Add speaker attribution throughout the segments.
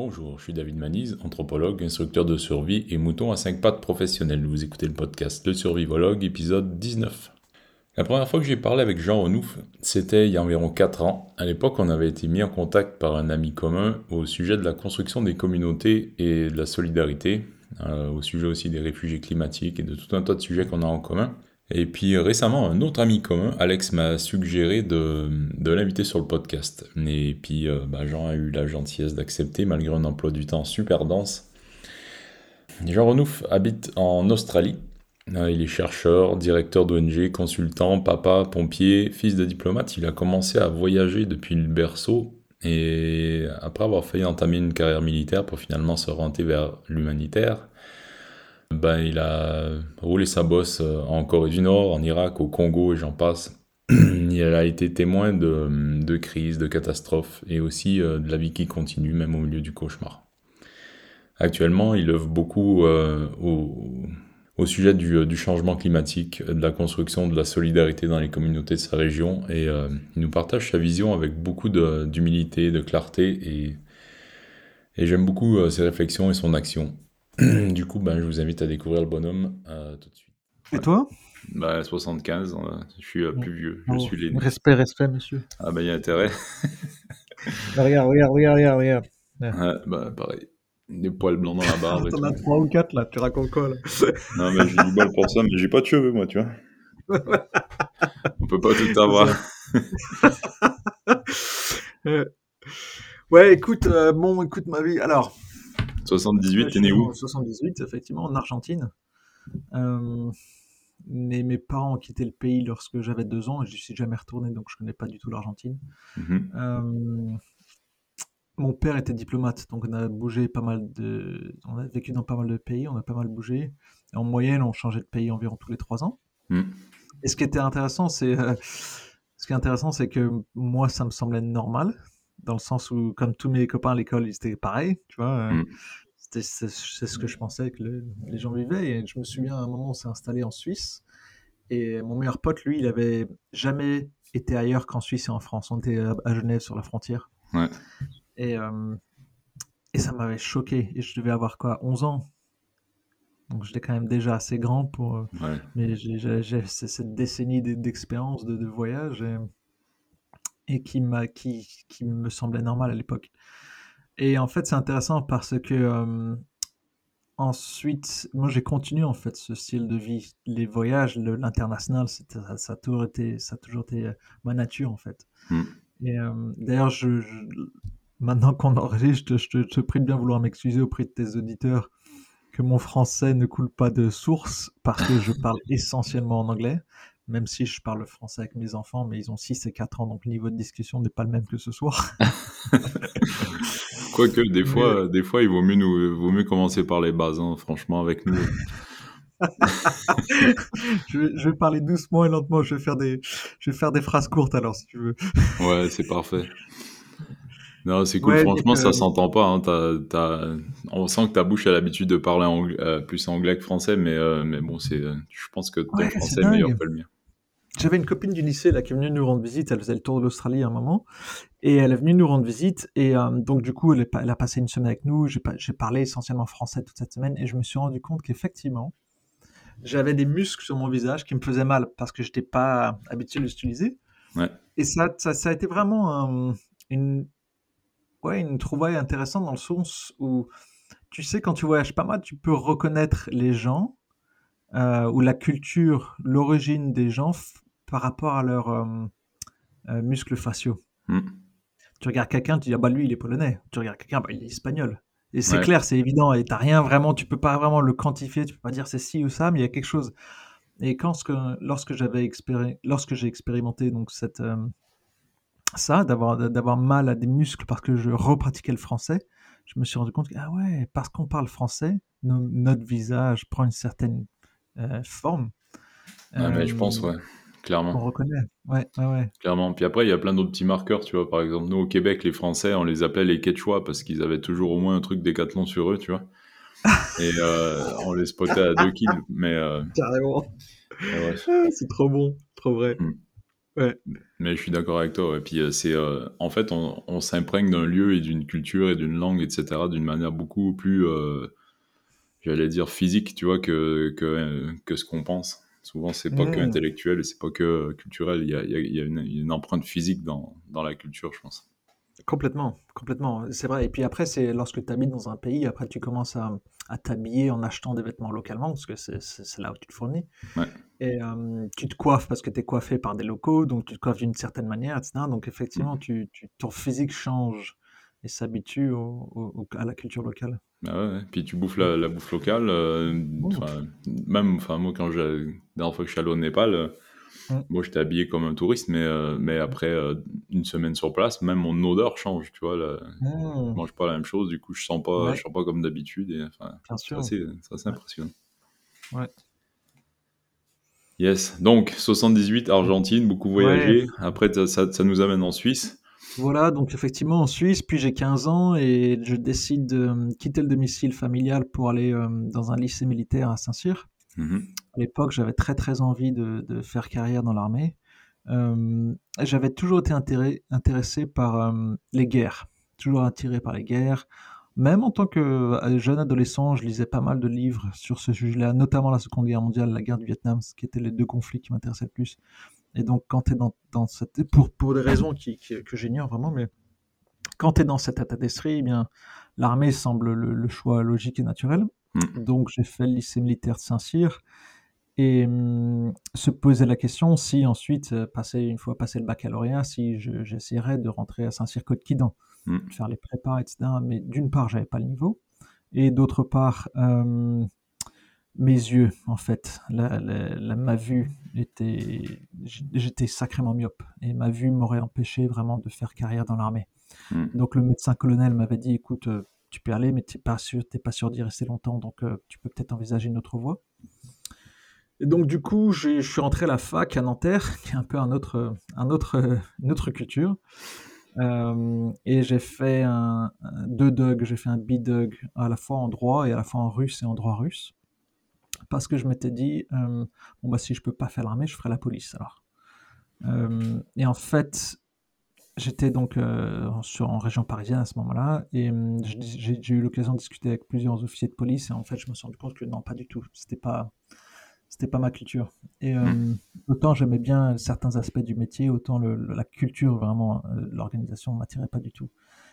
Speaker 1: Bonjour, je suis David Manise, anthropologue, instructeur de survie et mouton à 5 pattes professionnel. Vous écoutez le podcast Le Survivologue, épisode 19. La première fois que j'ai parlé avec Jean Renouf, c'était il y a environ 4 ans. À l'époque, on avait été mis en contact par un ami commun au sujet de la construction des communautés et de la solidarité, euh, au sujet aussi des réfugiés climatiques et de tout un tas de sujets qu'on a en commun. Et puis récemment, un autre ami commun, Alex, m'a suggéré de, l'inviter sur le podcast. Et puis euh, bah, Jean a eu la gentillesse d'accepter malgré un emploi du temps super dense. Jean Renouf habite en Australie. Euh, il est chercheur, directeur d'ONG, consultant, papa, pompier, fils de diplomate. Il a commencé à voyager depuis le berceau et après avoir failli entamer une carrière militaire pour finalement se vers l'humanitaire, ben, il a roulé sa bosse euh, en Corée du Nord, en Irak, au Congo et j'en passe. il a été témoin de, crises, de catastrophes et aussi euh, de la vie qui continue, même au milieu du cauchemar. Actuellement, il œuvre beaucoup euh, au, sujet du, changement climatique, de la construction de la solidarité dans les communautés de sa région et il nous partage sa vision avec beaucoup d'humilité, de, clarté et j'aime beaucoup ses réflexions et son action. du coup, ben, je vous invite à découvrir le bonhomme euh, tout de suite.
Speaker 2: Et toi?
Speaker 1: Bah, 75, euh, je suis euh, plus vieux, je oh, suis l'aîné.
Speaker 2: Respect, respect, monsieur.
Speaker 1: Ah bah il y a intérêt.
Speaker 2: Bah, regarde, regarde, regarde, regarde.
Speaker 1: Ouais, bah pareil. Des poils blancs dans la barbe.
Speaker 2: T'en as 3 ou 4 là, tu racontes quoi là?
Speaker 1: Non mais j'ai du bol pour ça, mais j'ai pas de cheveux moi, tu vois. On peut pas tout avoir.
Speaker 2: ouais, écoute, bon, écoute ma vie. Alors,
Speaker 1: 78, t'es né où
Speaker 2: 78, effectivement, en Argentine. Euh, mais mes parents ont quitté le pays lorsque j'avais deux ans et je suis jamais retourné, donc je connais pas du tout l'Argentine. Mhm. Euh, mon père était diplomate, donc on a bougé pas mal de, on a vécu dans pas mal de pays, on a pas mal bougé. en moyenne, on changeait de pays environ tous les trois ans. Mhm. Et ce qui était intéressant, c'est euh, ce qui est intéressant, c'est que moi, ça me semblait normal dans le sens où, comme tous mes copains à l'école, ils étaient pareils, tu vois. Mmh. C'est ce que je pensais que les gens vivaient. Et je me souviens à un moment, on s'est installé en Suisse. Et mon meilleur pote, lui, il avait jamais été ailleurs qu'en Suisse et en France. On était à Genève, sur la frontière.
Speaker 1: Ouais.
Speaker 2: Et, et ça m'avait choqué. Et je devais avoir quoi 11 ans donc j'étais quand même déjà assez grand pour. Mais j'ai cette décennie d'expérience de, de, voyage. Et, et qui, m'a, qui, qui me semblait normal à l'époque. Et en fait, c'est intéressant parce que euh, ensuite, moi, j'ai continué en fait ce style de vie, les voyages, l'international, ça, ça, a toujours été, ça a toujours été euh, ma nature en fait. Hmm. Et euh, d'ailleurs, je, maintenant qu'on enregistre, je te, je te prie de bien vouloir m'excuser auprès de tes auditeurs que mon français ne coule pas de source parce que je parle essentiellement en anglais même si je parle français avec mes enfants, mais ils ont 6 et 4 ans, donc le niveau de discussion n'est pas le même que ce soir.
Speaker 1: Quoique, des fois, des fois, il vaut mieux, nous, vaut mieux commencer par les bases, hein, franchement, avec nous.
Speaker 2: je, vais, je, vais, parler doucement et lentement, je vais, faire des, je vais faire des phrases courtes alors, si tu veux.
Speaker 1: ouais, c'est parfait. Non, c'est cool. Franchement, ça s'entend pas. Hein. On sent que ta bouche a l'habitude de parler euh, plus anglais que français, mais, euh, mais bon, c'est, je pense que ton français est meilleur que le mien.
Speaker 2: J'avais une copine du lycée là, qui est venue nous rendre visite. Elle faisait le tour de l'Australie à un moment. Et elle est venue nous rendre visite. Et euh, donc, du coup, elle, elle, a passé une semaine avec nous. J'ai parlé essentiellement français toute cette semaine. Et je me suis rendu compte qu'effectivement, j'avais des muscles sur mon visage qui me faisaient mal parce que je n'étais pas habitué de les utiliser.
Speaker 1: Ouais.
Speaker 2: Et ça, ça, ça, a été vraiment une, ouais, une trouvaille intéressante dans le sens où, tu sais, quand tu voyages pas mal, tu peux reconnaître les gens euh, ou la culture, l'origine des gens par rapport à leurs euh, euh, muscles faciaux. Hmm. Tu regardes quelqu'un, tu dis ah bah lui il est polonais. Tu regardes quelqu'un, bah, il est espagnol. Et c'est clair, c'est évident. Et t'as rien vraiment, tu peux pas vraiment le quantifier. Tu peux pas dire c'est ci ou ça, mais il y a quelque chose. Et quand lorsque j'avais lorsque j'ai expérimenté donc cette ça, d'avoir d'avoir mal à des muscles parce que je repratiquais le français, je me suis rendu compte que ah ouais, parce qu'on parle français, notre visage prend une certaine euh, forme.
Speaker 1: Ah, mais je pense, ouais, clairement.
Speaker 2: On reconnaît, ouais, ouais, ouais.
Speaker 1: Clairement. Puis après, il y a plein d'autres petits marqueurs, tu vois. Par exemple, nous au Québec, les Français, on les appelait les Quechua parce qu'ils avaient toujours au moins un truc décathlon sur eux, tu vois. Et euh, on les spottait à 2 kills, mais. Euh,
Speaker 2: Carrément. Ouais. Ah, c'est trop bon, trop vrai. Mm.
Speaker 1: Mais je suis d'accord avec toi. Et puis, euh, c'est, euh, en fait, on, s'imprègne d'un lieu et d'une culture et d'une langue, etc., d'une manière beaucoup plus, euh, j'allais dire, physique, tu vois, que, que, que ce qu'on pense. Souvent, c'est pas que mmh. intellectuel et c'est pas que culturel. Il y a, il y a une, une, empreinte physique dans, dans la culture, je pense.
Speaker 2: Complètement, complètement, c'est vrai. Et puis après, c'est lorsque tu habites dans un pays, après tu commences à, à t'habiller en achetant des vêtements localement, parce que c'est là où tu te fournis. Et tu te coiffes parce que tu es coiffé par des locaux, donc tu te coiffes d'une certaine manière, etc. Donc effectivement, mmh. tu, ton physique change et s'habitue à la culture locale.
Speaker 1: Ah ouais, Puis tu bouffes la, bouffe locale. Euh, même, enfin, moi, quand j'ai, la dernière fois que je suis allé au Népal, euh, Mm. Moi, j'étais habillé comme un touriste, mais, euh, mais après une semaine sur place, même mon odeur change, tu vois. Là, mm. Je mange pas la même chose, du coup, je sens pas, je sens pas comme d'habitude. Et, C'est assez, impressionnant. Ouais. Yes. Donc, 78, Argentine, beaucoup voyagé. Après, ça, ça, nous amène en Suisse.
Speaker 2: Voilà, donc effectivement en Suisse, puis j'ai 15 ans et je décide de euh, quitter le domicile familial pour aller dans un lycée militaire à Saint-Cyr. Mm-hmm. À l'époque, j'avais très très envie de, faire carrière dans l'armée. Euh, j'avais toujours été intéressé par euh, les guerres, toujours attiré par les guerres. Même en tant que euh, jeune adolescent, je lisais pas mal de livres sur ce sujet-là, notamment la Seconde Guerre mondiale, la guerre du Vietnam, ce qui étaient les deux conflits qui m'intéressaient le plus. Et donc, quand tu es dans, dans, cette. Pour, pour des raisons qui, que j'ignore vraiment, mais quand tu es dans cet état d'esprit, eh bien, l'armée semble le, choix logique et naturel. Mm. Donc j'ai fait le lycée militaire de Saint-Cyr et mm, se poser la question si ensuite, euh, passer, une fois passé le baccalauréat, si j'essaierais de rentrer à Saint-Cyr-Côte-Quidan, mm. faire les prépas, etc. Mais d'une part, j'avais pas le niveau, et d'autre part, euh, mes yeux, en fait, la, ma vue était, j'étais sacrément myope, et ma vue m'aurait empêché vraiment de faire carrière dans l'armée. Donc le médecin colonel m'avait dit, écoute, euh, tu peux aller, mais tu n'es pas sûr, pas sûr d'y rester longtemps, donc euh, tu peux peut-être envisager une autre voie. Et donc du coup, je suis rentré à la fac à Nanterre, qui est un peu un autre, un autre, une autre culture. Euh, et j'ai fait un, deux DUG, j'ai fait un bidug à la fois en droit et à la fois en russe et en droit russe. Parce que je m'étais dit, euh, bon bah si je peux pas faire l'armée, je ferai la police alors. et en fait, J'étais donc euh, sur, en région parisienne à ce moment-là et j'ai eu l'occasion de discuter avec plusieurs officiers de police et en fait je me suis rendu compte que non pas du tout c'était pas c'était pas ma culture et mmh. autant j'aimais bien certains aspects du métier autant le, la culture vraiment euh, l'organisation m'attirait pas du tout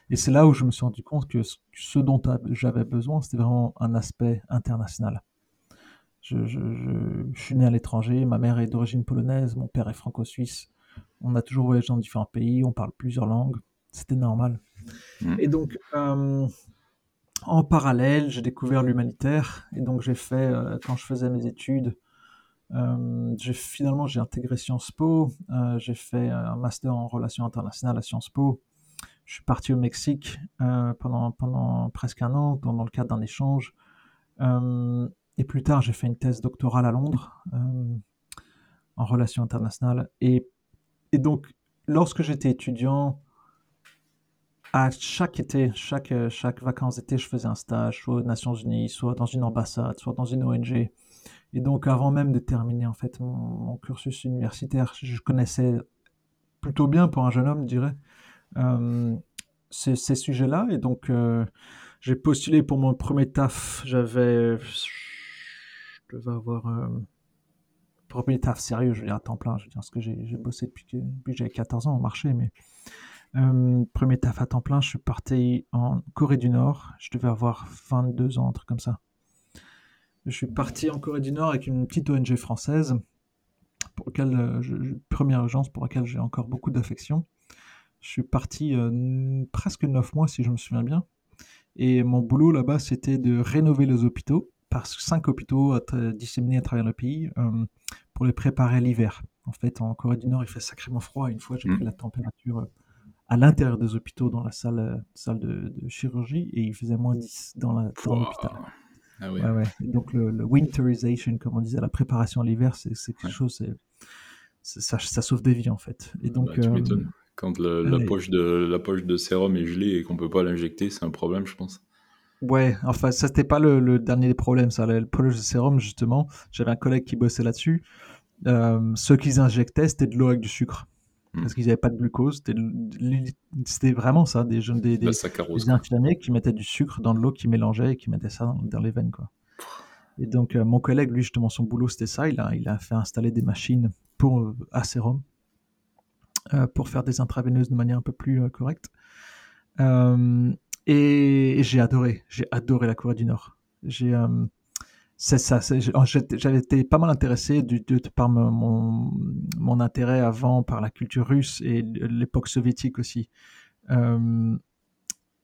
Speaker 2: et c'est là où je me suis rendu compte que ce, dont j'avais besoin c'était vraiment un aspect international je, je, je suis né à l'étranger ma mère est d'origine polonaise mon père est franco-suisse on a toujours voyagé dans différents pays, on parle plusieurs langues, c'était normal. Mm. Et donc, euh, en parallèle, j'ai découvert l'humanitaire, et donc j'ai fait, euh, quand je faisais mes études, euh, finalement j'ai intégré Sciences Po, j'ai fait un master en relations internationales à Sciences Po. Je suis parti au Mexique pendant, pendant presque un an, dans, dans le cadre d'un échange. Et plus tard, j'ai fait une thèse doctorale à Londres en relations internationales. Et donc, lorsque j'étais étudiant, à chaque été, chaque, euh, chaque vacances d'été, je faisais un stage, soit aux Nations Unies, soit dans une ambassade, soit dans une ONG. Et donc, avant même de terminer en fait mon, cursus universitaire, je connaissais plutôt bien pour un jeune homme, dirais, euh, ces, sujets-là. Et donc, euh, j'ai postulé pour mon premier taf. J'avais, je devais avoir premier taf sérieux, je veux dire à temps plein, je veux dire, parce que j'ai bossé depuis que, j'avais 14 ans au marché, mais euh, premier taf à temps plein, je suis parti en Corée du Nord, je devais avoir 22 ans, un truc comme ça. Je suis parti en Corée du Nord avec une petite ONG française, pour laquelle, euh, première agence pour laquelle j'ai encore beaucoup d'affection. Je suis parti euh, presque 9 mois, si je me souviens bien. Et mon boulot là-bas, c'était de rénover les hôpitaux, que cinq hôpitaux disséminés à travers le pays, pour les préparer à l'hiver. En fait, en Corée du Nord, il fait sacrément froid. Une fois, j'ai pris mm. la température euh, à l'intérieur des hôpitaux dans la salle, euh, salle de, chirurgie et il faisait moins 10 dans l'hôpital. Ah ouais. Ouais, Donc le, winterization, comme on disait, la préparation à l'hiver, c'est quelque chose, ça, ça, sauve des vies en fait. Et donc, bah, tu
Speaker 1: euh, m'étonnes. Quand la, poche de, la poche de sérum est gelée et qu'on peut pas l'injecter, c'est un problème, je pense.
Speaker 2: Ouais, enfin, ça, c'était pas le, dernier des problèmes, ça. Le de sérum, justement, j'avais un collègue qui bossait là-dessus. Euh, ce qu'ils injectaient, c'était de l'eau avec du sucre. hmm. parce qu'ils n'avaient pas de glucose. C'était vraiment ça, des, jeunes, des, des, infirmiers qui mettaient du sucre dans l'eau, qui mélangeaient et qui mettaient ça dans, les veines. Quoi. Et donc, mon collègue, lui, justement, son boulot, c'était ça. Il a, il a fait installer des machines pour à sérum pour faire des intraveineuses de manière un peu plus correcte. Et j'ai adoré, j'ai adoré la Corée du Nord. J'ai c'est ça. J'avais été pas mal intéressé du, par mon, mon, intérêt avant par la culture russe et l'époque soviétique aussi, euh,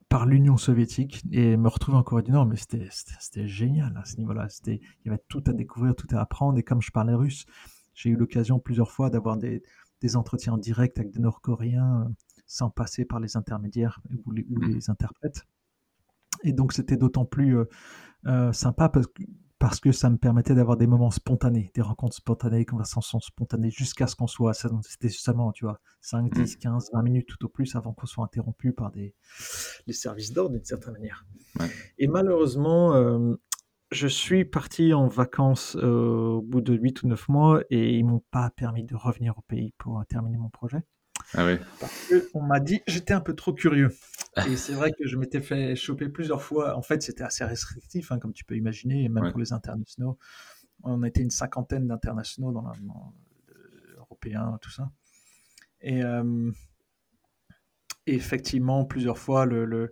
Speaker 2: par l'Union soviétique et me retrouver en Corée du Nord, mais c'était génial à ce niveau-là. Il y avait tout à découvrir, tout à apprendre. Et comme je parlais russe, j'ai eu l'occasion plusieurs fois d'avoir des, des, entretiens directs avec des Nord-Coréens euh, sans passer par les intermédiaires ou les, les interprètes. Et donc c'était d'autant plus euh, sympa parce que parce que ça me permettait d'avoir des moments spontanés, des rencontres spontanées, des conversations spontanées, jusqu'à ce qu'on soit, c'était seulement, tu vois, 5, 10, 15, 20 minutes tout au plus avant qu'on soit interrompu par des, les services d'ordre d'une certaine manière. Et malheureusement, euh, je suis parti en vacances euh, au bout de 8 ou 9 mois et ils m'ont pas permis de revenir au pays pour terminer mon projet.
Speaker 1: Ah oui.
Speaker 2: Parce qu'on m'a dit, j'étais un peu trop curieux. Et c'est vrai que je m'étais fait choper plusieurs fois. En fait, c'était assez restrictif, hein, comme tu peux imaginer, même pour les internationaux. On était une cinquantaine d'internationaux dans, euh, européens, tout ça. Et, euh, effectivement, plusieurs fois, le,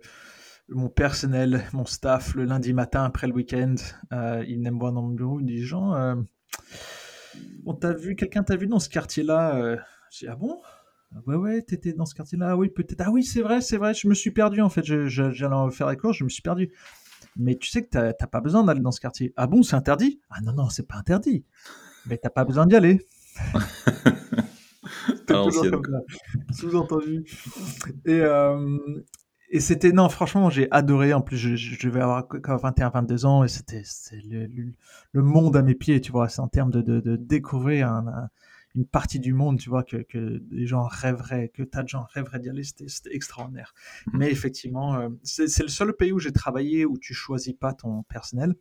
Speaker 2: mon personnel, mon staff, le lundi matin après le week-end, euh, ils n'aiment pas dans mon bureau, ils disent Jean, euh, on t'a vu, quelqu'un t'a vu dans ce quartier-là J'ai ah bon? Ouais, ouais, t'étais dans ce quartier-là. Ah oui, peut-être. Ah oui, c'est vrai, c'est vrai. Je me suis perdu en fait. J'allais faire la course, je me suis perdu. Mais tu sais que t'as pas besoin d'aller dans ce quartier. Ah bon, c'est interdit? Ah non, non, c'est pas interdit. Mais t'as pas besoin d'y aller. Sous-entendu. Et, euh, et c'était. Non, franchement, j'ai adoré. En plus, je, vais avoir 21-22 ans et c'était le, le, monde à mes pieds, tu vois. C'est en termes de, de, de découvrir un une partie du monde, tu vois, que, que des gens rêveraient, que tas de gens rêveraient d'y aller, c'était extraordinaire. Mhm. Mais effectivement, euh, c'est le seul pays où j'ai travaillé où tu choisis pas ton personnel.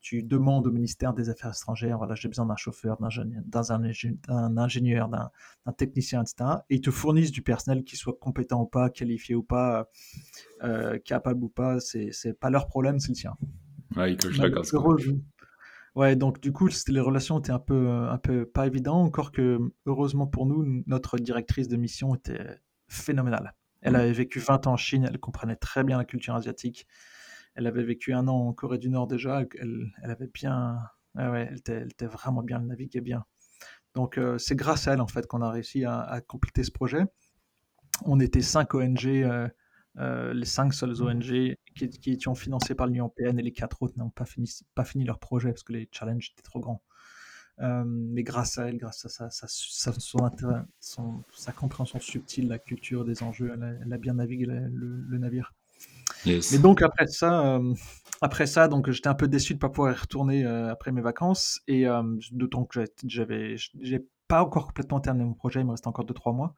Speaker 2: Tu demandes au ministère des Affaires étrangères, voilà, j'ai besoin d'un chauffeur, d'un ingénieur, d'un technicien, etc. Et ils te fournissent du personnel qui soit compétent ou pas, qualifié ou pas, euh, capable ou pas. C'est pas leur problème, c'est le tien.
Speaker 1: Ouais, ils la
Speaker 2: Ouais, donc du coup, les relations étaient un peu, un peu pas évidentes, encore que heureusement pour nous, notre directrice de mission était phénoménale. Elle mmh. avait vécu 20 ans en Chine, elle comprenait très bien la culture asiatique. Elle avait vécu un an en Corée du Nord déjà, elle, elle avait bien, ouais, elle, était, elle, était, vraiment bien, elle naviguait bien. Donc euh, c'est grâce à elle en fait qu'on a réussi à, compléter ce projet. On était cinq ONG euh, euh, les cinq seules mmh. ONG qui, qui étaient financées par l'Union européenne et les quatre autres n'ont pas fini, pas fini leur projet parce que les challenges étaient trop grands. Euh, mais grâce à elle, grâce à sa, sa, son intérêt, son, sa compréhension subtile, la culture des enjeux, elle a, bien navigué le, navire. Mais donc après ça, euh, après ça, donc j'étais un peu déçu de pas pouvoir y retourner après mes vacances et d'autant que j'avais, j'ai pas encore complètement terminé mon projet, il me restait encore 2-3 mois.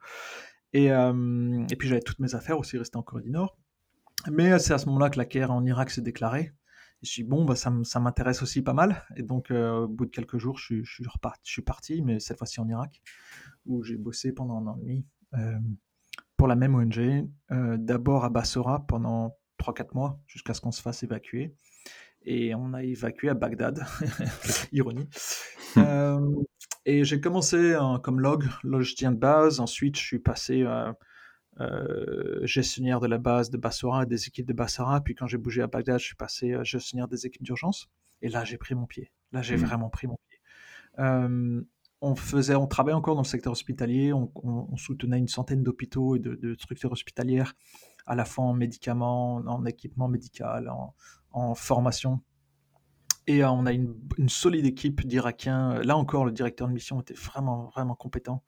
Speaker 2: Et, euh, et puis j'avais toutes mes affaires aussi restées en Corée du Nord. Mais euh, c'est à ce moment-là que la guerre en Irak s'est déclarée. Et je suis bon, bah, ça, m'intéresse aussi pas mal. Et donc, euh, au bout de quelques jours, je, je, suis, reparti, je suis parti, mais cette fois-ci en Irak, où j'ai bossé pendant un an et demi pour la même ONG. D'abord à Bassora pendant 3-4 mois, jusqu'à ce qu'on se fasse évacuer. Et on a évacué à Bagdad. Ironie. Hmm. Et j'ai commencé comme log, logicien de base. Ensuite, je suis passé euh, euh, gestionnaire de la base de Bassora, des équipes de Bassora. Puis quand j'ai bougé à Bagdad, je suis passé euh, gestionnaire des équipes d'urgence. Et là, j'ai pris mon pied. Là, j'ai mmh. vraiment pris mon pied. on faisait, on travaillait encore dans le secteur hospitalier. On, soutenait une centaine d'hôpitaux et de, structures hospitalières, à la fois en médicaments, en équipement médical, en, en formation. Et euh, on a une, solide équipe d'Irakiens. Là encore, le directeur de mission était vraiment, vraiment compétent,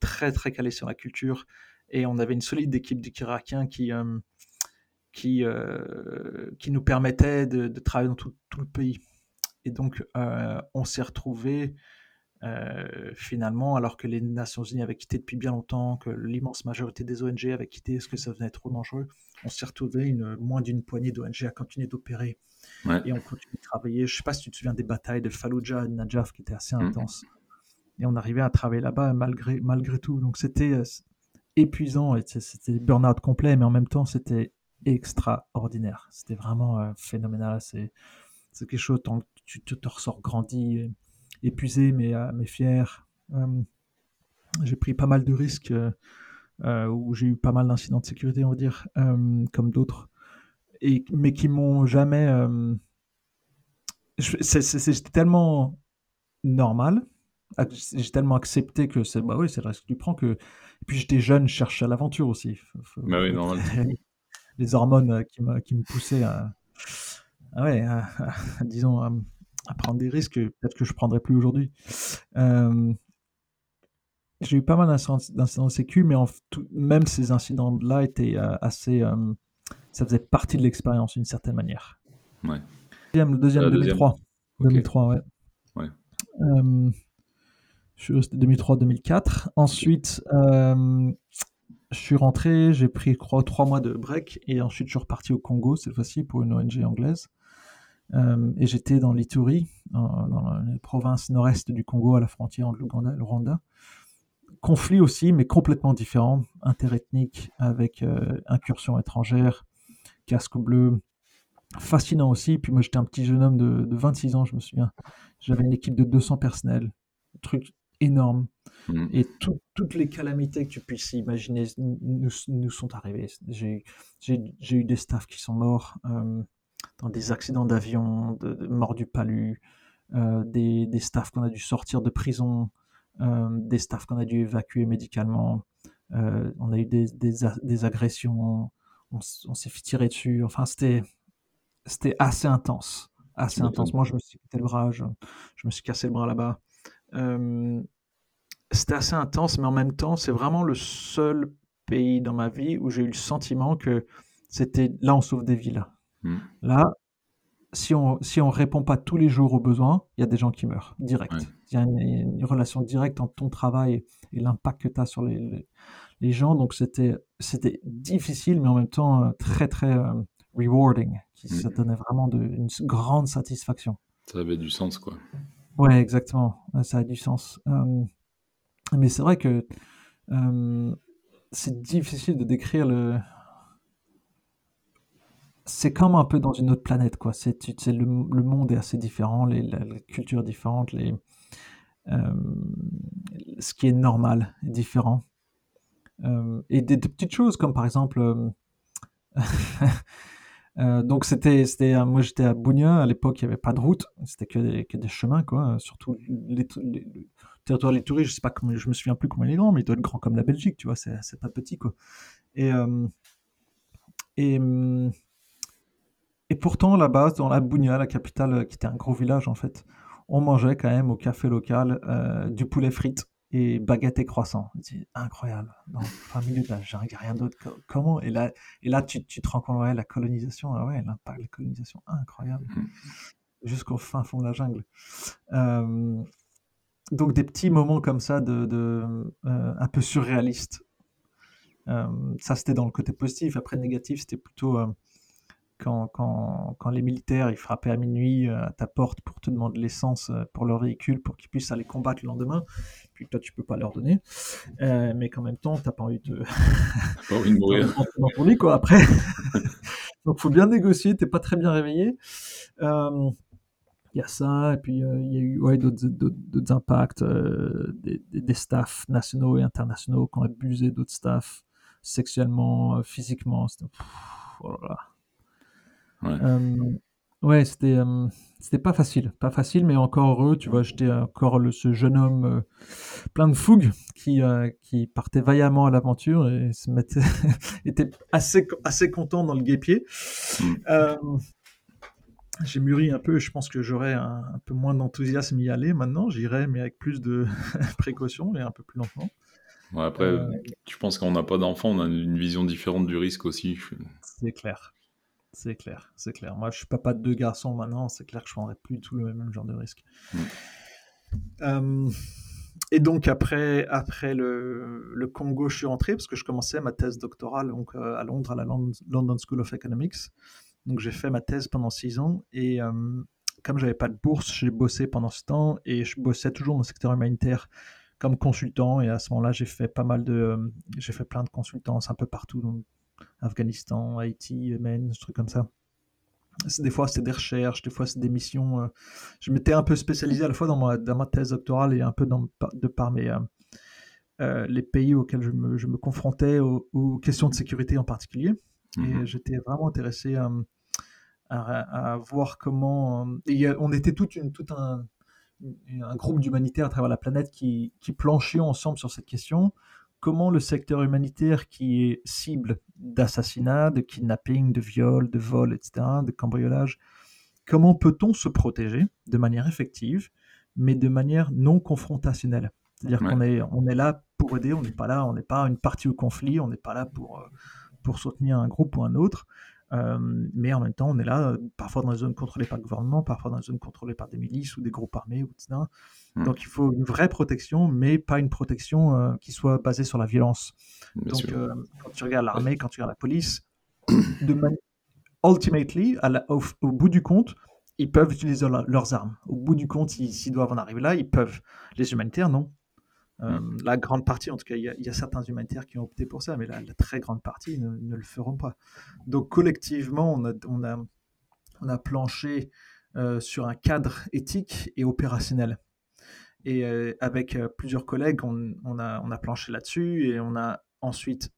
Speaker 2: très, très calé sur la culture. Et on avait une solide équipe d'Irakiens qui, euh, qui, euh, qui nous permettait de, travailler dans tout, le pays. Et donc, on s'est retrouvé finalement, alors que les Nations Unies avaient quitté depuis bien longtemps, que l'immense majorité des ONG avaient quitté parce que ça devenait trop dangereux, on s'est retrouvé une, moins d'une poignée d'ONG à continuer d'opérer et on continue de travailler. Je sais pas si tu te souviens des batailles de Fallujah et de Najaf qui étaient assez mm. intenses. Et on arrivait à travailler là-bas malgré, malgré tout. Donc c'était, euh, épuisant, c'était burn-out complet, mais en même temps, c'était extraordinaire. C'était vraiment phénoménal. C'est quelque chose, tu te, te ressors grandi, épuisé, mais, mais fier. j'ai pris pas mal de risques où j'ai eu pas mal d'incidents de sécurité, on va dire, comme d'autres, et mais qui m'ont jamais. C'était tellement normal j'ai tellement accepté que c'est bah oui c'est le risque que tu prends que et puis j'étais jeune je cherchais l'aventure aussi
Speaker 1: bah oui normal
Speaker 2: les hormones euh, qui me qui me poussaient à, ouais disons à, prendre des risques peut-être que je prendrais plus aujourd'hui euh, j'ai eu pas mal d'incidents de sécu mais en, même ces incidents là étaient euh, assez ça faisait partie de l'expérience d'une certaine manière.
Speaker 1: Ouais.
Speaker 2: Le deuxième, 2003 2003 ouais.
Speaker 1: Ouais.
Speaker 2: Je suis resté 2003-2004. Ensuite, euh, je suis rentré, j'ai pris crois, trois mois de break et ensuite je suis reparti au Congo, cette fois-ci pour une ONG anglaise. Euh, et j'étais dans l'Ituri, dans, les provinces nord-est du Congo, à la frontière entre l'Ouganda et le Rwanda. Conflit aussi, mais complètement différent, interethnique, avec euh, incursion étrangère, casque bleu, fascinant aussi. Puis moi, j'étais un petit jeune homme de, de 26 ans, je me souviens. J'avais une équipe de 200 personnels, truc énorme. Mm. Et toutes les calamités que tu puisses imaginer nous, nous sont arrivées. J'ai eu des staffs qui sont morts euh, dans des accidents d'avion, de, morts du palu, euh, des, des, staffs qu'on a dû sortir de prison, euh, des staffs qu'on a dû évacuer médicalement. on a eu des, des, agressions, on, s'est fait tirer dessus. Enfin, c'était assez intense. Assez intense. Moi, je me suis cassé le bras, je, je me suis cassé le bras là-bas c'était assez intense, mais en même temps, c'est vraiment le seul pays dans ma vie où j'ai eu le sentiment que c'était là, on sauve des vies. Mmh. Là, si on si on répond pas tous les jours aux besoins, il y a des gens qui meurent direct. Il y a une, relation directe entre ton travail et l'impact que tu as sur les, les, gens. Donc c'était c'était difficile, mais en même temps très très rewarding. Qui, Ça mmh. donnait vraiment de, une grande satisfaction.
Speaker 1: Ça avait du sens, quoi.
Speaker 2: Ouais, exactement. Ça a du sens. mais c'est vrai que c'est difficile de décrire le. C'est comme un peu dans une autre planète, quoi. C'est, le, le monde est assez différent, les, la, culture est différente, les, ce qui est normal est différent. Et des, petites choses comme par exemple Euh, donc c'était, moi j'étais à Bounia à l'époque, il n'y avait pas de route, c'était que des, que des chemins quoi. Surtout les, les, le territoire touristes, je sais pas comment, je me souviens plus comment il est grand, mais il doit être grand comme la Belgique, tu vois, c'est, pas petit quoi. Et euh, et et pourtant là-bas, dans la Bounia, la capitale, qui était un gros village en fait, on mangeait quand même au café local euh, du poulet frites et baguette et croissant. C'est incroyable. Dans le milieu de la jungle, il n'y a rien d'autre. Comment? Et là, et là tu, tu te rends compte, ouais, la colonisation, ah ouais, l'impact de la colonisation, incroyable. Mmh. Jusqu'au fin fond de la jungle. Euh, donc des petits moments comme ça, de, de euh, un peu surréalistes. Euh, ça, c'était dans le côté positif. Après, négatif, c'était plutôt quand, quand, quand, les militaires ils frappaient à minuit à ta porte pour te demander l'essence pour leur véhicule pour qu'ils puissent aller combattre le lendemain puis toi tu peux pas leur donner, euh, mais qu'en même temps t'as pas envie de,
Speaker 1: pas envie de mourir
Speaker 2: dans ton lit quoi après. Donc faut bien négocier, t'es pas très bien réveillé. Euh, il y a ça, et puis euh, il y a eu ouais, d'autres impacts, des, des, staffs nationaux et internationaux qui ont abusé d'autres staffs sexuellement, physiquement. C'était, oh Ouais. Ouais, c'était euh, c'était pas facile, pas facile, mais encore heureux, tu vois, j'étais encore le, ce jeune homme euh, plein de fougue qui euh, qui partait vaillamment à l'aventure et se mettait était assez assez content dans le guépier. Mmh. j'ai mûri un peu, je pense que j'aurais un, peu moins d'enthousiasme y aller maintenant, j'irai mais avec plus de précaution et un peu plus lentement.
Speaker 1: Ouais, après, tu penses qu'on n'a pas d'enfant, on a une vision différente du risque aussi.
Speaker 2: C'est clair. C'est clair, c'est clair. Moi, je suis papa de deux garçons maintenant, c'est clair que je prendrais plus du tout le même genre de risque. Mm. Euh, et donc après, après le, le, Congo, je suis rentré parce que je commençais ma thèse doctorale donc, euh, à Londres, à la London School of Economics. Donc j'ai fait ma thèse pendant six ans et euh, comme j'avais pas de bourse, j'ai bossé pendant ce temps et je bossais toujours dans le secteur humanitaire comme consultant. Et à ce moment-là, j'ai fait pas mal de, j'ai fait plein de consultances un peu partout, donc Afghanistan, Haïti, Yémen, des trucs comme ça. Des fois, c'est des recherches, des fois, c'est des missions. je m'étais un peu spécialisé à la fois dans ma, dans ma thèse doctorale et un peu dans, de par mes, les pays auxquels je me, je me confrontais, aux, questions de sécurité en particulier. Et mmh j'étais vraiment intéressé à, à, voir comment. on était tout, un, un groupe d'humanitaires à travers la planète qui, qui planchait ensemble sur cette question. Comment le secteur humanitaire qui est cible d'assassinat, de kidnapping, de viol, de vol, etc., de cambriolage, comment peut-on se protéger de manière effective, mais de manière non confrontationnelle? C'est-à-dire qu'on est, on est là pour aider, on n'est pas là, on n'est pas une partie au conflit, on n'est pas là pour, euh, pour soutenir un groupe ou un autre. Euh, mais en même temps, on est là, euh, parfois dans des zones contrôlées par le gouvernement, parfois dans des zones contrôlées par des milices ou des groupes armés, etc. Hmm. Donc il faut une vraie protection, mais pas une protection euh, qui soit basée sur la violence. Donc quand tu regardes l'armée, quand tu regardes la police, de ultimately, au, bout du compte, ils peuvent utiliser leurs armes. Au bout du compte, s'ils doivent en arriver là, ils peuvent. Les humanitaires, non. Euh, mm. La grande partie, en tout cas, il y, a certains humanitaires qui ont opté pour ça, mais la, très grande partie ne, le feront pas. Donc collectivement, on a, on a, on a planché euh, sur un cadre éthique et opérationnel. Et euh, avec plusieurs collègues, on, on, a, on a planché là-dessus et on a ensuite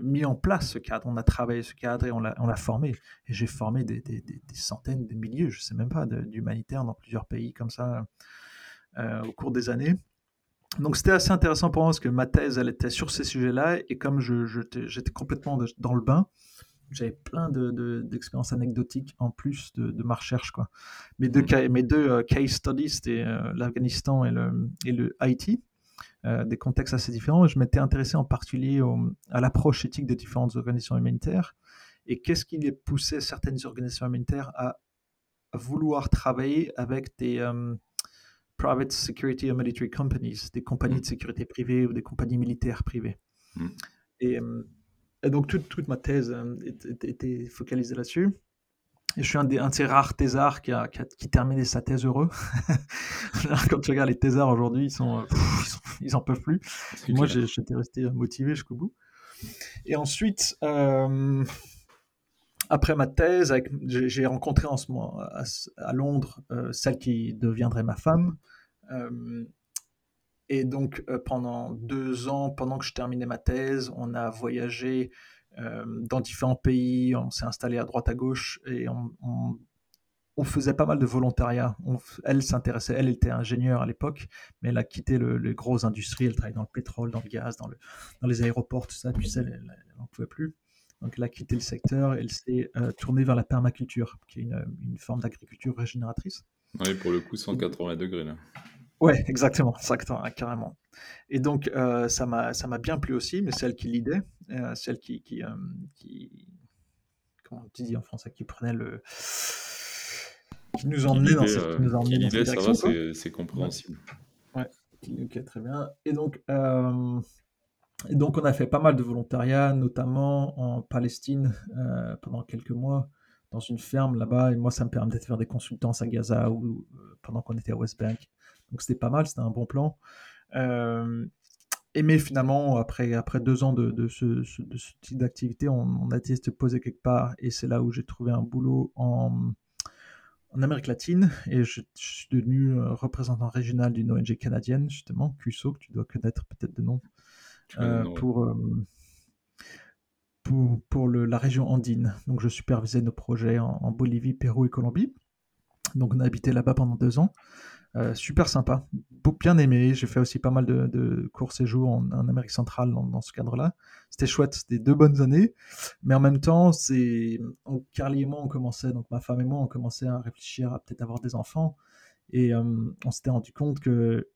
Speaker 2: mis en place ce cadre. On a travaillé ce cadre et on l'a formé. Et j'ai formé des, des, des, centaines, des milliers, je ne sais même pas, d'humanitaires dans plusieurs pays comme ça au cours des années. Donc c'était assez intéressant pour moi parce que ma thèse, elle était sur ces sujets-là et comme j'étais je, complètement dans le bain, j'avais plein d'expériences de, anecdotiques en plus de, ma recherche. Quoi. Mes deux, mmh. mes deux euh, case studies, c'était euh, l'Afghanistan et le, et le Haïti, euh, des contextes assez différents. je m'étais intéressé en particulier à l'approche éthique des différentes organisations humanitaires et qu'est-ce qui les poussait certaines organisations humanitaires à, à vouloir travailler avec des private security or military companies, des compagnies mm. de sécurité privée ou des compagnies militaires privées. Mm. Euh, et, donc toute, toute ma thèse euh, était, focalisée là-dessus. Et je suis un, des, un de ces rares thésards qui a, qui, terminé sa thèse heureux. Quand tu regardes les thésards aujourd'hui, ils, sont, euh, ils, en peuvent plus. Moi, j'étais resté motivé jusqu'au bout. Et ensuite, après ma thèse, j'ai rencontré en ce moment à, Londres euh, celle qui deviendrait ma femme. Euh, et donc euh, pendant deux ans, pendant que je terminais ma thèse, on a voyagé dans différents pays, on s'est installé à droite à gauche et on, faisait pas mal de volontariat. elle s'intéressait, elle était ingénieure à l'époque, mais elle a quitté le, les grosses industries, elle travaillait dans le pétrole, dans le gaz, dans les aéroports, tout ça, puis elle n'en pouvait plus. Donc elle a quitté le secteur, elle s'est euh, tournée vers la permaculture, qui est une, forme d'agriculture régénératrice.
Speaker 1: Oui, pour le coup, 180 degrés là.
Speaker 2: Ouais, exactement, carrément. Et donc euh, ça m'a bien plu aussi, mais celle qui l'idée, euh, celle qui qui, comment tu dis en français, qui prenait le qui nous emmenait dans cette, nous emmenait dans cette direction.
Speaker 1: C'est compréhensible.
Speaker 2: Ouais. Ok, très bien. Et donc donc, on a fait pas mal de volontariat, notamment en Palestine euh, pendant quelques mois, dans une ferme là-bas. Et moi, ça me permettait de faire des consultances à Gaza ou euh, pendant qu'on était à West Bank. Donc, c'était pas mal, c'était un bon plan. Euh, et mais finalement, après, deux ans de, ce, type d'activité, on, a de se poser quelque part. Et c'est là où j'ai trouvé un boulot en, en Amérique latine. Et je, je suis devenu représentant régional d'une ONG canadienne, justement, CUSO, que tu dois connaître peut-être de nom. Euh, pour, euh, pour, pour le, la région andine. Donc je supervisais nos projets en, Bolivie, Pérou et Colombie. Donc on a habité là-bas pendant deux ans. Euh, super sympa, bien aimé. J'ai fait aussi pas mal de, de courts séjours en, Amérique centrale dans, ce cadre-là. C'était chouette, c'était deux bonnes années. Mais en même temps, c'est Carly et moi, on commençait, donc ma femme et moi, on commençait à réfléchir à peut-être avoir des enfants. Et on s'était rendu compte que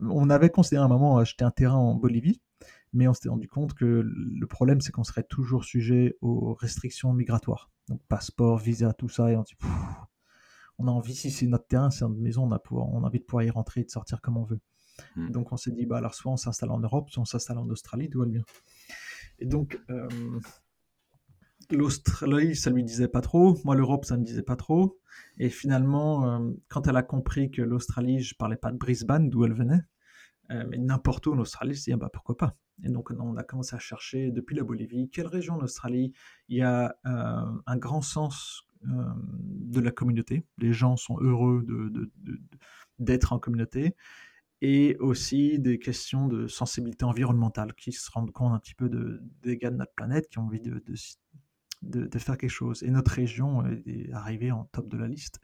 Speaker 2: on avait considéré à un moment acheter un terrain en Bolivie mais on s'était rendu compte que le problème, c'est qu'on serait toujours sujet aux restrictions migratoires. Donc passeport, visa, tout ça, et on dit, on a envie, si c'est notre terrain, c'est notre maison, on a, on a envie de pouvoir y rentrer et de sortir comme on veut. Hmm. Donc on s'est dit, bah alors soit on s'installe en Europe, soit on s'installe en Australie, d'où elle vient. Et donc euh, l'Australie, ça lui disait pas trop, moi l'Europe, ça me disait pas trop. Et finalement, euh, quand elle a compris que l'Australie, je parlais pas de Brisbane, d'où elle venait, mais n'importe où en Australie, je dis, ah bah, pourquoi pas? Et donc, on a commencé à chercher depuis la Bolivie, quelle région en Australie il y a un grand sens de la communauté. Les gens sont heureux d'être en communauté et aussi des questions de sensibilité environnementale, qui se rendent compte un petit peu de, des gars de notre planète, qui ont envie de, de, faire quelque chose. Et notre région est arrivée en top de la liste.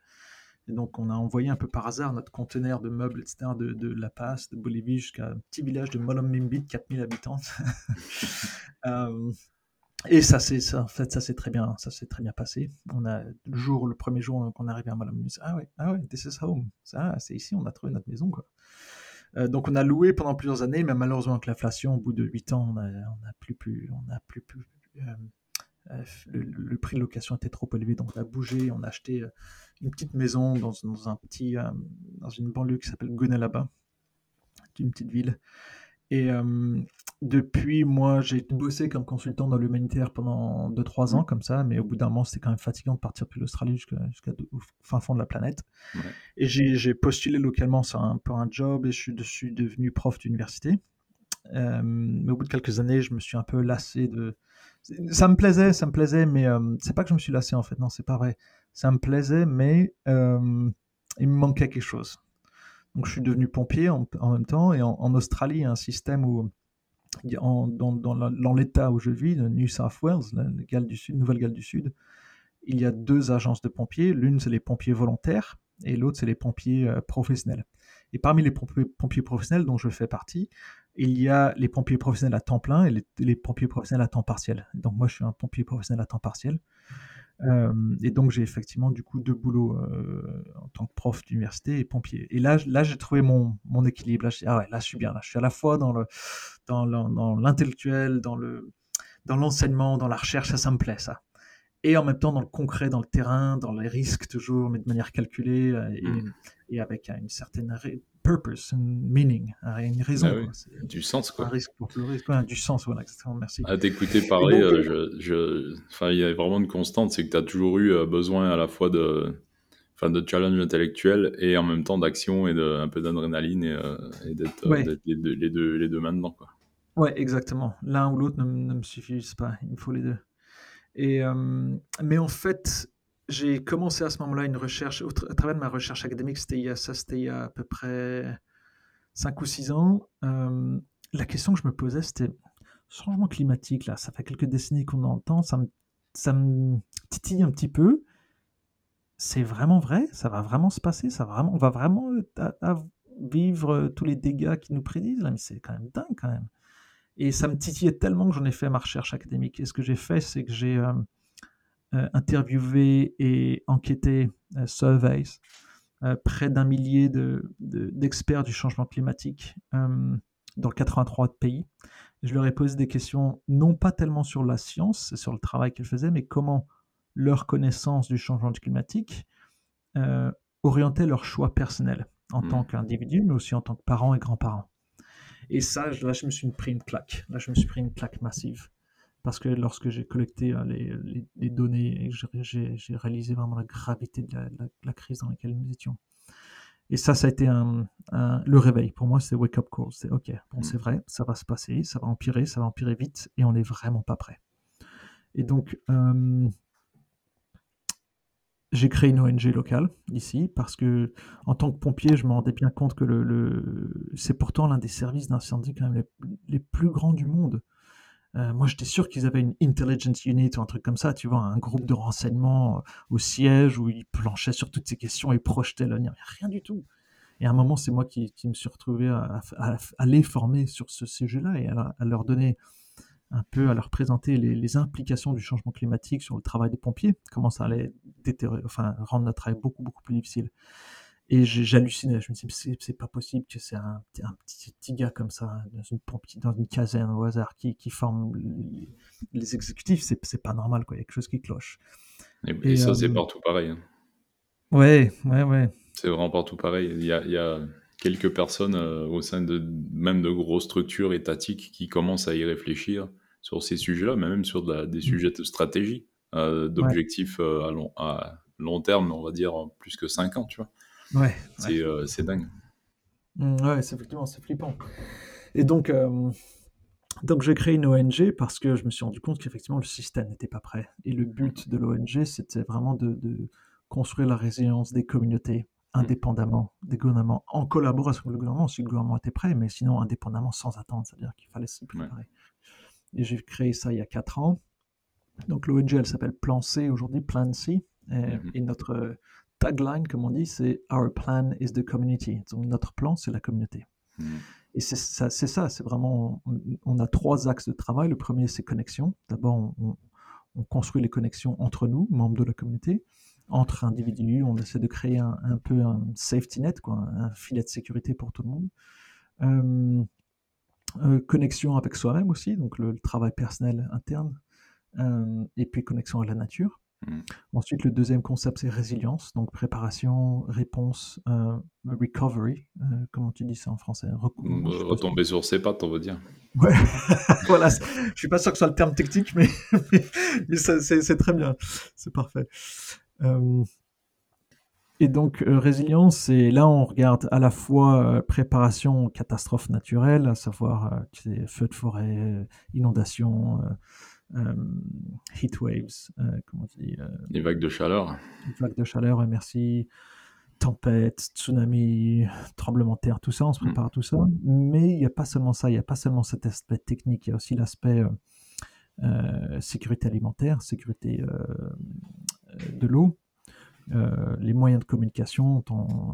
Speaker 2: Et donc on a envoyé un peu par hasard notre conteneur de meubles, etc., de, La Paz, de Bolivie, jusqu'à un petit village de Molombimbi de 4000 habitants. euh, et ça c'est ça, en fait, ça s'est très bien, ça s'est très bien passé. On a le jour, le premier jour qu'on est arrivé à Molombimbi, ah ouais, ah ouais, this is home. Ça, c'est ici, on a trouvé notre maison, quoi. Euh, donc on a loué pendant plusieurs années, mais malheureusement avec l'inflation, au bout de 8 ans, on n'a plus, plus, on a plus, plus euh, euh, le, prix de location était trop élevé, donc on a bougé, on a acheté une petite maison dans, dans un petit, dans une banlieue qui s'appelle Gunalaba, une petite ville. Et depuis, moi, j'ai bossé comme consultant dans l'humanitaire pendant 2-3 ans, comme ça, mais au bout d'un moment, c'était quand même fatigant de partir depuis l'Australie jusqu'à fin fond de la planète. Et j'ai postulé localement sur un, pour un job et je suis, devenu prof d'université. mais au bout de quelques années, je me suis un peu lassé de. Ça me plaisait, ça me plaisait, mais c'est pas que je me suis lassé en fait, non, c'est pas vrai. Ça me plaisait, mais il me manquait quelque chose. Donc je suis devenu pompier en, même temps, et en, Australie, il y a un système où dans, l'État où je vis, le New South Wales, la Nouvelle-Galles du Sud, il y a deux agences de pompiers. L'une, c'est les pompiers volontaires et l'autre, c'est les pompiers euh, professionnels. Et parmi les pompiers, professionnels dont je fais partie, il y a les pompiers professionnels à temps plein et les pompiers professionnels à temps partiel. Donc moi, je suis un pompier professionnel à temps partiel. Euh, et donc j'ai effectivement du coup deux boulots euh, en tant que prof d'université et pompier. Et là, là j'ai trouvé mon, mon équilibre. Là je, ah ouais, là je suis bien. Là je suis à la fois dans le dans l'intellectuel, dans le dans l'enseignement, dans la recherche, ça, ça me plaît ça. Et en même temps dans le concret, dans le terrain, dans les risques toujours, mais de manière calculée euh, et, mmh. et avec une certaine purpose, meaning, une raison.
Speaker 1: Ah du sens, quoi.
Speaker 2: Un risque pour le risque, du sens, voilà, exactement, merci.
Speaker 1: À t'écouter parler, euh, je, je... Enfin, il y a vraiment une constante, c'est que tu as toujours eu euh, besoin à la fois de, enfin, de challenge intellectuel et en même temps d'action et de, un peu d'adrénaline et, euh, d'être les, deux, les, deux, les deux maintenant, quoi.
Speaker 2: Ouais, exactement. L'un ou l'autre ne, ne, me suffisent pas, il me faut les deux. Et, mais en fait, j'ai commencé à ce moment-là une recherche, à travers ma recherche académique, c'était il y a, ça c'était il y a à peu près 5 ou 6 ans. Euh, la question que je me posais, c'était changement climatique, là, ça fait quelques décennies qu'on entend, ça me, ça me titille un petit peu. C'est vraiment vrai? Ça va vraiment se passer? Ça vraiment, On va vraiment euh, vivre tous les dégâts qui nous prédisent là, mais c'est quand même dingue quand même. Et ça me titillait tellement que j'en ai fait ma recherche académique. Et ce que j'ai fait, c'est que j'ai euh, euh, interviewé et enquêté, euh, surveys, euh, près d'un millier d'experts du changement climatique dans 83 pays. Je leur ai posé des questions, non pas tellement sur la science, sur le travail qu'ils faisaient, mais comment leur connaissance du changement climatique orientait leur choix personnel en mmh. tant qu'individu, mais aussi en tant que parents et grands-parents. Et ça, là, je me suis pris une claque. Là, je me suis pris une claque massive parce que lorsque j'ai collecté euh, les, les, données et j'ai réalisé vraiment la gravité de la, crise dans laquelle nous étions. Et ça, ça a été un, le réveil. Pour moi, c'est wake-up call. C'est OK, bon, c'est vrai, ça va se passer, ça va empirer, ça va empirer vite, et on n'est vraiment pas prêt. Et donc, euh, j'ai créé une ONG locale ici parce que, en tant que pompier, je me rendais bien compte que le, c'est pourtant l'un des services d'incendie quand même les, les, plus grands du monde. Euh, moi, j'étais sûr qu'ils avaient une intelligence unit ou un truc comme ça, tu vois, un groupe de renseignement euh, au siège où ils planchaient sur toutes ces questions et projetaient l'avenir. Rien du tout. Et à un moment, c'est moi qui, me suis retrouvé à, les former sur ce sujet-là et à, leur donner un peu, à leur présenter les, implications du changement climatique sur le travail des pompiers, comment ça allait enfin, rendre notre travail beaucoup, beaucoup plus difficile. Et j'hallucinais, je me dis, c'est pas possible que c'est un, un petit, petit, gars comme ça, dans une, dans une caserne au hasard, qui, qui forme les, exécutifs, c'est pas normal, quoi. il y a quelque chose qui cloche.
Speaker 1: Et, ça, c'est euh, partout pareil. Hein.
Speaker 2: Ouais, ouais, ouais.
Speaker 1: C'est vraiment partout pareil. Il y a, il y a quelques personnes euh, au sein de même de grosses structures étatiques qui commencent à y réfléchir sur ces sujets-là, mais même sur des mmh. sujets de stratégie, euh, d'objectifs à, long, à long terme, on va dire plus que 5 ans, tu vois.
Speaker 2: Ouais.
Speaker 1: C'est dingue.
Speaker 2: Mmh, ouais, c'est effectivement, c'est flippant. Et donc, euh, donc j'ai créé une ONG parce que je me suis rendu compte qu'effectivement le système n'était pas prêt. Et le but de l'ONG, c'était vraiment de, de, construire la résilience des communautés mmh. indépendamment des gouvernements, en collaboration avec le gouvernement, si le gouvernement était prêt, mais sinon indépendamment, sans attendre, c'est-à-dire qu'il fallait se préparer. Et j'ai créé ça il y a quatre ans. Donc l'ONG, elle s'appelle Plan C aujourd'hui, Plan C. Et, mmh et, notre tagline, comme on dit, c'est Our plan is the community. Donc notre plan, c'est la communauté. Mmh. Et c'est ça, c'est ça, c'est vraiment, on, a trois axes de travail. Le premier, c'est connexion. D'abord, on, construit les connexions entre nous, membres de la communauté, entre individus. On essaie de créer un, peu un safety net, quoi, un filet de sécurité pour tout le monde. Euh, euh, connexion avec soi-même aussi, donc le, travail personnel interne, euh, et puis connexion à la nature. Mmh. Ensuite, le deuxième concept, c'est résilience, donc préparation, réponse, euh, recovery. Euh, comment tu dis ça en français?
Speaker 1: Mmh, Retomber sur ses pattes, on va dire.
Speaker 2: Ouais, voilà. Je suis pas sûr que ce soit le terme technique, mais, mais, c'est très bien. C'est parfait. Euh, et donc, résilience, c'est là, on regarde à la fois préparation aux catastrophes naturelles, à savoir feux de forêt, inondations euh, heat waves, euh, comment tu dis
Speaker 1: Les vagues de chaleur.
Speaker 2: Les vagues de chaleur, merci tempête, tsunami, tremblement de terre, tout ça, on se mm. prépare à tout ça. Mais il n'y a pas seulement ça, il n'y a pas seulement cet aspect technique, il y a aussi l'aspect euh, sécurité alimentaire, sécurité de l'eau, les moyens de communication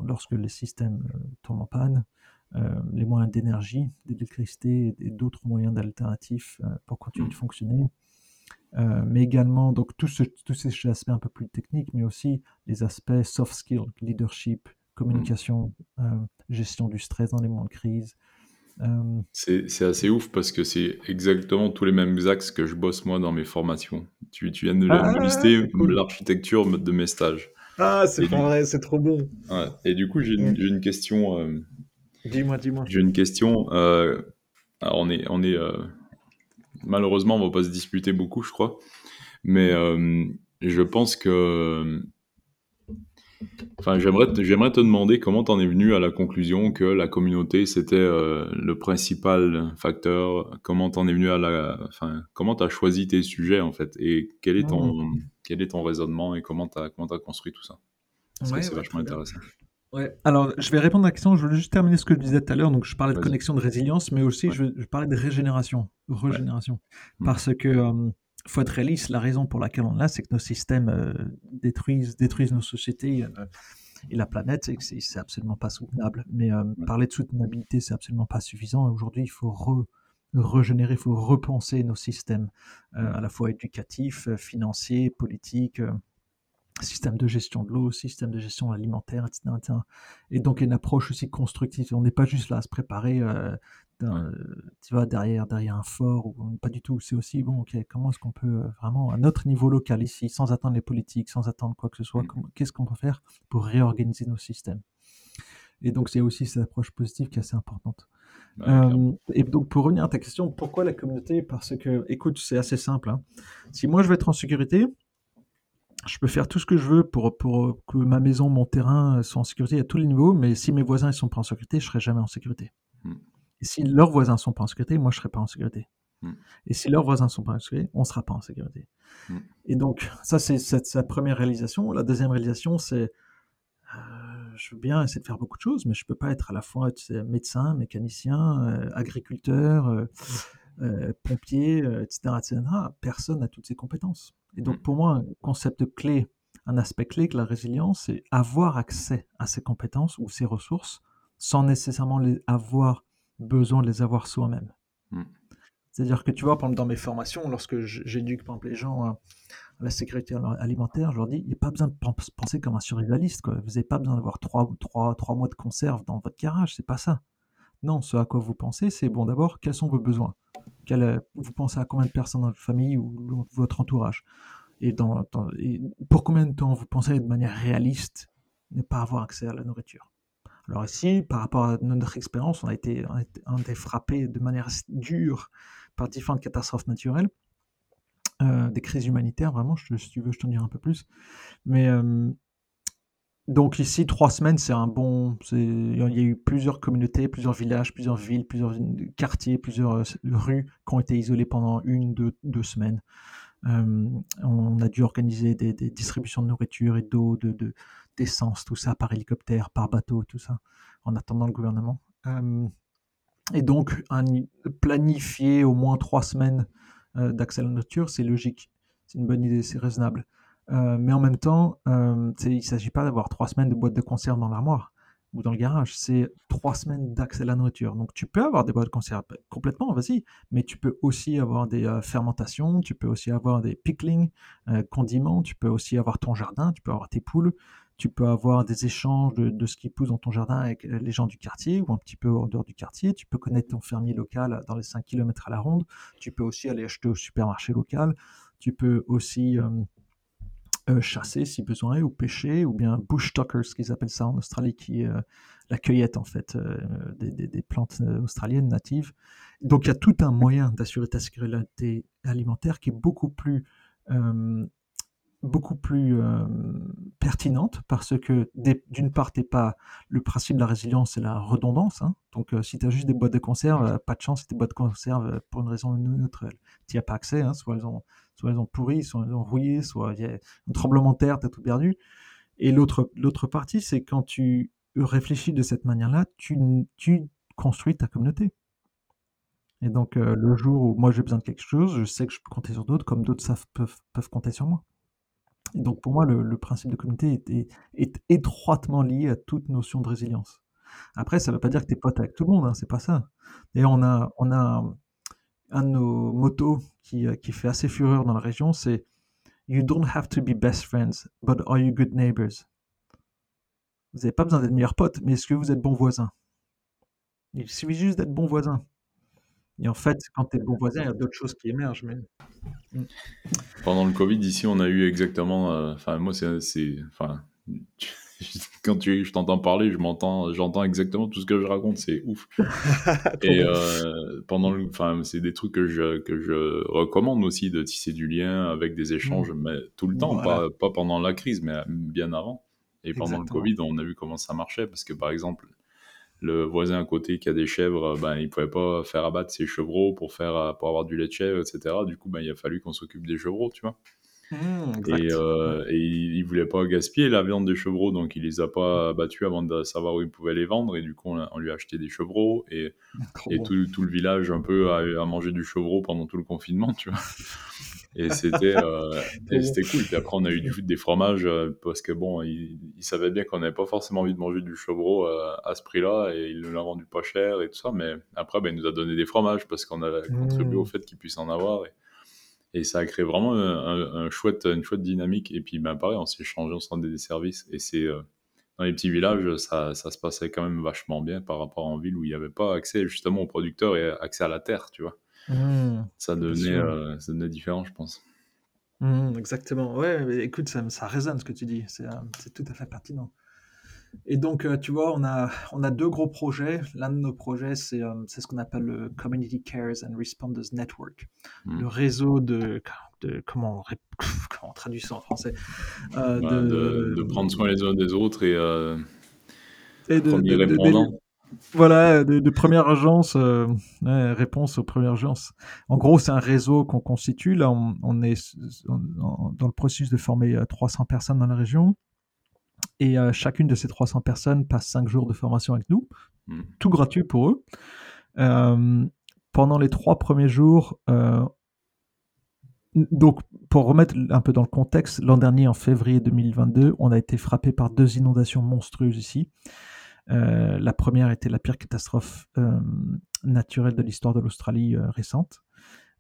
Speaker 2: lorsque les systèmes tombent en panne, les moyens d'énergie, d'électricité et d'autres moyens d'alternatifs pour continuer de mm. fonctionner. Euh, mais également donc tous ces aspects un peu plus techniques, mais aussi les aspects soft skills, leadership, communication, euh, gestion du stress dans les moments de crise.
Speaker 1: Euh, c'est assez ouf parce que c'est exactement tous les mêmes axes que je bosse moi dans mes formations. Tu, tu viens de ah, lister l'architecture de mes stages.
Speaker 2: Ah, c'est pas vrai, c'est trop bon.
Speaker 1: Ouais. Et du coup, j'ai une, une, question.
Speaker 2: dis-moi, dis-moi.
Speaker 1: J'ai une question. alors on est, on est malheureusement, on va pas se disputer beaucoup, je crois. Mais euh, je pense que. Enfin, j'aimerais, j'aimerais te demander comment tu en es venu à la conclusion que la communauté c'était euh, le principal facteur. Comment tu en es venu à la. Enfin, comment tu as choisi tes sujets en fait? Et quel est ton, quel est ton raisonnement et comment tu as, comment as construit tout ça? Parce que c'est vachement intéressant.
Speaker 2: Ouais. Alors, je vais répondre à la question. Je voulais juste terminer ce que je disais tout à l'heure. Donc, je parlais de connexion de résilience, mais aussi je, je, parlais de régénération. Régénération. Parce que, euh, faut être réaliste, la raison pour laquelle on l'a, c'est que nos systèmes euh, détruisent, détruisent nos sociétés euh, et la planète, et c'est absolument pas soutenable. Mais parler de soutenabilité, c'est absolument pas suffisant. Aujourd'hui, il faut régénérer, il faut repenser nos systèmes, à la fois éducatifs, financiers, politiques système de gestion de l'eau, système de gestion alimentaire, etc., Et donc une approche aussi constructive. On n'est pas juste là à se préparer, euh, tu vois, derrière, derrière un fort, ou pas du tout. C'est aussi, bon, ok, comment est-ce qu'on peut euh, vraiment, à notre niveau local ici, sans attendre les politiques, sans attendre quoi que ce soit, mmh. qu'est-ce qu'on peut faire pour réorganiser nos systèmes? Et donc c'est aussi cette approche positive qui est assez importante. Euh, et donc pour revenir à ta question, pourquoi la communauté? Parce que, écoute, c'est assez simple. Hein. Si moi je veux être en sécurité, je peux faire tout ce que je veux pour, pour que ma maison, mon terrain soient en sécurité à tous les niveaux, mais si mes voisins ne sont pas en sécurité, je serai jamais en sécurité. Hmm. Et si leurs voisins ne sont pas en sécurité, moi je ne serai pas en sécurité. Hmm. Et si leurs voisins ne sont pas en sécurité, on ne sera pas en sécurité. Hmm. Et donc, ça, c'est sa première réalisation. La deuxième réalisation, c'est euh, je veux bien essayer de faire beaucoup de choses, mais je ne peux pas être à la fois médecin, mécanicien, euh, agriculteur, euh, pompier, etc., etc. Personne n'a toutes ces compétences. Et donc, mmh. pour moi, un concept clé, un aspect clé de la résilience, c'est avoir accès à ces compétences ou ces ressources sans nécessairement les avoir besoin de les avoir soi-même. Mmh. C'est-à-dire que tu vois, dans mes formations, lorsque j'éduque par exemple les gens à la sécurité alimentaire, je leur dis, il n'y a pas besoin de penser comme un survivaliste. Quoi. Vous n'avez pas besoin d'avoir trois, trois, trois mois de conserve dans votre garage, c'est pas ça. Non, ce à quoi vous pensez, c'est bon d'abord, quels sont vos besoins? Euh, Vous pensez à combien de personnes dans votre famille ou votre entourage? Et, pour combien de temps vous pensez de manière réaliste ne pas avoir accès à la nourriture? Alors ici, par rapport à notre expérience, on a été, été, frappé de manière dure par différentes catastrophes naturelles, euh, des crises humanitaires, vraiment, si tu veux, je t'en dirai un peu plus. Mais euh, donc ici, trois semaines, c'est un bon. Il y a eu plusieurs communautés, plusieurs villages, plusieurs villes, plusieurs quartiers, plusieurs rues qui ont été isolées pendant une, deux, deux semaines. on a dû organiser des, distributions de nourriture et d'eau, de, d'essence, tout ça par hélicoptère, par bateau, tout ça, en attendant le gouvernement. et donc, planifier au moins trois semaines d'accès à la nature, c'est logique. C'est une bonne idée, c'est raisonnable. Euh, mais en même temps, euh, il ne s'agit pas d'avoir trois semaines de boîtes de conserve dans l'armoire ou dans le garage. C'est trois semaines d'accès à la nourriture. Donc tu peux avoir des boîtes de conserve bah, complètement, vas-y. Mais tu peux aussi avoir des euh, fermentations, tu peux aussi avoir des pickling, condiments, tu peux aussi avoir ton jardin, tu peux avoir tes poules, tu peux avoir des échanges de, de, ce qui pousse dans ton jardin avec les gens du quartier ou un petit peu en dehors du quartier. Tu peux connaître ton fermier local dans les 5 km à la ronde. Tu peux aussi aller acheter au supermarché local. Tu peux aussi euh, chasser si besoin, ou pêcher, ou bien bush ce qu'ils appellent ça en Australie, qui est euh, la cueillette en fait euh, des, plantes australiennes natives. Donc il y a tout un moyen d'assurer ta sécurité alimentaire qui est beaucoup plus beaucoup plus pertinente parce que d'une part, t'es pas le principe de la résilience, c'est la redondance. Hein. Donc, si tu as juste des boîtes de conserve, pas de chance, tes boîtes de conserve, pour une raison ou une autre, tu n'y as pas accès. Hein. Soit elles ont soit elles ont pourri, soit elles ont rouillé, soit il y a un tremblement de terre, tu as tout perdu. Et l'autre, l'autre partie, c'est quand tu réfléchis de cette manière-là, tu, tu construis ta communauté. Et donc, euh, le jour où moi j'ai besoin de quelque chose, je sais que je peux compter sur d'autres, comme d'autres savent, peuvent, peuvent compter sur moi. Et donc, pour moi, le, principe de communauté est, étroitement lié à toute notion de résilience. Après, ça ne veut pas dire que tu es pote avec tout le monde, hein, c'est pas ça. D'ailleurs, on a, un de nos motos qui, euh, qui fait assez fureur dans la région, c'est You don't have to be best friends, but are you good neighbors? Vous n'avez pas besoin d'être meilleurs potes, mais est-ce que vous êtes bons voisins? Il suffit juste d'être bon voisin. Et en fait, quand tu es bon voisin, il y a d'autres choses qui émergent. Mais...
Speaker 1: Mm. Pendant le Covid, ici, on a eu exactement. Euh, enfin, moi, c'est. Enfin, quand tu, je t'entends parler, je m'entends, j'entends exactement tout ce que je raconte, c'est ouf. et euh, pendant, enfin, c'est des trucs que je, que je recommande aussi de tisser du lien avec des échanges, mmh. mais tout le temps, pas, pas pendant la crise, mais bien avant. Et pendant le Covid, on a vu comment ça marchait, parce que par exemple, le voisin à côté qui a des chèvres, ben, il pouvait pas faire abattre ses chevreaux pour, faire, pour avoir du lait de chèvre, etc. Du coup, ben, il a fallu qu'on s'occupe des chevreaux, tu vois. Mmh, et, euh, et, il, voulait pas gaspiller la viande des chevreaux, donc il les a pas battus avant de savoir où il pouvait les vendre. Et du coup, on, lui a acheté des chevreaux et, et tout, tout, le village un peu a, a, mangé du chevreau pendant tout le confinement, tu vois. Et c'était euh, c'était cool. Puis après, on a eu du, des fromages euh, parce que bon, il, il savait bien qu'on n'avait pas forcément envie de manger du chevreau euh, à ce prix-là et il nous l'a vendu pas cher et tout ça. Mais après, ben, il nous a donné des fromages parce qu'on a contribué au mmh. fait qu'il puisse en avoir. Et, et ça a créé vraiment un, chouette, une chouette dynamique. Et puis, ben, pareil, on s'est échangé, on se rendait des services. Et c'est euh, dans les petits villages, ça, ça, se passait quand même vachement bien par rapport à en ville où il n'y avait pas accès justement aux producteurs et accès à la terre, tu vois. Mmh, ça, devenait, euh, ça devenait différent, je pense.
Speaker 2: Mmh, exactement. Ouais, écoute, ça, ça résonne ce que tu dis. C'est euh, tout à fait pertinent. Et donc, euh, tu vois, on a, on a deux gros projets. L'un de nos projets, c'est euh, ce qu'on appelle le Community Cares and Responders Network, hmm. le réseau de, de comment, comment on traduit ça en français
Speaker 1: euh, bah, de, de, prendre soin les uns des autres et, et de, répondants.
Speaker 2: Voilà, de, première agence, réponse aux premières agences. En gros, c'est un réseau qu'on constitue. Là, on, on est dans le processus de former 300 personnes dans la région. Et euh, chacune de ces 300 personnes passe 5 jours de formation avec nous, hmm. tout gratuit pour eux. Euh, pendant les trois premiers jours, euh, donc pour remettre un peu dans le contexte, l'an dernier, en février 2022, on a été frappé par deux inondations monstrueuses ici. La première était la pire catastrophe naturelle de l'histoire de l'Australie récente.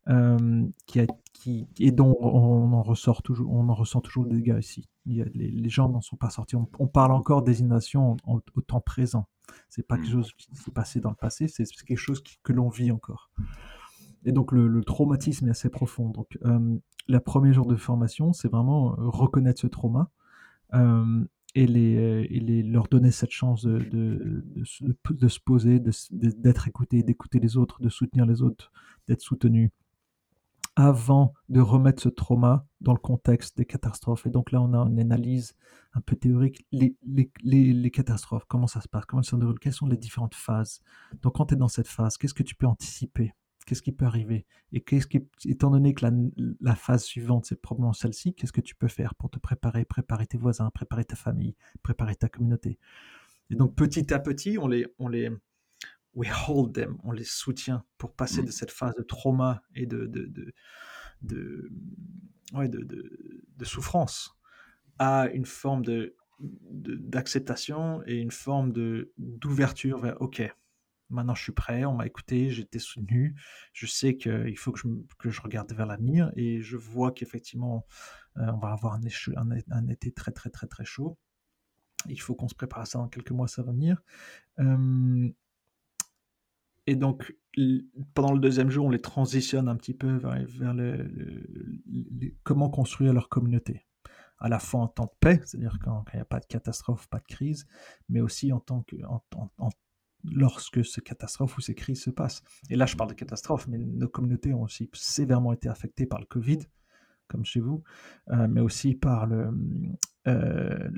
Speaker 2: qui, a, qui, et dont on en, ressort toujours, on en ressent toujours des dégâts ici les, gens n'en sont pas sortis. On, parle encore des inondations au temps présent. C'est pas quelque mmh. chose qui s'est passé dans le passé, c'est quelque chose que l'on vit encore. Et donc le, traumatisme est assez profond. Donc euh, la premier jour de formation, c'est vraiment euh, reconnaître ce trauma euh, et, les, les, leur donner cette chance de, de, de, se poser, d'être écouté, d'écouter les autres, de soutenir les autres, d'être soutenu. avant de remettre ce trauma dans le contexte des catastrophes. Et donc là, on a une analyse un peu théorique. Les, les, les, catastrophes, comment ça se passe? Comment ça se déroule Quelles sont les différentes phases? Donc quand tu es dans cette phase, qu'est-ce que tu peux anticiper? Qu'est-ce qui peut arriver? Et qu'est-ce qui, étant donné que la, la phase suivante, c'est probablement celle-ci, qu'est-ce que tu peux faire pour te préparer, préparer tes voisins, préparer ta famille, préparer ta communauté? Et donc petit à petit, on les, on les, we hold them, on les soutient pour passer mmh. de cette phase de trauma et de, de, de, de, ouais, de, de souffrance à une forme de d'acceptation et une forme de d'ouverture vers ok maintenant je suis prêt on m'a écouté j'étais soutenu. Je sais qu'il faut que je, regarde vers l'avenir et je vois qu'effectivement euh, on va avoir un, été très très très très chaud. Il faut qu'on se prépare à ça dans quelques mois ça va venir. Et donc, pendant le deuxième jour, on les transitionne un petit peu vers, comment construire leur communauté. À la fois en temps de paix, c'est-à-dire quand il n'y a pas de catastrophe, pas de crise, mais aussi en tant que, lorsque ces catastrophes ou ces crises se passent. Et là, je parle de catastrophes, mais nos communautés ont aussi sévèrement été affectées par le Covid, comme chez vous, euh, mais aussi par euh,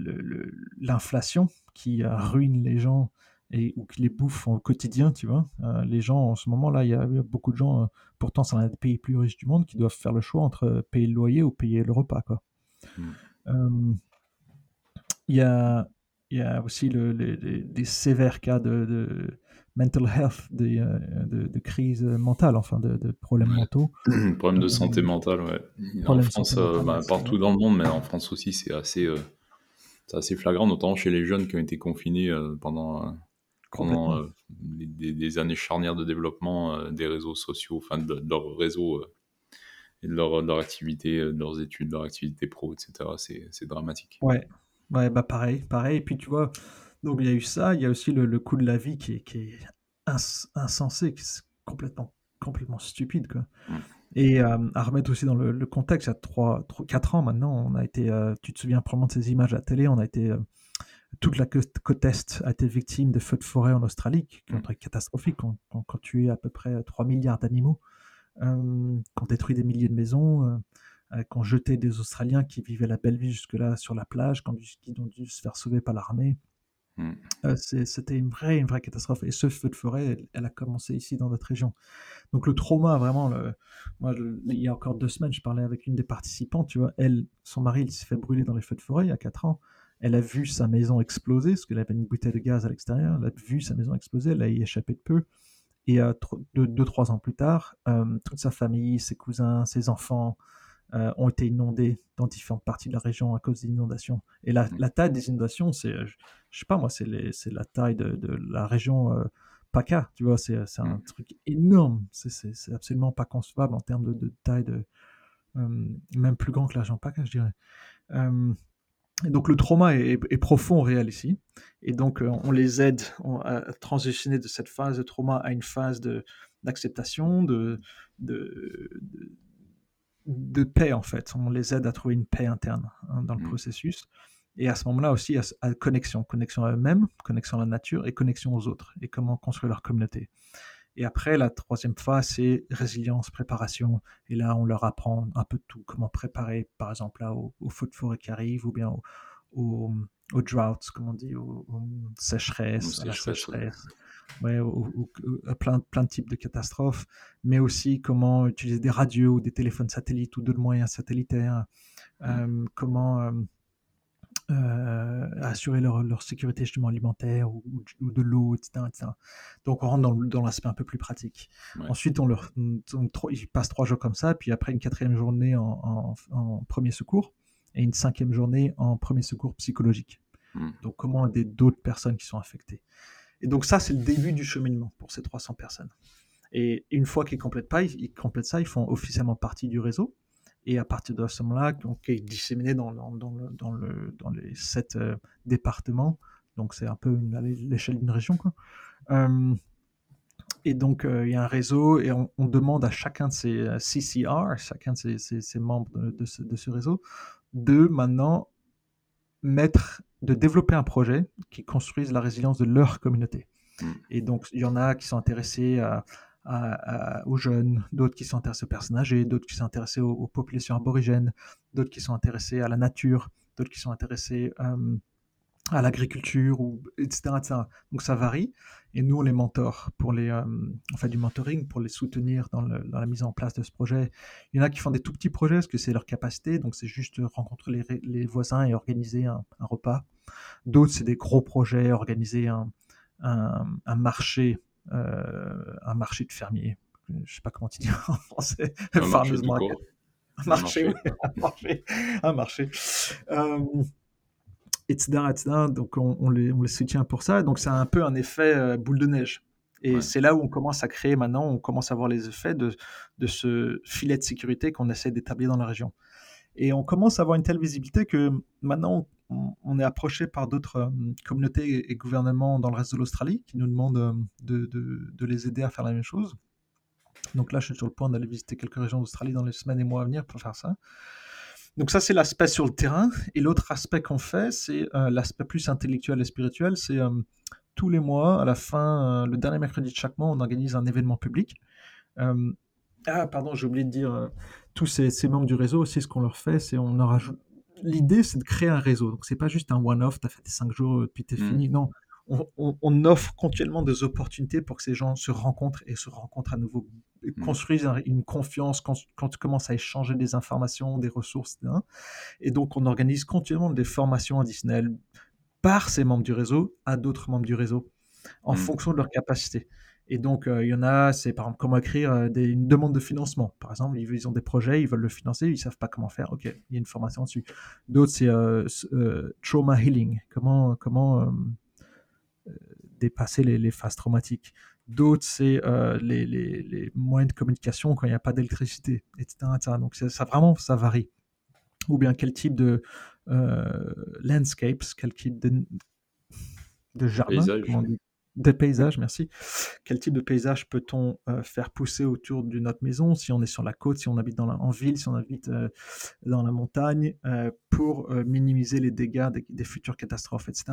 Speaker 2: l'inflation qui ruine les gens et ou qui les bouffent au quotidien, tu vois. Euh, les gens, en ce moment-là, il y a beaucoup de gens, euh, pourtant c'est un des pays plus riches du monde, qui doivent faire le choix entre payer le loyer ou payer le repas, quoi. Hmm. Euh, il y, a, y a aussi le, des sévères cas de, mental health, de, de, crise mentale, enfin de, problèmes mentaux.
Speaker 1: Problèmes de santé mentale, ouais. En France, bah, partout dans le monde, mais en France aussi, c'est assez, assez flagrant, notamment chez les jeunes qui ont été confinés pendant pendant euh, des, années charnières de développement euh, des réseaux sociaux, enfin de, leur réseau euh, et de leur, leur, activité, de leurs études, de leur activité pro, etc. C'est dramatique.
Speaker 2: Ouais. Ouais, bah pareil, pareil. Et puis tu vois, donc il y a eu ça, il y a aussi le, le coût de la vie qui est, qui est insensé, qui est complètement, complètement stupide. Quoi. Et à remettre aussi dans le, contexte, il y a 3, 4 ans maintenant, on a été, tu te souviens probablement de ces images à la télé, on a été toute la côte est a été victime de feux de forêt en Australie, qui mm. très catastrophiques, qui ont, tué à peu près 3 milliards d'animaux, euh, qui ont détruit des milliers de maisons, euh, euh, ont jeté des Australiens qui vivaient la belle vie jusque-là sur la plage, qui ont dû se faire sauver par l'armée. Mm. C'était une vraie, une vraie catastrophe. Et ce feu de forêt, elle, a commencé ici dans notre région. Donc le trauma, vraiment, le, moi, il y a encore deux semaines, je parlais avec une des participantes, tu vois, elle, son mari, il s'est fait brûler dans les feux de forêt il y a 4 ans. Elle a vu sa maison exploser, parce qu'elle avait une bouteille de gaz à l'extérieur. Elle a vu sa maison exploser, elle a y échappé de peu. Et euh, deux, trois ans plus tard, euh, toute sa famille, ses cousins, ses enfants euh, ont été inondés dans différentes parties de la région à cause des inondations. Et la, taille des inondations, c'est, je, sais pas moi, c'est, la taille de, la région PACA, tu vois, c'est, un mmh. truc énorme. C'est, absolument pas concevable en termes de, de taille de. même plus grand que la région PACA, je dirais. Et donc le trauma est, profond, réel ici. Et donc euh, on les aide à transitionner de cette phase de trauma à une phase d'acceptation, de, de, de, paix en fait. On les aide à trouver une paix interne hein, dans le mmh. processus. Et à ce moment-là aussi, à, à connexion, connexion à eux-mêmes, connexion à la nature et connexion aux autres, et comment construire leur communauté. Et après, la troisième phase, c'est résilience, préparation. Et là, on leur apprend un peu tout, comment préparer, par exemple, là, au, feu de forêt qui arrive, ou bien au, au, au drought, comme on dit, aux, sécheresses, à la sécheresse. Ouais, plein, plein de types de catastrophes, mais aussi comment utiliser des radios ou des téléphones satellites ou d'autres moyens satellitaires, mmh. euh, comment euh, euh, assurer leur, leur, sécurité justement alimentaire ou, de l'eau, etc., Donc on rentre dans, dans l'aspect un peu plus pratique. Ensuite, on leur, ils passent trois jours comme ça, puis après une quatrième journée en, en, premier secours et une cinquième journée en premier secours psychologique. Hmm. Donc comment aider d'autres personnes qui sont affectées. Et donc ça, c'est le début du cheminement pour ces 300 personnes. Et une fois qu'ils complètent pas, ils ça, ils font officiellement partie du réseau et à partir de ce moment-là, donc, est disséminé dans, dans, dans, le, dans, le, dans les sept euh, départements. Donc c'est un peu l'échelle d'une région. Euh, et donc euh, il y a un réseau et on, demande à chacun de ces CCR, chacun de ces, membres de, ce, réseau, de maintenant mettre, de développer un projet qui construise la résilience de leur communauté. Mm. Et donc il y en a qui sont intéressés à aux jeunes, d'autres qui sont intéressés aux personnes âgées, d'autres qui sont intéressés aux, populations aborigènes, d'autres qui sont intéressés à la nature, d'autres qui sont intéressés euh, à l'agriculture, ou, etc., Donc ça varie. Et nous, on les mentors pour les, euh, on fait du mentoring pour les soutenir dans, la mise en place de ce projet. Il y en a qui font des tout petits projets parce que c'est leur capacité, donc c'est juste rencontrer les, voisins et organiser un, repas. D'autres, c'est des gros projets, organiser un, marché, euh, un marché de fermiers. Je sais pas comment tu dis en français.
Speaker 1: Un marché,
Speaker 2: un marché, un marché, un marché. Euh, etc., Donc on, les, on, les, soutient pour ça. Donc c'est un peu un effet euh, boule de neige. Et c'est là où on commence à créer maintenant, on commence à voir les effets de, de ce filet de sécurité qu'on essaie d'établir dans la région. Et on commence à avoir une telle visibilité que maintenant on, est approché par d'autres euh, communautés et gouvernements dans le reste de l'Australie qui nous demandent euh, de, de, de, les aider à faire la même chose. Donc là, je suis sur le point d'aller visiter quelques régions d'Australie dans les semaines et mois à venir pour faire ça. Donc ça, c'est l'aspect sur le terrain. Et l'autre aspect qu'on fait, c'est euh, l'aspect plus intellectuel et spirituel. C'est euh, tous les mois, à la fin, euh, le dernier mercredi de chaque mois, on organise un événement public. ah, pardon, j'ai oublié de dire, tous ces, membres du réseau aussi, ce qu'on leur fait, c'est on leur L'idée, c'est de créer un réseau. Donc, c'est pas juste un one-off, tu as fait tes cinq jours, puis t'es mmh. fini. Non, on, offre continuellement des opportunités pour que ces gens se rencontrent et se rencontrent à nouveau, mmh. construisent une confiance quand, quand, tu commences à échanger des informations, des ressources. Et donc, on organise continuellement des formations additionnelles par ces membres du réseau à d'autres membres du réseau en mmh. fonction de leur capacité. Et donc, euh, il y en a, c'est par exemple comment écrire euh, des, une demande de financement. Par exemple, ils, ont des projets, ils veulent le financer, ils savent pas comment faire. Ok, il y a une formation dessus. D'autres, c'est euh, trauma healing. Comment, comment dépasser les, phases traumatiques. D'autres, c'est euh, les, moyens de communication quand il n'y a pas d'électricité, etc., Donc ça, vraiment, ça varie. Ou bien quel type de euh, landscapes, quel type de, de jardin, des paysages, merci. Quel type de paysage peut-on euh, faire pousser autour de notre maison? Si on est sur la côte, si on habite dans la, en ville, si on habite dans la montagne, pour minimiser les dégâts des, futures catastrophes, etc.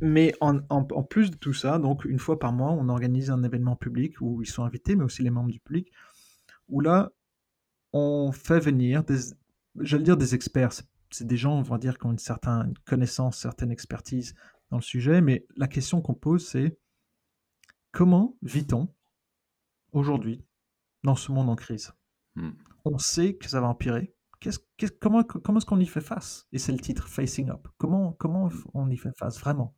Speaker 2: Mais en, plus de tout ça, donc une fois par mois, on organise un événement public où ils sont invités, mais aussi les membres du public, où là, on fait venir des, j'allais dire des experts. C'est des gens, on va dire, qui ont une certaine connaissance, certaine expertise dans le sujet, mais la question qu'on pose, c'est comment vit-on aujourd'hui dans ce monde en crise? Hmm. On sait que ça va empirer. comment, comment est-ce qu'on y fait face? Et c'est le titre Facing Up. Comment, comment on y fait face vraiment?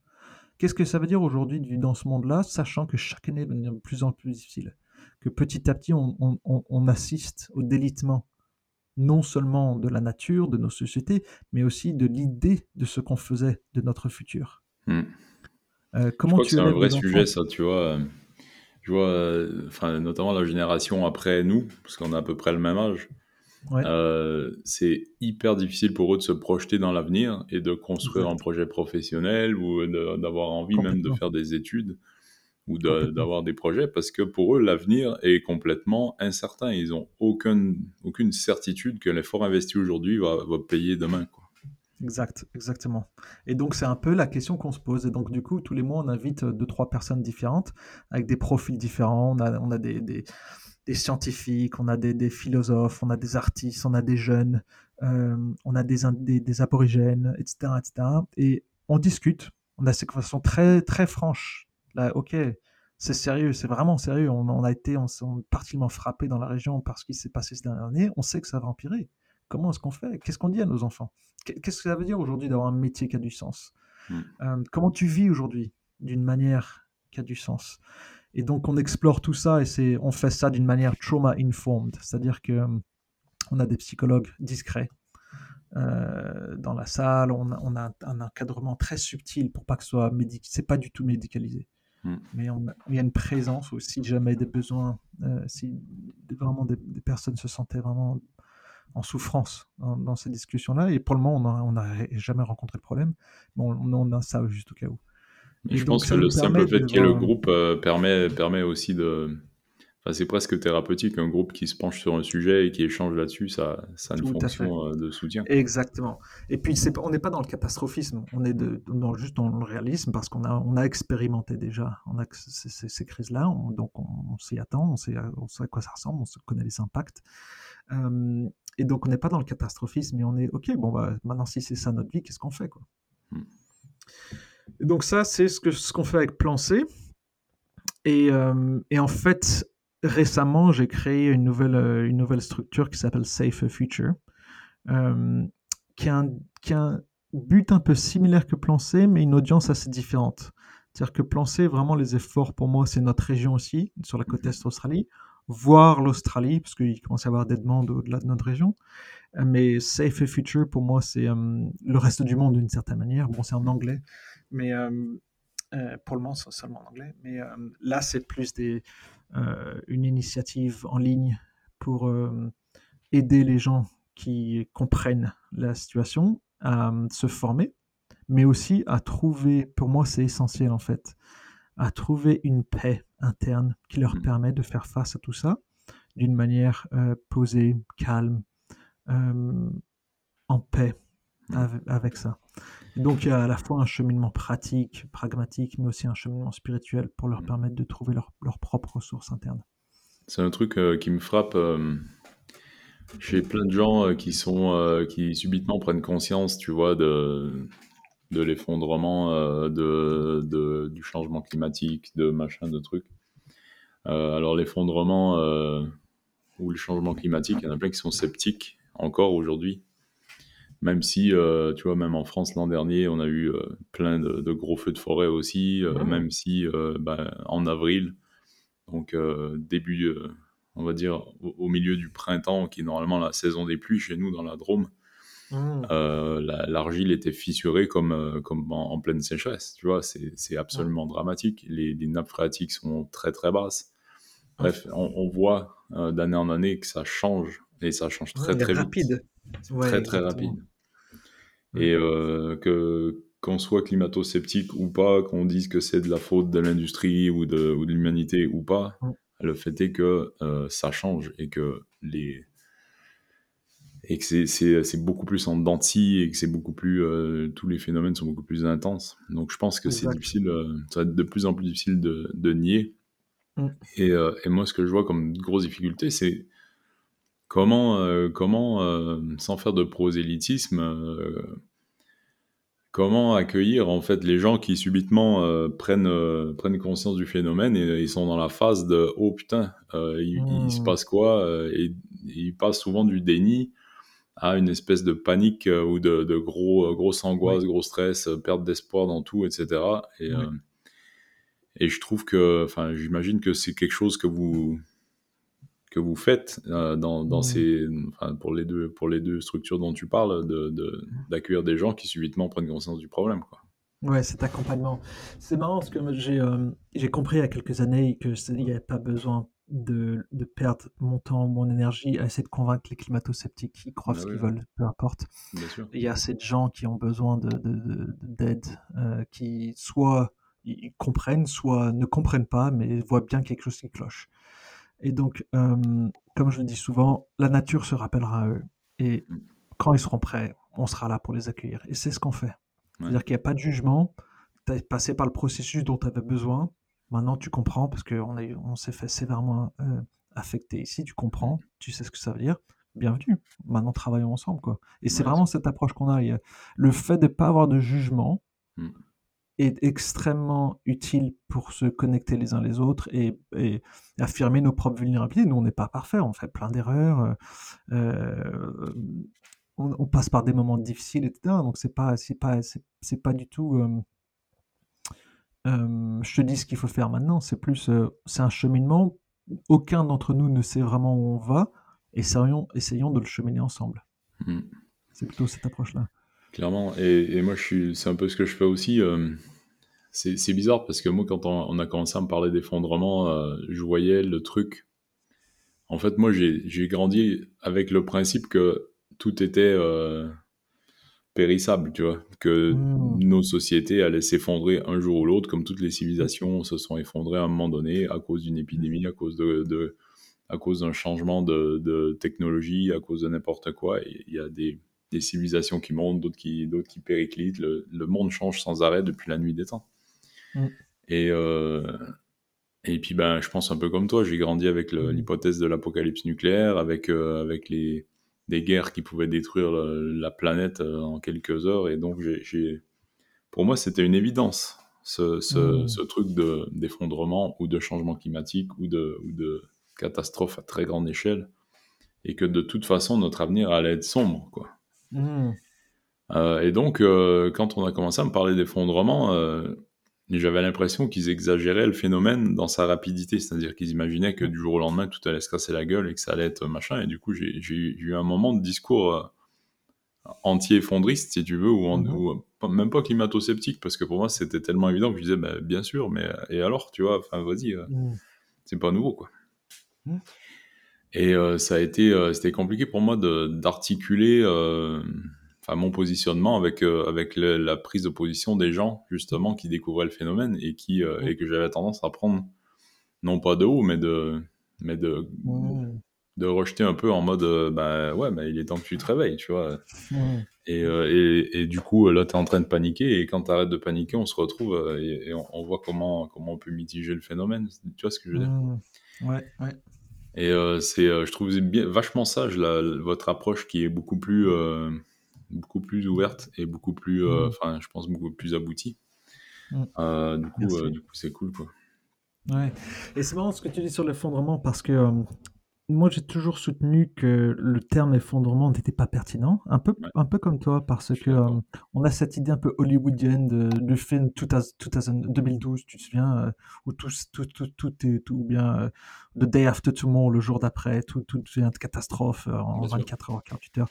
Speaker 2: Qu'est-ce que ça veut dire aujourd'hui dans ce monde-là, sachant que chaque année devient de plus en plus difficile? Que petit à petit, on, assiste au délitement non seulement de la nature, de nos sociétés, mais aussi de l'idée de ce qu'on faisait de notre futur.
Speaker 1: Hmm. Euh, comment Je crois que c'est un vrai sujet, ça, tu vois. Je vois, euh, enfin, notamment la génération après nous, parce qu'on a à peu près le même âge. Euh, c'est hyper difficile pour eux de se projeter dans l'avenir et de construire un projet professionnel ou d'avoir envie même de faire des études ou d'avoir des projets parce que pour eux, l'avenir est complètement incertain. Ils n'ont aucune, aucune certitude que l'effort investi aujourd'hui va, va, payer demain. Quoi.
Speaker 2: Exact, exactement. Et donc, c'est un peu la question qu'on se pose. Et donc, du coup, tous les mois, on invite deux, trois personnes différentes avec des profils différents. On a, on a des, des des scientifiques, on a des, philosophes, on a des artistes, on a des jeunes, euh, on a des, des, aborigènes, etc., etc. Et on discute, on a ces conversations très, très franches. Là, ok, c'est sérieux, c'est vraiment sérieux. On, a été on, particulièrement frappé dans la région par ce qui s'est passé ces dernières années. On sait que ça va empirer. Comment est-ce qu'on fait? Qu'est-ce qu'on dit à nos enfants? Qu'est-ce que ça veut dire aujourd'hui d'avoir un métier qui a du sens? Hmm. euh, Comment tu vis aujourd'hui d'une manière qui a du sens? Et donc on explore tout ça et c'est, on fait ça d'une manière trauma informed, c'est-à-dire que euh, on a des psychologues discrets euh, dans la salle, on a, un encadrement très subtil pour pas que ce soit médic, c'est pas du tout médicalisé. Hmm. Mais il y a une présence aussi, si jamais des besoins, euh, si vraiment des, personnes se sentaient vraiment en souffrance dans, ces discussions-là. Et pour le moment, on n'a jamais rencontré de problème. Mais on, on, a ça juste au cas où
Speaker 1: je pense que le simple fait qu'il y ait le groupe euh, permet, permet aussi de. c'est presque thérapeutique, un groupe qui se penche sur un sujet et qui échange là-dessus, ça, ça a une fonction euh, de soutien.
Speaker 2: Exactement. Et puis, on n'est pas dans le catastrophisme, on est dans, juste dans le réalisme parce qu'on a, on a expérimenté déjà on a ces, crises-là, donc on, s'y attend, on sait, on sait, à quoi ça ressemble, on connaît les impacts. Euh, et donc, on n'est pas dans le catastrophisme, mais on est, OK, bon, bah, maintenant, si c'est ça notre vie, qu'est-ce qu'on fait quoi? Hmm. Donc, ça, c'est ce qu'on ce qu'on fait avec Plan C. Et, euh, et, en fait, récemment, j'ai créé une nouvelle, euh, une nouvelle structure qui s'appelle Safe Future, euh, qui, a un, qui, a un, but un peu similaire que Plan C, mais une audience assez différente. C'est-à-dire que Plan C, vraiment, les efforts pour moi, c'est notre région aussi, sur la côte est d'Australie, voire l'Australie, parce qu'il commence à y avoir des demandes au-delà de notre région. Mais Safe Future, pour moi, c'est le reste du monde d'une certaine manière. Bon, c'est en anglais, mais pour le moment, c'est seulement en anglais. Mais là, c'est plus des, euh, une initiative en ligne pour euh, aider les gens qui comprennent la situation à euh, se former, mais aussi à trouver, pour moi c'est essentiel en fait, à trouver une paix interne qui leur mmh. permet de faire face à tout ça d'une manière posée, calme, en paix mmh. avec, ça. Donc il y a à la fois un cheminement pratique, pragmatique, mais aussi un cheminement spirituel pour leur mmh. permettre de trouver leurs leur propres ressources internes.
Speaker 1: C'est un truc euh, qui me frappe euh, chez plein de gens euh, qui sont qui subitement prennent conscience, tu vois, de, de l'effondrement, de, de, du changement climatique, de machin, de trucs. alors l'effondrement ou le changement climatique, il y en a plein qui sont sceptiques encore aujourd'hui même si, euh, tu vois, même en France l'an dernier, on a eu euh, plein de, gros feux de forêt aussi, euh, mmh. même si ben, en avril, donc début, on va dire, au, milieu du printemps, qui est normalement la saison des pluies chez nous dans la Drôme, mmh. l'argile était fissurée comme, comme en, pleine sécheresse, tu vois, c'est absolument dramatique. Les, nappes phréatiques sont très très basses. Bref, on, voit d'année en année que ça change, et ça change très très
Speaker 2: rapide.
Speaker 1: vite. très très rapide. Et euh, que qu'on soit climato-sceptique ou pas, qu'on dise que c'est de la faute de l'industrie ou de, ou de l'humanité ou pas, le fait est que euh, ça change et que les et que c'est beaucoup plus en denti et que c'est beaucoup plus euh, tous les phénomènes sont beaucoup plus intenses. Donc je pense que c'est difficile, ça va être de plus en plus difficile de, de nier. Mm. Et, et, moi, ce que je vois comme grosse difficulté, c'est Comment, euh, comment euh, sans faire de prosélytisme, euh, comment accueillir en fait les gens qui subitement prennent, prennent conscience du phénomène et ils sont dans la phase de oh putain, il, se mmh. passe quoi et, ils passent souvent du déni à une espèce de panique ou de, de gros, grosse angoisse, gros stress, perte d'espoir dans tout, etc. Et, et je trouve que, enfin, j'imagine que c'est quelque chose que vous, que vous faites euh, dans, dans ces, enfin, pour, les deux, pour les deux structures dont tu parles, d'accueillir de, des gens qui subitement prennent conscience du problème. Quoi.
Speaker 2: Ouais, cet accompagnement. C'est marrant parce que j'ai euh, j'ai compris il y a quelques années qu'il n'y avait pas besoin de, de, perdre mon temps, mon énergie à essayer de convaincre les climato-sceptiques qui croient bah ce qu'ils veulent, peu importe. Il y a assez de gens qui ont besoin d'aide, de, euh, qui soit ils comprennent, soit ne comprennent pas, mais voient bien quelque chose qui cloche. Et donc, euh, comme je le dis souvent, la nature se rappellera à eux. Et quand ils seront prêts, on sera là pour les accueillir. Et c'est ce qu'on fait. C'est-à-dire qu'il n'y a pas de jugement. Tu as passé par le processus dont tu avais besoin. Maintenant, tu comprends parce qu'on on, s'est fait sévèrement euh, affecté ici. Tu comprends, tu sais ce que ça veut dire. Bienvenue. Maintenant, travaillons ensemble. Quoi. Et c'est vraiment cette approche qu'on a. Le fait de ne pas avoir de jugement, mm est extrêmement utile pour se connecter les uns les autres et, affirmer nos propres vulnérabilités. Nous, on n'est pas parfait, on fait plein d'erreurs, euh, euh, on, passe par des moments difficiles, etc. Donc c'est pas, c'est pas, c'est, pas du tout. Euh, je te dis ce qu'il faut faire maintenant. C'est plus, c'est un cheminement. Aucun d'entre nous ne sait vraiment où on va. Essayons, essayons de le cheminer ensemble. Mmh. C'est plutôt cette approche-là.
Speaker 1: Clairement. Et, moi, c'est un peu ce que je fais aussi. Euh, c'est, bizarre parce que moi, quand on, a commencé à me parler d'effondrement, euh, je voyais le truc. En fait, moi, j'ai, grandi avec le principe que tout était, euh, périssable, tu vois, que mmh. nos sociétés allaient s'effondrer un jour ou l'autre, comme toutes les civilisations se sont effondrées à un moment donné à cause d'une épidémie, à cause de, à cause d'un changement de, technologie, à cause de n'importe quoi. Il y a des, civilisations qui montent, d'autres qui, d'autres qui périclitent. Le, monde change sans arrêt depuis la nuit des temps. Mmh. Et, euh, et puis, ben, je pense un peu comme toi, j'ai grandi avec mmh. l'hypothèse de l'apocalypse nucléaire, avec, euh, avec les, des guerres qui pouvaient détruire la planète euh, en quelques heures. Et donc, j'ai, pour moi, c'était une évidence, ce, ce, mmh. ce truc d'effondrement ou de changement climatique ou de, ou de catastrophe à très grande échelle. Et que de toute façon, notre avenir allait être sombre. Quoi. Mmh. Euh, et donc, euh, quand on a commencé à me parler d'effondrement, j'avais l'impression qu'ils exagéraient le phénomène dans sa rapidité, c'est-à-dire qu'ils imaginaient que du jour au lendemain tout allait se casser la gueule et que ça allait être machin. Et du coup, j'ai eu un moment de discours euh, anti-effondriste, si tu veux, ou, mhm. même pas climato-sceptique, parce que pour moi c'était tellement évident que je disais, bah, bien sûr, mais et alors, tu vois, enfin vas-y, euh, mhm. c'est pas nouveau quoi. Et euh, ça a été, c'était compliqué pour moi d'articuler enfin mon positionnement avec euh, avec la prise de position des gens justement qui découvraient le phénomène et qui euh, et que j'avais tendance à prendre. Non pas de haut mais de mais de de rejeter un peu en mode euh, bah ouais mais il est temps que tu te réveilles tu vois. Et, et, et, du coup là tu es en train de paniquer et quand tu arrêtes de paniquer on se retrouve et, on, voit comment comment on peut mitiger le phénomène. Tu vois ce que je veux dire?
Speaker 2: Ouais ouais
Speaker 1: et c'est je trouve bien vachement sage là, votre approche qui est beaucoup plus beaucoup plus ouverte et beaucoup plus, euh, mm. enfin, je pense beaucoup plus aboutie. Mm. Euh, du coup, euh, du coup, c'est cool, quoi.
Speaker 2: Ouais. Et c'est marrant ce que tu dis sur l'effondrement parce que moi j'ai toujours soutenu que le terme effondrement n'était pas pertinent, un peu, un peu comme toi, parce que on a cette idée un peu hollywoodienne de, du film 2012, tu te souviens, où tout, tout, tout, tout, est tout bien The Day After Tomorrow, le jour d'après, tout, tout devient de catastrophe en 24 heures, 48 heures.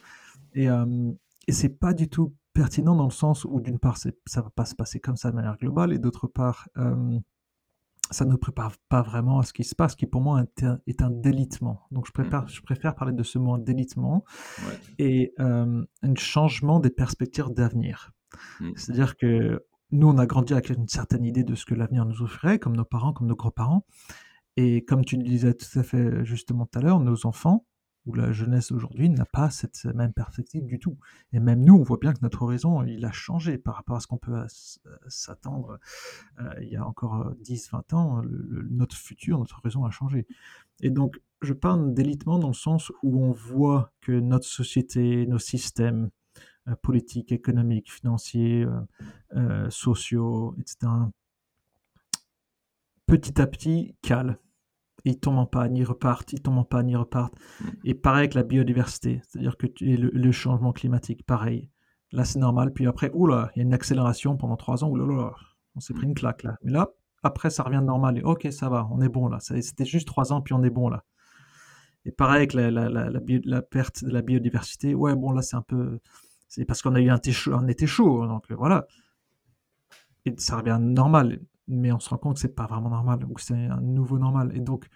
Speaker 2: Et, et c'est pas du tout pertinent dans le sens où d'une part ça va pas se passer comme ça de manière globale et d'autre part ça ne prépare pas vraiment à ce qui se passe, qui pour moi est un, délitement. Donc je préfère, mmh. je préfère parler de ce mot délitement et un changement des perspectives d'avenir. Mmh. C'est-à-dire que nous, on a grandi avec une certaine idée de ce que l'avenir nous offrirait, comme nos parents, comme nos grands-parents. Et comme tu le disais tout à fait justement tout à l'heure, nos enfants, où la jeunesse aujourd'hui n'a pas cette même perspective du tout. Et même nous, on voit bien que notre horizon, il a changé par rapport à ce qu'on peut euh, s'attendre euh, il y a encore 10-20 euh, ans. notre futur, notre horizon a changé. Et donc, je parle d'élitement dans le sens où on voit que notre société, nos systèmes politiques, économiques, financiers, sociaux, etc., petit à petit calent ils tombent en panne, ils repartent, ils tombent en panne, ils repartent. Mm. Et pareil avec la biodiversité, c'est-à-dire que le, changement climatique, pareil. Là, c'est normal. Puis après, oula, il y a une accélération pendant trois ans. Oula, on s'est pris une claque là. Mais là, après, ça revient normal. Et ok, ça va, on est bon là. C'était juste trois ans, puis on est bon là. Et pareil avec la, la, la, perte de la biodiversité. Ouais, bon, là, c'est un peu. C'est parce qu'on a eu un été chaud donc voilà. Et ça revient normal mais on se rend compte que c'est pas vraiment normal ou que c'est un nouveau normal. Et donc,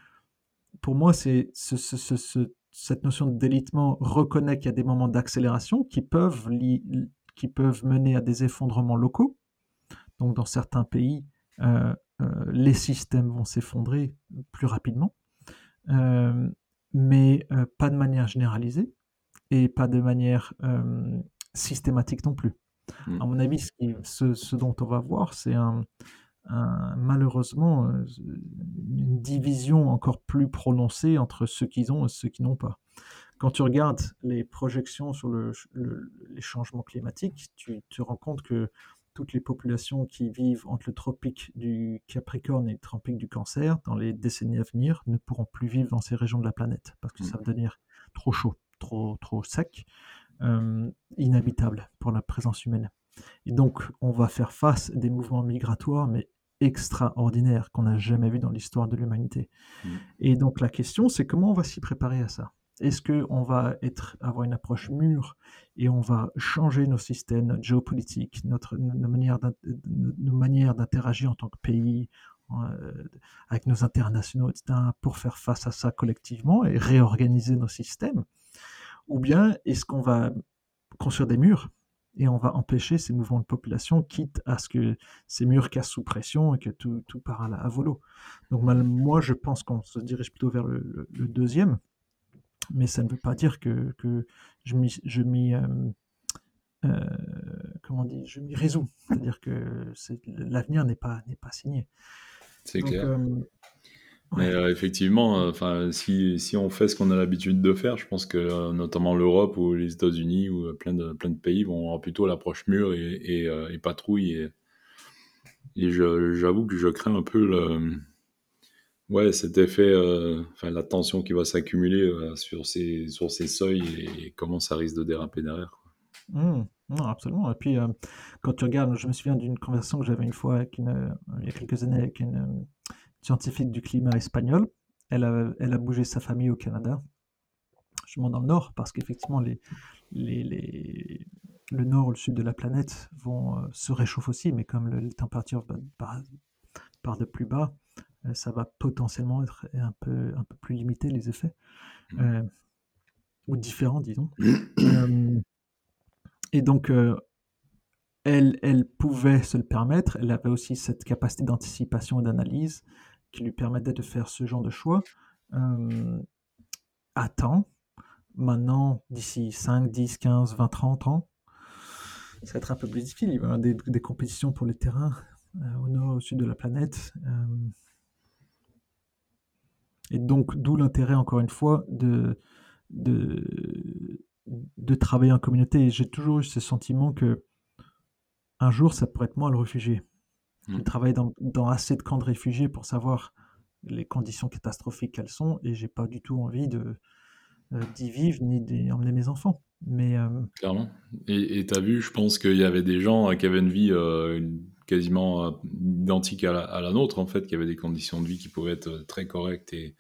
Speaker 2: pour moi, c'est cette notion de délitement reconnaît qu'il y a des moments d'accélération qui peuvent, qui peuvent mener à des effondrements locaux. Donc, dans certains pays, euh, euh, les systèmes vont s'effondrer plus rapidement, euh, mais pas de manière généralisée et pas de manière systématique non plus. Mmh. À mon avis, ce, ce, dont on va voir, c'est un, malheureusement euh, une division encore plus prononcée entre ceux qui ont et ceux qui n'ont pas. Quand tu regardes les projections sur le, les changements climatiques, tu te rends compte que toutes les populations qui vivent entre le tropique du Capricorne et le tropique du Cancer, dans les décennies à venir, ne pourront plus vivre dans ces régions de la planète parce que ça va devenir trop chaud, trop, trop sec, euh, inhabitable pour la présence humaine. Et donc, on va faire face à des mouvements migratoires, mais extraordinaire qu'on n'a jamais vu dans l'histoire de l'humanité. Mmh. Et donc la question, c'est comment on va s'y préparer à ça? Est-ce qu'on va être, avoir une approche mûre et on va changer nos systèmes, notre géopolitique, notre, nos manières d'interagir en tant que pays, euh, avec nos internationaux, etc., pour faire face à ça collectivement et réorganiser nos systèmes? Ou bien est-ce qu'on va construire des murs et on va empêcher ces mouvements de population, quitte à ce que ces murs cassent sous pression et que tout, tout part à, la, à volo. Donc moi, je pense qu'on se dirige plutôt vers le, deuxième, mais ça ne veut pas dire que, que je m'y... Euh, euh, comment dit, je m'y résous. C'est-à-dire que l'avenir n'est pas, n'est pas signé.
Speaker 1: C'est clair. Euh, mais euh, effectivement, euh, enfin, si, si, on fait ce qu'on a l'habitude de faire, je pense que euh, notamment l'Europe ou les États-Unis ou plein de, plein de pays vont avoir plutôt l'approche mûre et, et, et, patrouille. Et, et j'avoue que je crains un peu le, ouais, cet effet, enfin, la tension qui va s'accumuler sur, ces, sur ces seuils et, comment ça risque de déraper derrière.
Speaker 2: Mmh. non, absolument. Et puis, quand tu regardes, je me souviens d'une conversation que j'avais une fois avec une, il y a quelques années avec une scientifique du climat espagnol. Elle a, elle a bougé sa famille au Canada, justement dans le nord, parce qu'effectivement, les, les, les, le nord ou le sud de la planète vont euh, se réchauffer aussi, mais comme le, les températures partent de plus bas, euh, ça va potentiellement être un peu, un peu plus limité les effets, mmh. euh, ou différents, disons. et donc, elle, elle pouvait se le permettre, elle avait aussi cette capacité d'anticipation et d'analyse qui lui permettait de faire ce genre de choix à temps. Maintenant, d'ici 5, 10, 15, 20, 30 ans, ça va être un peu plus difficile. Il y avoir des, compétitions pour les terrains euh, au nord au sud de la planète. Et donc, d'où l'intérêt, encore une fois, de, de, de travailler en communauté. J'ai toujours eu ce sentiment que un jour, ça pourrait être moi le réfugié. Je mmh. travaille dans, dans, assez de camps de réfugiés pour savoir les conditions catastrophiques qu'elles sont, et j'ai pas du tout envie de euh, d'y vivre ni d'emmener mes enfants. Mais euh,
Speaker 1: clairement. Et tu as vu, je pense qu'il y avait des gens euh, qui avaient une vie quasiment identique à la, nôtre, en fait, qui avaient des conditions de vie qui pouvaient être très correctes et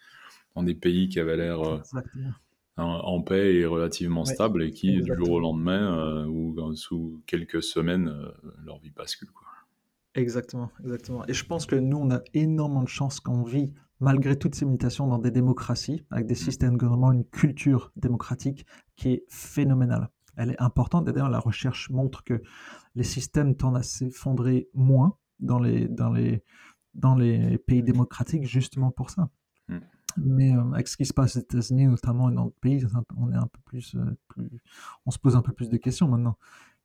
Speaker 1: dans des pays qui avaient l'air en, paix et relativement stables, et qui, du jour au lendemain, ou sous quelques semaines, leur vie bascule. Quoi.
Speaker 2: Exactement, exactement. Et je pense que nous, on a énormément de chance qu'on vit, malgré toutes ces limitations, dans des démocraties, avec des systèmes de gouvernement, une culture démocratique qui est phénoménale. Elle est importante. D'ailleurs, la recherche montre que les systèmes tendent à s'effondrer moins dans les, dans, les, dans les pays démocratiques, justement pour ça. Mm. Mais euh, avec ce qui se passe aux États-Unis, notamment, et dans d'autres pays, on est un peu plus, euh, plus, on se pose un peu plus de questions maintenant.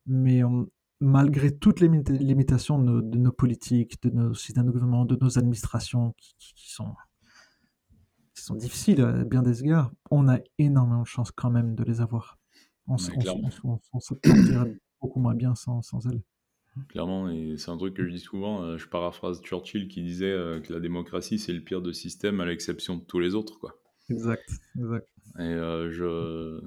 Speaker 2: Mais on, malgré toutes les limitations de nos, politiques, de nos systèmes de gouvernement, de nos administrations qui, sont, qui sont difficiles à bien des égards, on a énormément de chance quand même de les avoir. On, se sentirait beaucoup moins bien sans, sans elles.
Speaker 1: Clairement, et c'est un truc que je dis souvent, euh, je paraphrase Churchill qui disait euh, que la démocratie c'est le pire de système à l'exception de tous les autres. Quoi.
Speaker 2: Exact, exact.
Speaker 1: Et euh, je...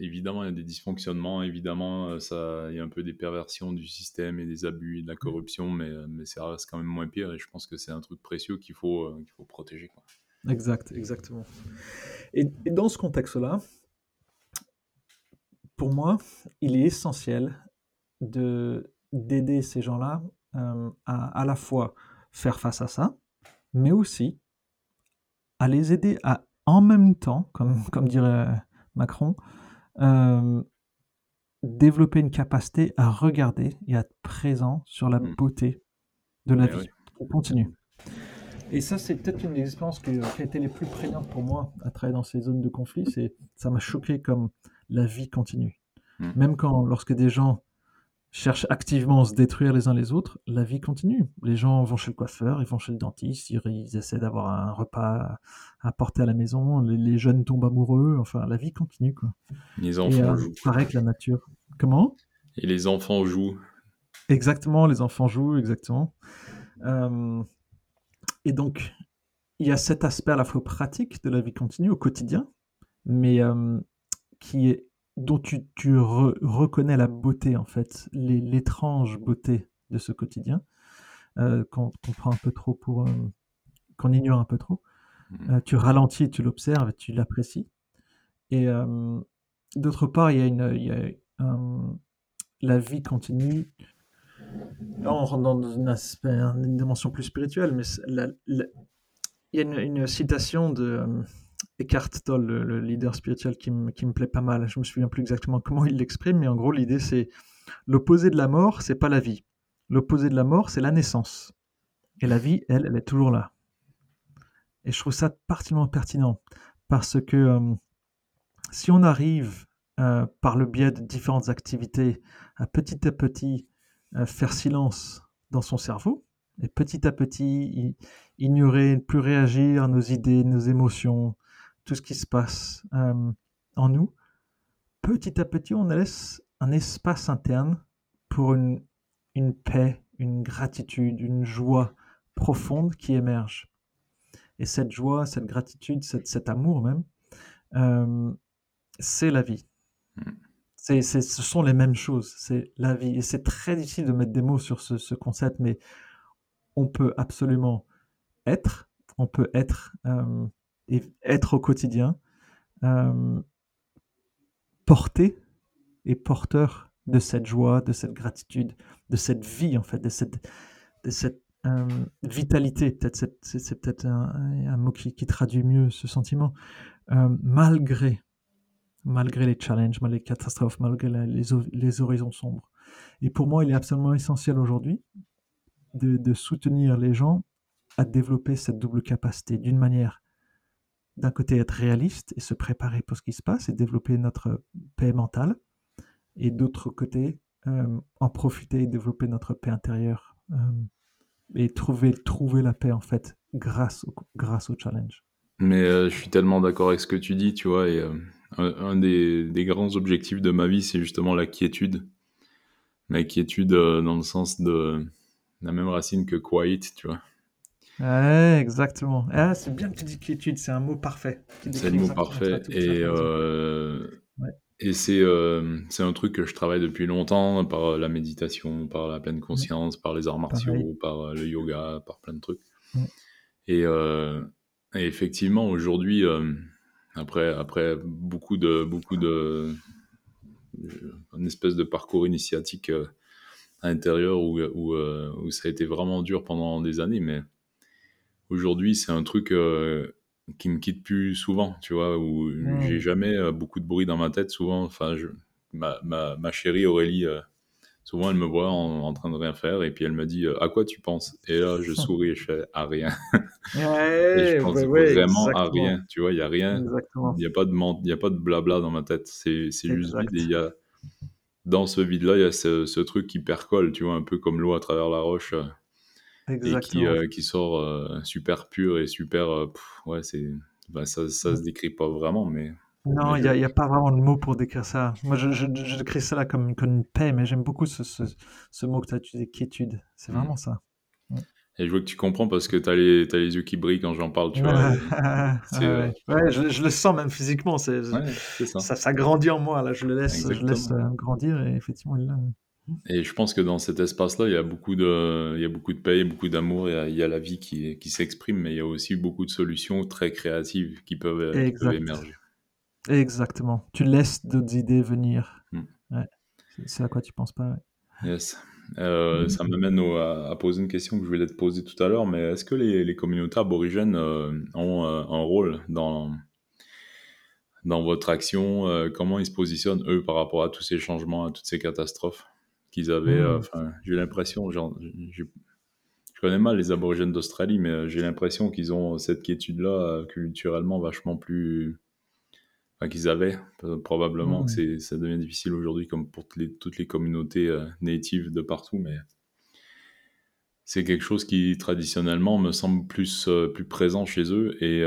Speaker 1: évidemment, il y a des dysfonctionnements, évidemment, euh, ça... il y a un peu des perversions du système et des abus et de la corruption, mais, euh, mais ça reste quand même moins pire et je pense que c'est un truc précieux qu'il faut, qu'il faut protéger. Quoi.
Speaker 2: Exact, exactement. Et, dans ce contexte-là, pour moi, il est essentiel de d'aider ces gens-là à à la fois faire face à ça, mais aussi à les aider à en même temps, comme, comme dirait Macron, euh, développer une capacité à regarder et à être présent sur la mmh. beauté de la vie. On continue. Et ça, c'est peut-être une des expériences qui a été les plus prégnantes pour moi à travailler dans ces zones de conflit. C'est, ça m'a choqué comme la vie continue. Mmh. Même quand, lorsque des gens cherchent activement à se détruire les uns les autres, la vie continue. Les gens vont chez le coiffeur, ils vont chez le dentiste, ils, essaient d'avoir un repas à porter à la maison, les, jeunes tombent amoureux, enfin la vie continue. Quoi.
Speaker 1: Les enfants euh, jouent.
Speaker 2: Pareil que la nature. Comment?
Speaker 1: Et les enfants jouent.
Speaker 2: Exactement, les enfants jouent, exactement. Euh, et donc, il y a cet aspect à la fois pratique de la vie continue au quotidien, mais euh, qui est dont tu, tu reconnais la beauté, en fait, l'étrange beauté de ce quotidien, euh, qu'on prend un peu trop pour. Euh, qu'on ignore un peu trop. Mmh. Euh, tu ralentis, tu l'observes, tu l'apprécies. Et d'autre part, il y a une. Y a, la vie continue. Là, on rentre dans une, aspect, une dimension plus spirituelle, mais il y a une, une citation de Eckhart Tolle, le, leader spirituel qui, me plaît pas mal. Je me souviens plus exactement comment il l'exprime, mais en gros, l'idée c'est l'opposé de la mort, c'est pas la vie. L'opposé de la mort, c'est la naissance. Et la vie, elle, elle est toujours là. Et je trouve ça particulièrement pertinent parce que euh, si on arrive euh, par le biais de différentes activités à petit à petit euh, faire silence dans son cerveau et petit à petit ignorer, ne plus réagir à nos idées, nos émotions, tout ce qui se passe en nous, petit à petit on laisse un espace interne pour une, une paix, une gratitude, une joie profonde qui émerge. Et cette joie, cette gratitude, cet amour même, euh, c'est la vie. Hmm. C'est, ce sont les mêmes choses, c'est la vie. Et c'est très difficile de mettre des mots sur ce, concept, mais on peut absolument être, on peut être euh, et être au quotidien, euh, porté et porteur de cette joie, de cette gratitude, de cette vie en fait, de cette, de cette euh, vitalité, peut-être c'est, peut-être un, mot qui, traduit mieux ce sentiment, euh, malgré, malgré les challenges, malgré les catastrophes, malgré les, les, horizons sombres. Et pour moi, il est absolument essentiel aujourd'hui de, de soutenir les gens à développer cette double capacité. D'une manière d'un côté être réaliste et se préparer pour ce qui se passe et développer notre paix mentale, et d'autre côté euh, en profiter et développer notre paix intérieure et trouver, trouver la paix en fait grâce au, grâce au challenge.
Speaker 1: Mais euh, je suis tellement d'accord avec ce que tu dis, tu vois, euh, un, des, des, grands objectifs de ma vie, c'est justement la quiétude. La quiétude euh, dans le sens de la même racine que quiet, tu vois.
Speaker 2: Ouais, exactement. Ah, c'est bien que tu dis quiétude, c'est un mot parfait.
Speaker 1: C'est le mot parfait. Et, et c'est euh, c'est un truc que je travaille depuis longtemps par la méditation, par la pleine conscience, par les arts martiaux, par euh, le yoga, par plein de trucs. Euh, et, effectivement, aujourd'hui, après, après beaucoup de beaucoup de une espèce de parcours initiatique à l'intérieur où, où, où, ça a été vraiment dur pendant des années, mais aujourd'hui, c'est un truc qui me quitte plus souvent, tu vois, où j'ai jamais euh, beaucoup de bruit dans ma tête. Souvent, enfin, ma, ma, ma, chérie Aurélie, euh, souvent elle me voit en, train de rien faire et puis elle me dit euh, à quoi tu penses? Et là, je souris et je fais à rien. et je pense vraiment à rien, tu vois, il y a rien, il n'y a pas de il y a pas de blabla dans ma tête. C'est juste vide et il y a dans ce vide là, il y a ce, ce, truc qui percole, tu vois, un peu comme l'eau à travers la roche et qui, euh, qui sort euh, super pur et super. Euh, ouais, c'est. Bah, ça, ça mmh. se décrit pas vraiment, mais.
Speaker 2: Non, il n'y a, a, pas vraiment de mot pour décrire ça. Moi, je, je, je décris ça là comme, comme, une paix, mais j'aime beaucoup ce, ce, ce, mot que tu as utilisé, quiétude. C'est mmh. vraiment ça.
Speaker 1: Mmh. Et je vois que tu comprends parce que tu as, les, as les yeux qui brillent quand j'en parle, tu vois.
Speaker 2: ouais, ouais je, je, le sens même physiquement. C'est, ça. ça. Ça, grandit en moi, là. Je le laisse, je laisse grandir et effectivement, il.
Speaker 1: Et je pense que dans cet espace-là, il y a beaucoup de, il y a beaucoup de paix, beaucoup d'amour, il, y a la vie qui, qui s'exprime, mais il y a aussi beaucoup de solutions très créatives qui peuvent, émerger.
Speaker 2: Exactement. Tu laisses d'autres idées venir. Hmm. Ouais. C'est à quoi tu penses pas.
Speaker 1: Yes. Euh, ça m'amène à, poser une question que je voulais te poser tout à l'heure, mais est-ce que les, les, communautés aborigènes euh, ont euh, un rôle dans, dans votre action Comment ils se positionnent, eux, par rapport à tous ces changements, à toutes ces catastrophes? Qu'ils avaient. Euh, mmh. Enfin, j'ai l'impression, genre, je connais mal les aborigènes d'Australie, mais euh, j'ai l'impression qu'ils ont cette quiétude-là euh, culturellement vachement plus. Enfin, qu'ils avaient. Probablement que c'est, ça devient difficile aujourd'hui, comme pour toutes les, toutes les communautés natives de partout, mais c'est quelque chose qui traditionnellement me semble plus, plus présent chez eux et,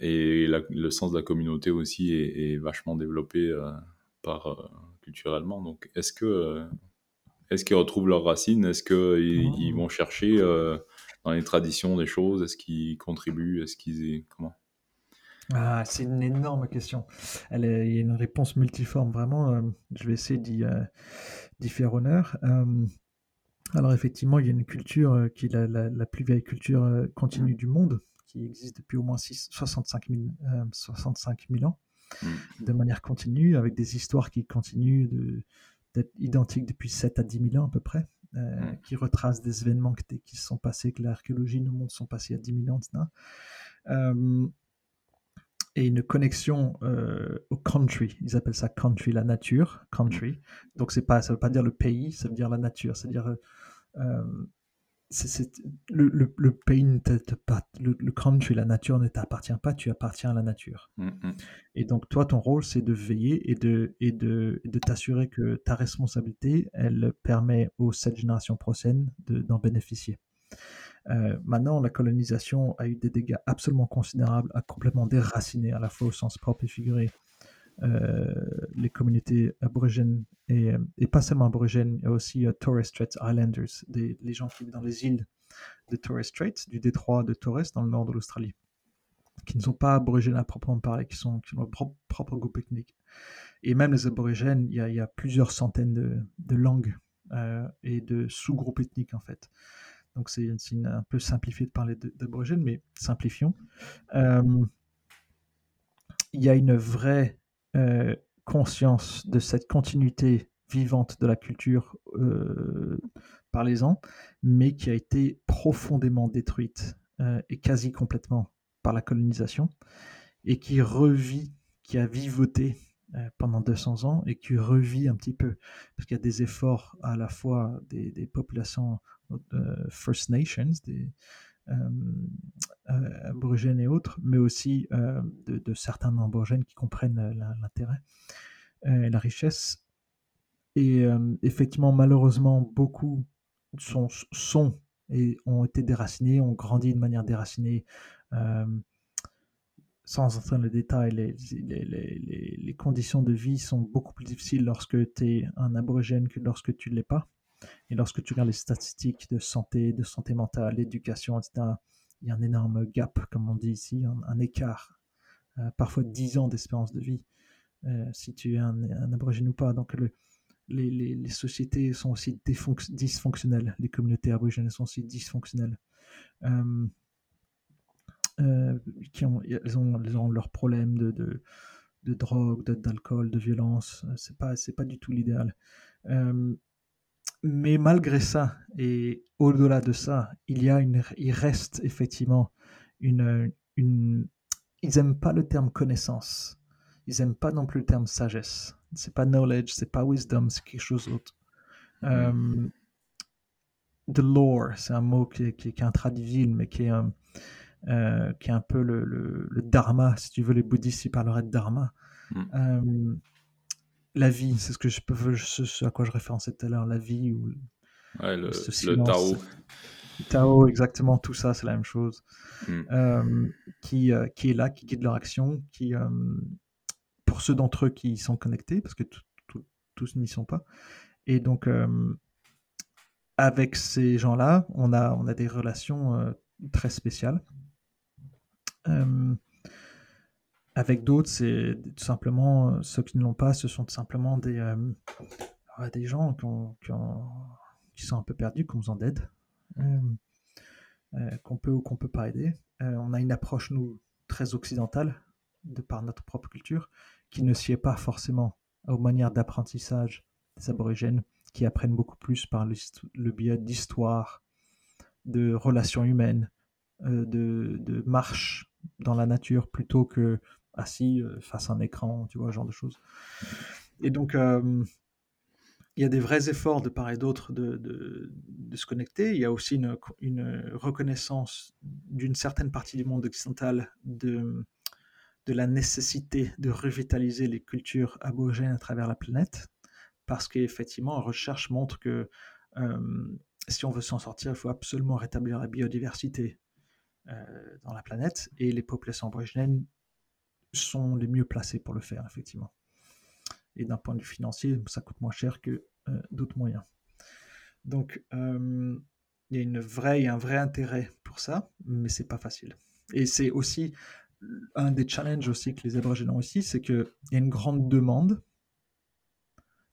Speaker 1: et le sens de la communauté aussi est, est vachement développé par, culturellement. Donc, est-ce que est-ce qu'ils retrouvent leurs racines? Est-ce qu'ils ils vont chercher euh, dans les traditions des choses? Est-ce qu'ils contribuent? Est-ce qu'ils comment?
Speaker 2: Ah, c'est une énorme question. Elle est, il y a une réponse multiforme, vraiment. Euh, je vais essayer d'y, euh, faire honneur. alors, effectivement, il y a une culture qui est la, plus vieille culture continue du monde, qui existe depuis au moins 65, 000, 65 000 ans, mmh. de manière continue, avec des histoires qui continuent de, identiques depuis 7 à 10 000 ans à peu près, euh, mm. qui retracent des événements qui, qui se sont passés, que l'archéologie nous montre sont passés à 10 000 ans. Euh, et une connexion au country. Ils appellent ça country, la nature, country. Donc c'est pas, ça veut pas dire le pays, ça veut dire la nature. C'est-à-dire c'est, le, le, pays ne pas, le, country, la nature ne t'appartient pas, tu appartiens à la nature. Mmh, mmh. Et donc toi, ton rôle, c'est de veiller et de, et de, de t'assurer que ta responsabilité, elle permet aux sept générations prochaines d'en bénéficier. Euh, maintenant, la colonisation a eu des dégâts absolument considérables, a complètement déraciné à la fois au sens propre et figuré les communautés aborigènes et, et, pas seulement aborigènes, il y a aussi euh, Torres Strait Islanders, les gens qui vivent dans les îles de Torres Strait, du détroit de Torres dans le nord de l'Australie, qui ne sont pas aborigènes à proprement parler, qui, sont, qui ont leur propre, groupe ethnique. Et même les aborigènes, il y a, plusieurs centaines de, langues euh, et de sous-groupes ethniques en fait. Donc c'est un peu simplifié de parler d'aborigènes, mais simplifions. Euh, il y a une vraie euh, conscience de cette continuité vivante de la culture euh, par les ans, mais qui a été profondément détruite euh, et quasi complètement par la colonisation, et qui revit, qui a vivoté pendant 200 ans et qui revit un petit peu, parce qu'il y a des efforts à la fois des, des populations First Nations, des, aborigènes et autres, mais aussi euh, de, certains aborigènes qui comprennent l'intérêt et la richesse. Et effectivement, malheureusement, beaucoup sont, et ont été déracinés, ont grandi de manière déracinée sans entrer dans le détail, les, les, les, conditions de vie sont beaucoup plus difficiles lorsque tu es un aborigène que lorsque tu ne l'es pas. Et lorsque tu regardes les statistiques de santé, de santé mentale, d'éducation, etc., il y a un énorme gap, comme on dit ici, un, écart, euh, parfois 10 ans d'espérance de vie, euh, si tu es un, aborigène ou pas. Donc les, sociétés sont aussi dysfonctionnelles, les communautés aborigènes sont aussi dysfonctionnelles. Euh, qui ont, elles, ont, leurs problèmes de, drogue, d'alcool, de, violence. C'est pas, pas du tout l'idéal. Mais malgré ça, et au-delà de ça, il y a une, il reste effectivement une, une, ils aiment pas le terme connaissance. Ils aiment pas non plus le terme sagesse. C'est pas knowledge, c'est pas wisdom, c'est quelque chose d'autre. Mm. the lore, c'est un mot qui, qui, qui est intraduisible, mais qui est, un, euh, qui est un peu le, le, dharma. Si tu veux, les bouddhistes, ils parleraient de dharma. Mm la vie, c'est ce que je peux, ce, à quoi je référençais tout à l'heure, la vie ou
Speaker 1: ouais, le, le, Tao.
Speaker 2: Le Tao, exactement, tout ça, c'est la même chose. Hmm. Euh, qui, euh, qui est là, qui guide leur action, qui, euh, pour ceux d'entre eux qui sont connectés, parce que tous n'y sont pas. Et donc, avec ces gens-là, on a, on a des relations très spéciales. Avec d'autres, c'est tout simplement euh, ceux qui ne l'ont pas, ce sont tout simplement des, euh, des gens qui, sont un peu perdus, besoin d'aide, euh, qu'on peut ou qu'on peut pas aider. on a une approche, nous, très occidentale, de par notre propre culture, qui ne sied pas forcément aux manières d'apprentissage des aborigènes, qui apprennent beaucoup plus par le, biais d'histoire, de relations humaines, de, de marche dans la nature, plutôt que assis euh, face à un écran, tu vois, ce genre de choses. Et donc, euh, il y a des vrais efforts de part et d'autre de, se connecter. Il y a aussi une, reconnaissance d'une certaine partie du monde occidental de, de la nécessité de revitaliser les cultures aborigènes à travers la planète, parce qu'effectivement, la recherche montre que euh, si on veut s'en sortir, il faut absolument rétablir la biodiversité dans la planète, et les populations aborigènes sont les mieux placés pour le faire, effectivement. Et d'un point de vue financier, ça coûte moins cher que euh, d'autres moyens. Donc, euh, il y a une vraie, un vrai intérêt pour ça, mais c'est pas facile. Et c'est aussi un des challenges aussi que les Aborigènes ont aussi, c'est qu'il y a une grande demande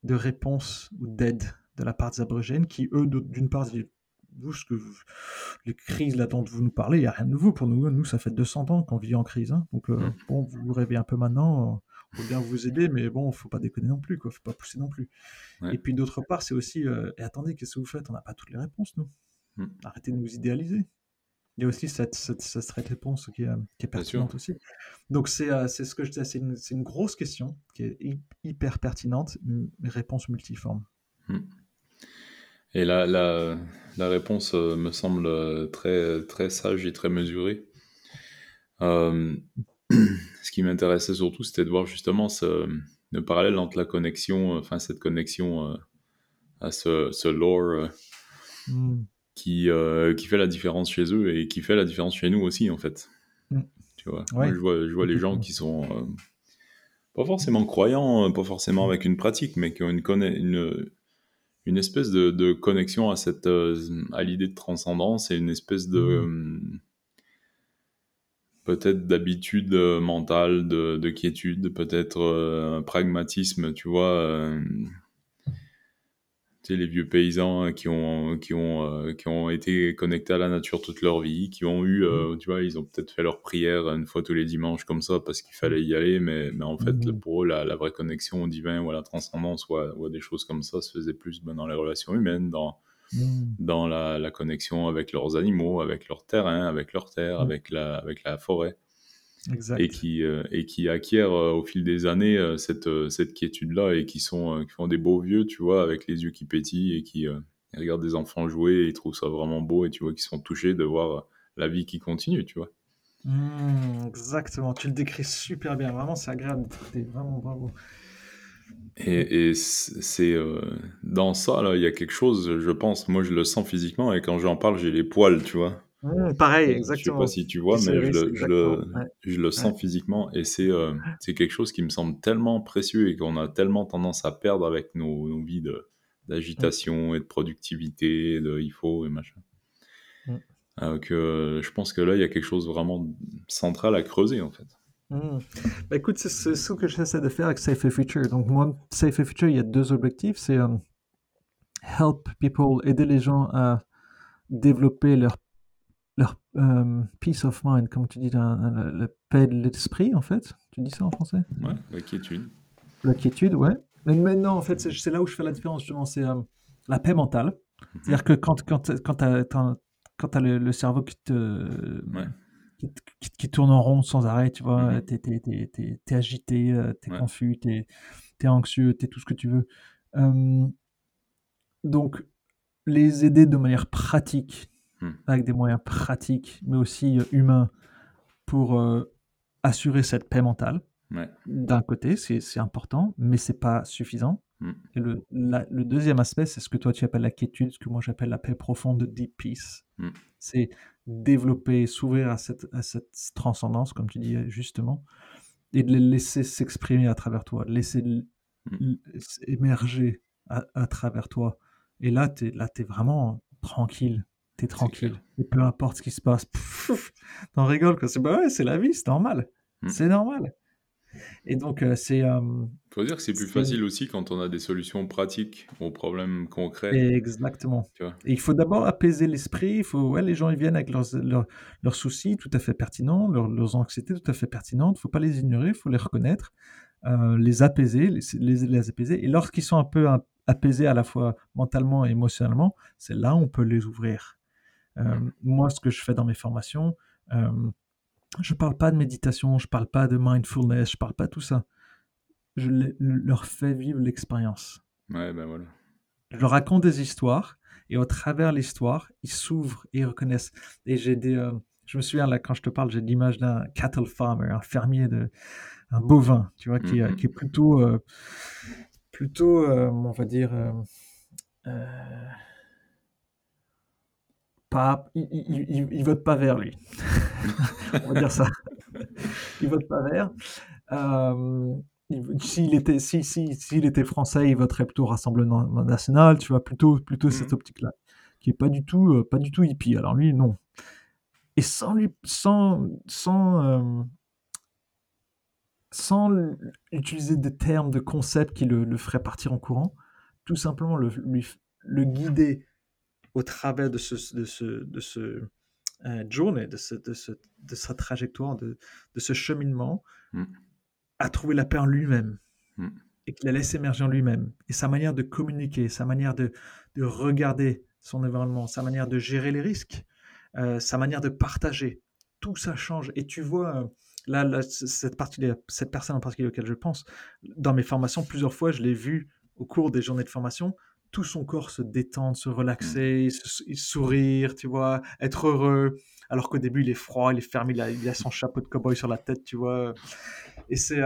Speaker 2: de réponse ou d'aide de la part des Aborigènes qui, eux, d'une part, vous, ce que les crises là dont vous nous parlez, il n'y a rien de nouveau pour nous. Nous, ça fait 200 ans qu'on vit en crise. Hein. Donc, euh, mmh. bon, vous vous rêvez un peu maintenant. On faut bien vous aider, mais bon, faut pas déconner non plus, quoi. Faut pas pousser non plus. Et puis d'autre part, c'est aussi, euh, et attendez, qu'est-ce que vous faites? On n'a pas toutes les réponses, nous. Mmh. Arrêtez de nous idéaliser. il y a aussi cette, cette, cette réponse qui, qui est pertinente aussi. Donc, c'est ce que je disais, c'est une, une, grosse question qui est hyper pertinente, réponse multiforme. Hmm.
Speaker 1: Et la, la, la, réponse me semble très, très sage et très mesurée. Euh, ce qui m'intéressait surtout, c'était de voir justement ce, le parallèle entre la connexion, euh, enfin cette connexion euh, à ce, ce lore mm. qui, qui fait la différence chez eux et qui fait la différence chez nous aussi en fait. Mm. Tu vois, je vois, je vois les gens qui sont pas forcément croyants, pas forcément avec une pratique, mais qui ont une, une, une espèce de, de, connexion à, cette, à l'idée de transcendance et une espèce de, mm peut-être d'habitude euh, mentale, de, de, quiétude, peut-être euh, pragmatisme, tu vois. Euh, tu sais, les vieux paysans qui ont, qui, ont, qui ont été connectés à la nature toute leur vie, qui ont eu, mmh. tu vois, ils ont peut-être fait leur prière une fois tous les dimanches comme ça parce qu'il fallait y aller, mais, mais en fait, mmh. pour eux, la, la, vraie connexion au divin ou à la transcendance ou, ou des choses comme ça se faisait plus ben, dans les relations humaines, dans Mm. dans la, connexion avec leurs animaux, avec leur terrain, avec leur terre, avec, la, avec la forêt. Et qui, euh, et qui acquièrent euh, au fil des années euh, cette, cette quiétude-là et qui, sont, qui font des beaux vieux, tu vois, avec les yeux qui pétillent et qui regardent des enfants jouer et ils trouvent ça vraiment beau et tu vois qu'ils sont touchés de voir la vie qui continue, tu vois.
Speaker 2: Mm, exactement, tu le décris super bien, vraiment c'est agréable, vraiment bravo.
Speaker 1: Et, c'est euh, dans ça, là, il y a quelque chose, je pense, moi je le sens physiquement, et quand j'en parle, j'ai les poils, tu vois.
Speaker 2: Mmh, pareil, exactement.
Speaker 1: Je sais pas si tu vois, mais je le, je le, je le, sens physiquement, et c'est euh, quelque chose qui me semble tellement précieux et qu'on a tellement tendance à perdre avec nos, nos vies d'agitation et de productivité, de il faut et machin. Mmh. Euh, que je pense que là, il y a quelque chose vraiment central à creuser, en fait.
Speaker 2: Hmm. Bah, écoute, c'est ce que j'essaie de faire avec Safe a Future. Donc, moi, Safe a Future, il y a deux objectifs. C'est euh, help people, aider les gens à développer leur euh, peace of mind, comme tu dis, la, paix de l'esprit, en fait. Tu dis ça en français?
Speaker 1: Ouais, la quiétude.
Speaker 2: La quiétude, ouais. Mais maintenant, en fait, c'est là où je fais la différence, justement. C'est euh, la paix mentale. Mhm. C'est-à-dire que quand, quand, quand tu as, as, le, le, cerveau qui te. Ouais qui, tourne en rond sans arrêt, tu vois. Mmh t'es, es, agité, euh, t'es confus, t'es, es anxieux, t'es tout ce que tu veux. donc, les aider de manière pratique, mmh. avec des moyens pratiques, mais aussi euh, humains, pour euh, assurer cette paix mentale. D'un côté, c'est important, mais c'est pas suffisant. Mmh. Et le, le, deuxième aspect, c'est ce que toi tu appelles la quiétude, ce que moi j'appelle la paix profonde, deep peace. C'est développer, s'ouvrir à cette, à cette transcendance, comme tu dis justement, et de les laisser s'exprimer à travers toi, laisser mmh. émerger à, travers toi. Et là, tu es, là, es vraiment tranquille. Tu es tranquille. Et peu importe ce qui se passe, t'en rigoles. C'est bah ouais, la vie, c'est normal. Mmh. C'est normal. Et donc, euh, c'est. Il
Speaker 1: faut dire que c'est plus facile aussi quand on a des solutions pratiques aux problèmes concrets.
Speaker 2: Exactement. Et il faut d'abord apaiser l'esprit. Il faut, ouais, les gens ils viennent avec leurs, leurs, soucis tout à fait pertinents, leurs, leurs, anxiétés tout à fait pertinentes. Il ne faut pas les ignorer, il faut les reconnaître, euh, les apaiser, les, les, les apaiser. Et lorsqu'ils sont un peu apaisés à la fois mentalement et émotionnellement, c'est là où on peut les ouvrir. Euh, moi, ce que je fais dans mes formations, je parle pas de méditation, je parle pas de mindfulness, je parle pas de tout ça. Je leur fais vivre l'expérience.
Speaker 1: Ouais, ben voilà.
Speaker 2: Je leur raconte des histoires et au travers l'histoire, ils s'ouvrent et ils reconnaissent. Et j'ai des, euh, je me souviens là quand je te parle, j'ai l'image d'un cattle farmer, un fermier de, un bovin, tu vois, qui, euh, qui est plutôt, euh, plutôt, on va dire pas, il, vote pas vert lui. On va dire ça. il vote pas vert. Euh, s'il était, si, si, s'il était français, il voterait plutôt Rassemblement National. Tu vois, plutôt, plutôt cette mmh. optique-là, qui est pas du tout, euh, pas du tout hippie. Alors lui, non. Et sans lui, sans, sans, euh, sans utiliser des termes, de concepts qui le, le feraient partir en courant, tout simplement le, lui, le guider au travers de ce, de ce, de ce euh, journée, de, ce, de, ce, de, sa trajectoire, de, de ce cheminement, mm. à trouver la paix en lui-même. Mm. Et qu'il la laisse émerger en lui-même. Et sa manière de communiquer, sa manière de, de regarder son environnement, sa manière de gérer les risques, sa manière de partager. Tout ça change. Et tu vois, là, cette, partie, cette personne en particulier auquel je pense, dans mes formations, plusieurs fois, je l'ai vu au cours des journées de formation, tout son corps se détendre, se relaxer, mmh. sourire, tu vois, être heureux. Alors qu'au début, il est froid, il est fermé, il a, il a son chapeau de cowboy sur la tête, tu vois. Et c'est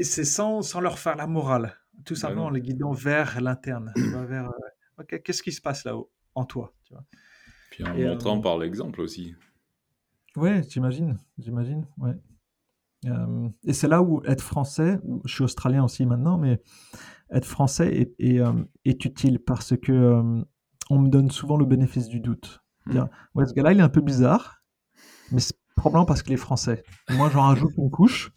Speaker 2: et c'est sans, sans leur faire la morale, tout bah simplement en les guidant vers l'interne, vers euh, qu'est-ce qui se passe là-haut en toi, tu vois?
Speaker 1: Puis en montrant par l'exemple aussi.
Speaker 2: Ouais, j'imagine, j'imagine, ouais. et c'est là où être français, je suis australien aussi maintenant, mais être français est, euh, est, utile parce que euh, on me donne souvent le bénéfice du doute. Hmm. Dire, ouais, ce gars-là, il est un peu bizarre, mais c'est probablement parce qu'il est français. moi, j'en rajoute une couche.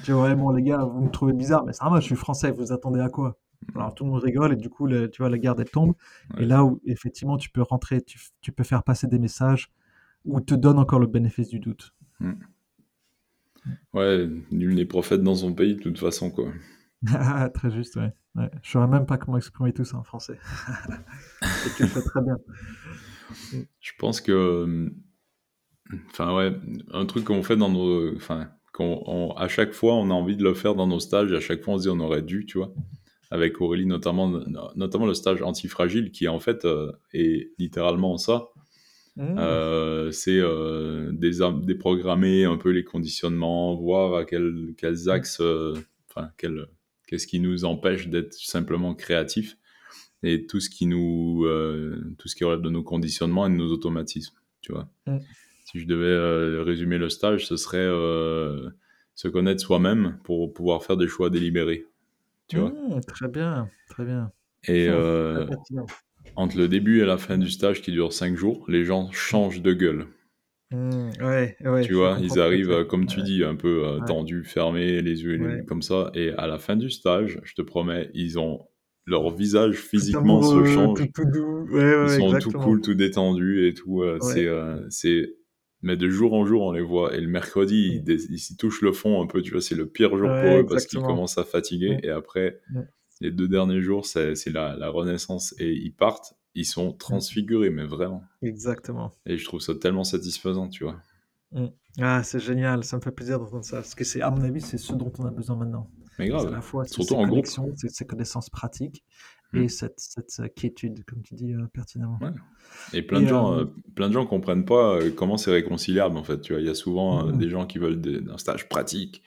Speaker 2: Je dis, ouais, bon, les gars, vous me trouvez bizarre, mais ça va, je suis français, vous attendez à quoi? Alors tout le monde rigole et du coup, tu vois, la garde elle tombe. Et là où effectivement tu peux rentrer, tu, tu, peux faire passer des messages ou te donne encore le bénéfice du doute. Hmm.
Speaker 1: Ouais, nul n'est prophète dans son pays de toute façon, quoi.
Speaker 2: très juste, ouais. ouais. Je saurais même pas comment exprimer tout ça en français. et tu le fais très bien.
Speaker 1: Je pense que, enfin ouais, un truc qu'on fait dans nos, enfin, qu'on, à chaque fois on a envie de le faire dans nos stages, à chaque fois on se dit on aurait dû, tu vois. Avec Aurélie notamment, notamment le stage antifragile qui en fait euh, est littéralement ça. Mmh. Euh, c'est euh, déprogrammer un peu les conditionnements, voir à quels axes, enfin, quel, qu'est-ce qui nous empêche d'être simplement créatifs et tout ce qui nous euh, tout ce qui relève de nos conditionnements et de nos automatismes tu vois. Mm. si je devais euh, résumer le stage ce serait euh, se connaître soi-même pour pouvoir faire des choix délibérés tu vois.
Speaker 2: Mm, très bien très bien.
Speaker 1: Et entre le début et la fin du stage qui dure 5 jours les gens changent de gueule
Speaker 2: Mmh, ouais, ouais,
Speaker 1: tu vois, ils arrivent, comme tu dis, un peu euh, tendus, fermés, les yeux comme ça. Et à la fin du stage, je te promets, ils ont leur visage physiquement se change. ils sont tout cool, tout détendus et tout. Euh, c'est, euh, c'est, mais de jour en jour, on les voit. Et le mercredi, mmh. ils, s'y touchent le fond un peu. Tu vois, c'est le pire jour pour eux parce qu'ils commencent à fatiguer. Et après, les deux derniers jours, c'est, c'est la, la renaissance et ils partent ils sont mmh. transfigurés, mais vraiment.
Speaker 2: Exactement.
Speaker 1: Et je trouve ça tellement satisfaisant, tu vois.
Speaker 2: Mmh. Ah, c'est génial, ça me fait plaisir d'entendre ça. Parce que c'est, à mon avis, c'est ce dont on a besoin maintenant.
Speaker 1: Mais grave.
Speaker 2: À la fois surtout en groupe. Ces connaissances pratiques mmh. et cette, cette, quiétude, comme tu dis euh, pertinemment.
Speaker 1: Et plein de gens, euh, euh, plein de gens comprennent pas comment c'est réconciliable en fait. Tu vois, il y a souvent des gens qui veulent un stage pratique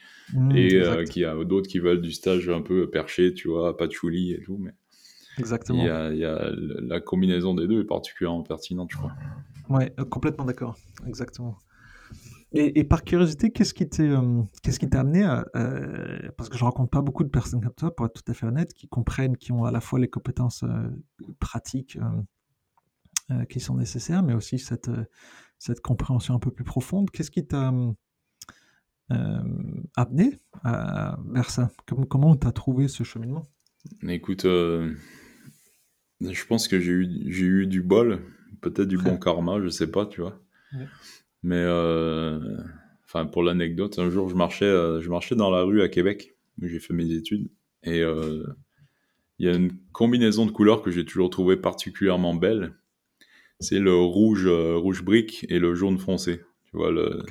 Speaker 1: et qui a d'autres qui veulent du stage un peu perché, tu vois, pas de chouli et tout. Mais
Speaker 2: Exactement.
Speaker 1: Il y, a, la combinaison des deux est particulièrement pertinente, je crois.
Speaker 2: Ouais, euh, complètement d'accord. Exactement. Et, par curiosité, qu'est-ce qui t'est euh, qu'est-ce qui t'a amené à euh, parce que je rencontre pas beaucoup de personnes comme toi, pour être tout à fait honnête, qui comprennent, qui ont à la fois les compétences pratiques qui sont nécessaires, mais aussi cette cette compréhension un peu plus profonde. Qu'est-ce qui t'a amené à, vers ça? Comment comment t'as trouvé ce cheminement?
Speaker 1: Écoute, je pense que j'ai eu, j'ai eu du bol, peut-être du bon karma, je sais pas, tu vois. Mais, euh, enfin, pour l'anecdote, un jour, je marchais, euh, je marchais dans la rue à Québec, où j'ai fait mes études, et euh, il y a une combinaison de couleurs que j'ai toujours trouvé particulièrement belle. C'est le rouge, rouge brique et le jaune foncé. Tu vois, le...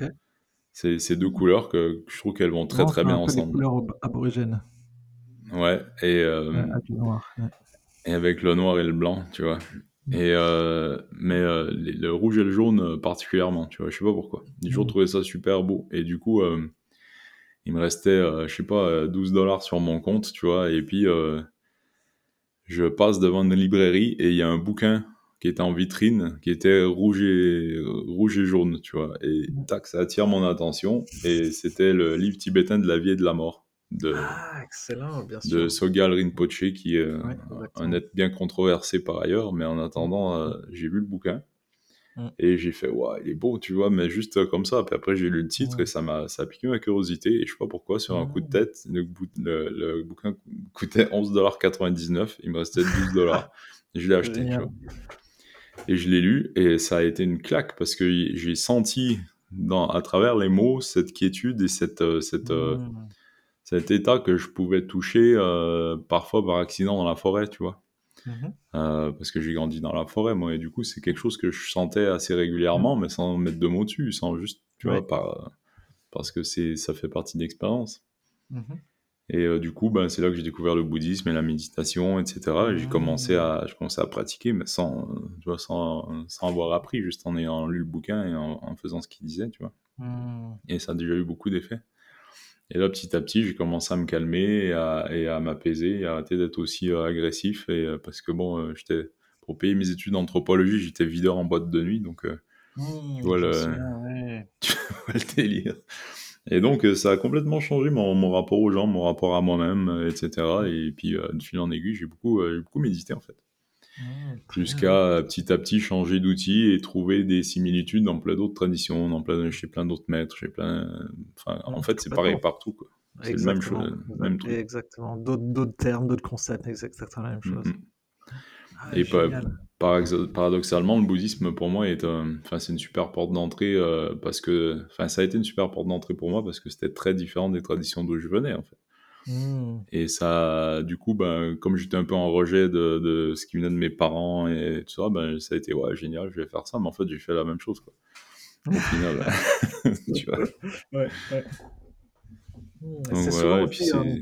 Speaker 1: c'est ces deux couleurs que je trouve qu'elles vont très très bien ensemble.
Speaker 2: couleurs aborigènes.
Speaker 1: Ouais, et, noir, et avec le noir et le blanc, tu vois. Et euh, mais euh, le rouge et le jaune euh, particulièrement, tu vois, je sais pas pourquoi. J'ai toujours mm. trouvé ça super beau. Et du coup, il me restait, je sais pas, 12 dollars sur mon compte, tu vois. Et puis, je passe devant une librairie et il y a un bouquin qui était en vitrine, qui était rouge et, rouge et jaune, tu vois. Et mm. tac, ça attire mon attention. Et c'était le livre tibétain de la vie et de la mort de,
Speaker 2: ah, excellent, bien
Speaker 1: sûr. de Sogal Rinpoche, qui est un être bien controversé par ailleurs, mais en attendant, euh, j'ai lu le bouquin. Mm. Et j'ai fait, ouais, il est beau, tu vois, mais juste comme ça. Puis après, j'ai lu le titre et ça m'a ça a piqué ma curiosité. Et je sais pas pourquoi, sur un coup de mm. tête, le, le, bouquin coûtait 11,99$. Il me restait 12$. et je l'ai acheté, tu vois. Et je l'ai lu et ça a été une claque parce que j'ai senti dans, à travers les mots cette quiétude et cette, euh, cette, euh, mm cet état que je pouvais toucher euh, parfois par accident dans la forêt, tu vois. Mmh parce que j'ai grandi dans la forêt, moi, et du coup, c'est quelque chose que je sentais assez régulièrement, mmh. mais sans mettre de mots dessus, sans juste, tu vois, parce que ça fait partie de l'expérience. Mmh et du coup, ben, c'est là que j'ai découvert le bouddhisme et la méditation, etc. Et j'ai commencé à, je commençais à pratiquer, mais sans, tu vois, sans, sans avoir appris, juste en ayant lu le bouquin et en, faisant ce qu'il disait, tu vois. Et ça a déjà eu beaucoup d'effets. Et là, petit à petit, j'ai commencé à me calmer et à, m'apaiser et à arrêter d'être aussi euh, agressif. Et, euh, parce que bon, euh, j'étais, pour payer mes études d'anthropologie, j'étais videur en boîte de nuit. Donc, mmh, tu, vois le... tu, vois le, délire. Et donc, ça a complètement changé mon, mon rapport aux gens, mon rapport à moi-même, etc. Et puis, de fil en aiguille, j'ai beaucoup, beaucoup médité en fait. Jusqu'à petit à petit changer d'outil et trouver des similitudes dans plein d'autres traditions, dans plein, chez plein d'autres maîtres, chez plein. Enfin, en fait, c'est pareil partout. C'est le même chose,
Speaker 2: même truc. Exactement. D'autres termes, d'autres concepts, exactement la même chose.
Speaker 1: Ah, et par, paradoxalement, le bouddhisme pour moi est, enfin, c'est une super porte d'entrée euh, parce que, enfin, ça a été une super porte d'entrée pour moi parce que c'était très différent des traditions d'où je venais en fait. Mmh. Et ça, du coup, ben, comme j'étais un peu en rejet de, de, ce qui venait de mes parents et tout ça, ben, ça a été ouais, génial, je vais faire ça. Mais en fait, j'ai fait la même chose. Quoi. Au final, tu vois. Ouais, ouais.
Speaker 2: C'est souvent aussi, euh,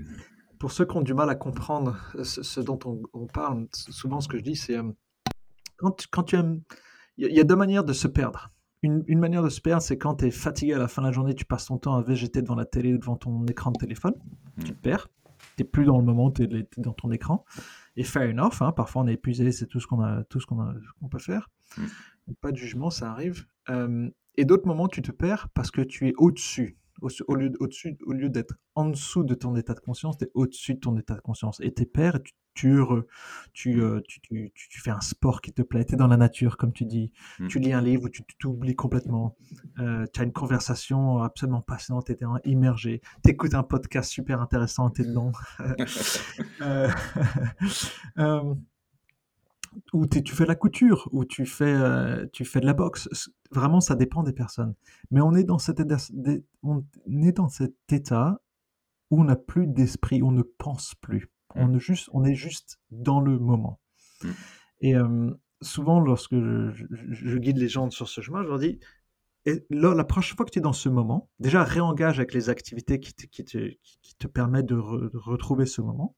Speaker 2: pour ceux qui ont du mal à comprendre ce, dont on, parle, souvent ce que je dis, c'est euh, quand, quand tu aimes. Il y, a deux manières de se perdre. Une, une manière de se perdre, c'est quand tu es fatigué à la fin de la journée, tu passes ton temps à végéter devant la télé ou devant ton écran de téléphone tu te perds. Tu n'es plus dans le moment, tu es, dans ton écran. Et fair enough, hein, parfois on est épuisé, c'est tout ce qu'on a, tout ce qu'on peut faire. Mm. Pas de jugement, ça arrive. Euh, et d'autres moments, tu te perds parce que tu es au-dessus au, lieu, au-dessus, au lieu d'être en dessous de ton état de conscience, tu es au-dessus de ton état de conscience. Et tes pères, tu, tu, tu, euh, tu, tu, tu, fais un sport qui te plaît, tu es dans la nature, comme tu dis, mmh. tu lis un livre où tu t'oublies complètement, euh, tu as une conversation absolument passionnante, tu es immergé, tu écoutes un podcast super intéressant, tu es dedans. euh, euh ou tu fais la couture, ou tu fais, euh, tu fais de la boxe. Vraiment, ça dépend des personnes. Mais on est dans cet état, on est dans cet état où on n'a plus d'esprit, on ne pense plus. On, mmh. est juste, on est juste dans le moment. Mmh. Et souvent, lorsque je, guide les gens sur ce chemin, je leur dis, et là, la prochaine fois que tu es dans ce moment, déjà réengage avec les activités qui te, qui te, qui te permettent de, retrouver ce moment.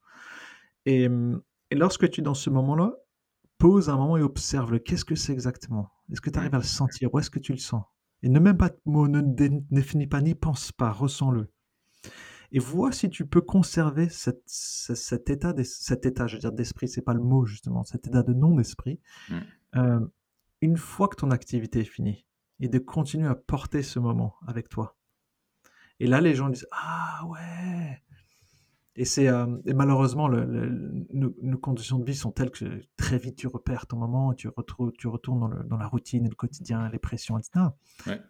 Speaker 2: Et, et lorsque tu es dans ce moment-là, pose un moment et observe-le. Qu'est-ce que c'est exactement? Est-ce que tu arrives à le sentir? Où est-ce que tu le sens? Et ne même pas de mots, ne définis pas, ni pense pas, ressens-le. Et vois si tu peux conserver cet, état, cet état, je veux dire d'esprit, c'est pas le mot justement, cet état de non-esprit, mmh. euh, une fois que ton activité est finie, et de continuer à porter ce moment avec toi. Et là, les gens disent Ah ouais, et, c'est, euh, malheureusement, le, nos, conditions de vie sont telles que très vite tu repères ton moment, tu, retrouves, tu retournes dans, dans la routine et le quotidien, les pressions, etc.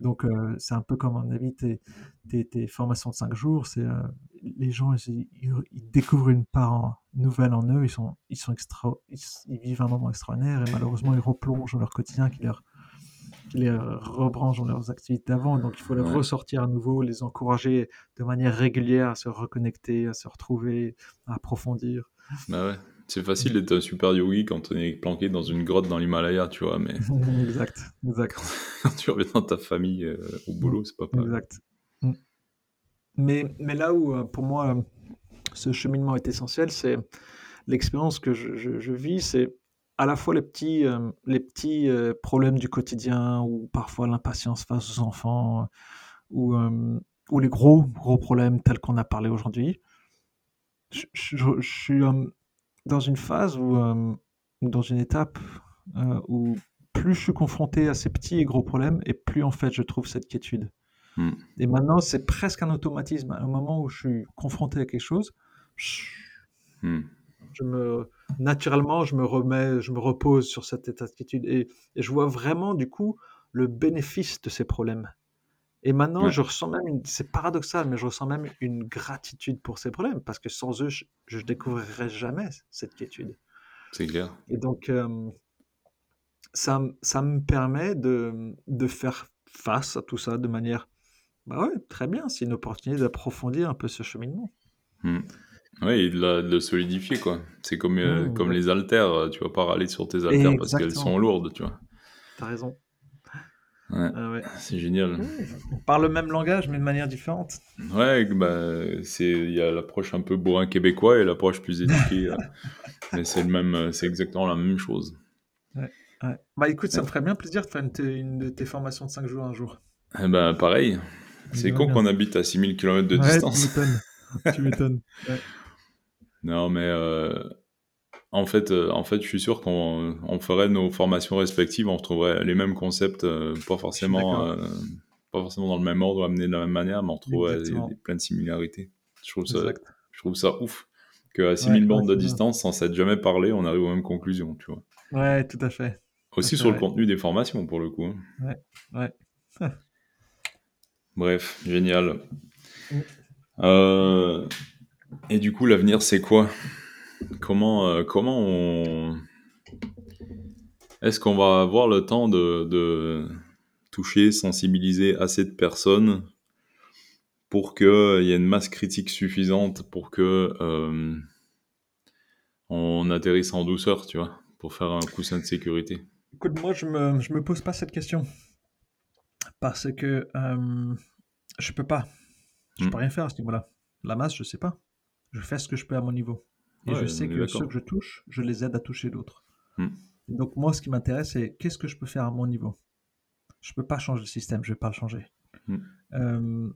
Speaker 2: Donc, euh, c'est un peu comme, on avis, tes, tes, formations de 5 jours. C'est, euh, les gens, ils, découvrent une part nouvelle en eux, ils, sont, ils, sont extra, ils, vivent un moment extraordinaire et malheureusement, ils replongent dans leur quotidien qui leur les rebranchent dans leurs activités d'avant. Donc il faut les ressortir à nouveau, les encourager de manière régulière à se reconnecter, à se retrouver, à approfondir.
Speaker 1: Bah ouais. C'est facile d'être un super yogi quand on est planqué dans une grotte dans l'Himalaya, tu vois, mais...
Speaker 2: exact, exact.
Speaker 1: quand tu reviens dans ta famille euh, au boulot, c'est pas pareil. Exact. Mm.
Speaker 2: Mais, mais là où, euh, pour moi, ce cheminement est essentiel, c'est l'expérience que je, je vis, c'est à la fois les petits, euh, les petits euh, problèmes du quotidien ou parfois l'impatience face aux enfants ou, euh, ou les gros, gros problèmes tels qu'on a parlé aujourd'hui. Je, suis dans une phase où, dans une étape où plus je suis confronté à ces petits et gros problèmes et plus en fait je trouve cette quiétude. Hmm. Et maintenant, c'est presque un automatisme. À un moment où je suis confronté à quelque chose, hmm je me, naturellement, je me remets, je me repose sur cette état d'attitude et, et, je vois vraiment, du coup, le bénéfice de ces problèmes. Et maintenant, je ressens même, c'est paradoxal, mais je ressens même une gratitude pour ces problèmes parce que sans eux, je ne découvrirais jamais cette quiétude.
Speaker 1: C'est clair.
Speaker 2: Et donc, euh, ça, ça me permet de, de faire face à tout ça de manière, bah ouais, très bien, c'est une opportunité d'approfondir un peu ce cheminement.
Speaker 1: Hmm. Oui, et de, la- de le solidifier, quoi. C'est comme, euh,
Speaker 2: Mmh,
Speaker 1: comme les haltères, euh, tu vas pas râler sur tes haltères parce qu'elles sont lourdes, tu vois.
Speaker 2: T'as raison.
Speaker 1: Ouais,
Speaker 2: Ah ouais.
Speaker 1: c'est génial.
Speaker 2: Mmh. On parle le même langage, mais de manière différente.
Speaker 1: Ouais, bah, c'est, il y a l'approche un peu bourrin québécois et l'approche plus éduquée. euh, mais c'est le même, c'est exactement la même chose.
Speaker 2: Ouais. Bah écoute, ça me ferait bien plaisir de faire une, de tes formations de 5 jours un jour.
Speaker 1: Eh ben, pareil. C'est
Speaker 2: Ouais,
Speaker 1: con qu'on habite à 6000 km de
Speaker 2: Ouais,
Speaker 1: distance.
Speaker 2: tu m'étonnes. tu m'étonnes. Ouais.
Speaker 1: Non, mais euh, en fait, euh, en fait, je suis sûr qu'on on ferait nos formations respectives, on retrouverait les mêmes concepts, euh, pas forcément, pas forcément dans le même ordre, amenés de la même manière, mais on retrouverait des-
Speaker 2: Exactement.
Speaker 1: des- plein de similarités. Je trouve ça,
Speaker 2: Exact.
Speaker 1: je trouve ça ouf qu'à 6000
Speaker 2: Ouais,
Speaker 1: bornes
Speaker 2: ouais,
Speaker 1: de distance, sans s'être jamais parlé, on arrive aux mêmes conclusions, tu vois.
Speaker 2: Ouais, tout à fait.
Speaker 1: Aussi sur le contenu des formations, pour le coup. hein.
Speaker 2: Ouais.
Speaker 1: Bref, génial.
Speaker 2: Mm.
Speaker 1: Euh, et du coup, l'avenir, c'est quoi? Comment, euh, comment on... Est-ce qu'on va avoir le temps de, de toucher, sensibiliser assez de personnes pour qu'il y ait une masse critique suffisante pour que euh, on atterrisse en douceur, tu vois, pour faire un coussin de sécurité?
Speaker 2: Écoute, moi, je me, je me pose pas cette question. Parce que euh, je peux pas. Je
Speaker 1: Mm.
Speaker 2: peux rien faire à ce niveau-là. La masse, je sais pas. Je fais ce que je peux à mon niveau. Et
Speaker 1: Ouais,
Speaker 2: je sais
Speaker 1: est
Speaker 2: que ceux que je touche, je les aide à toucher d'autres.
Speaker 1: Mm.
Speaker 2: Donc moi, ce qui m'intéresse, c'est qu'est-ce que je peux faire à mon niveau? Je peux pas changer le système, je vais pas le changer.
Speaker 1: Mm.
Speaker 2: Euh,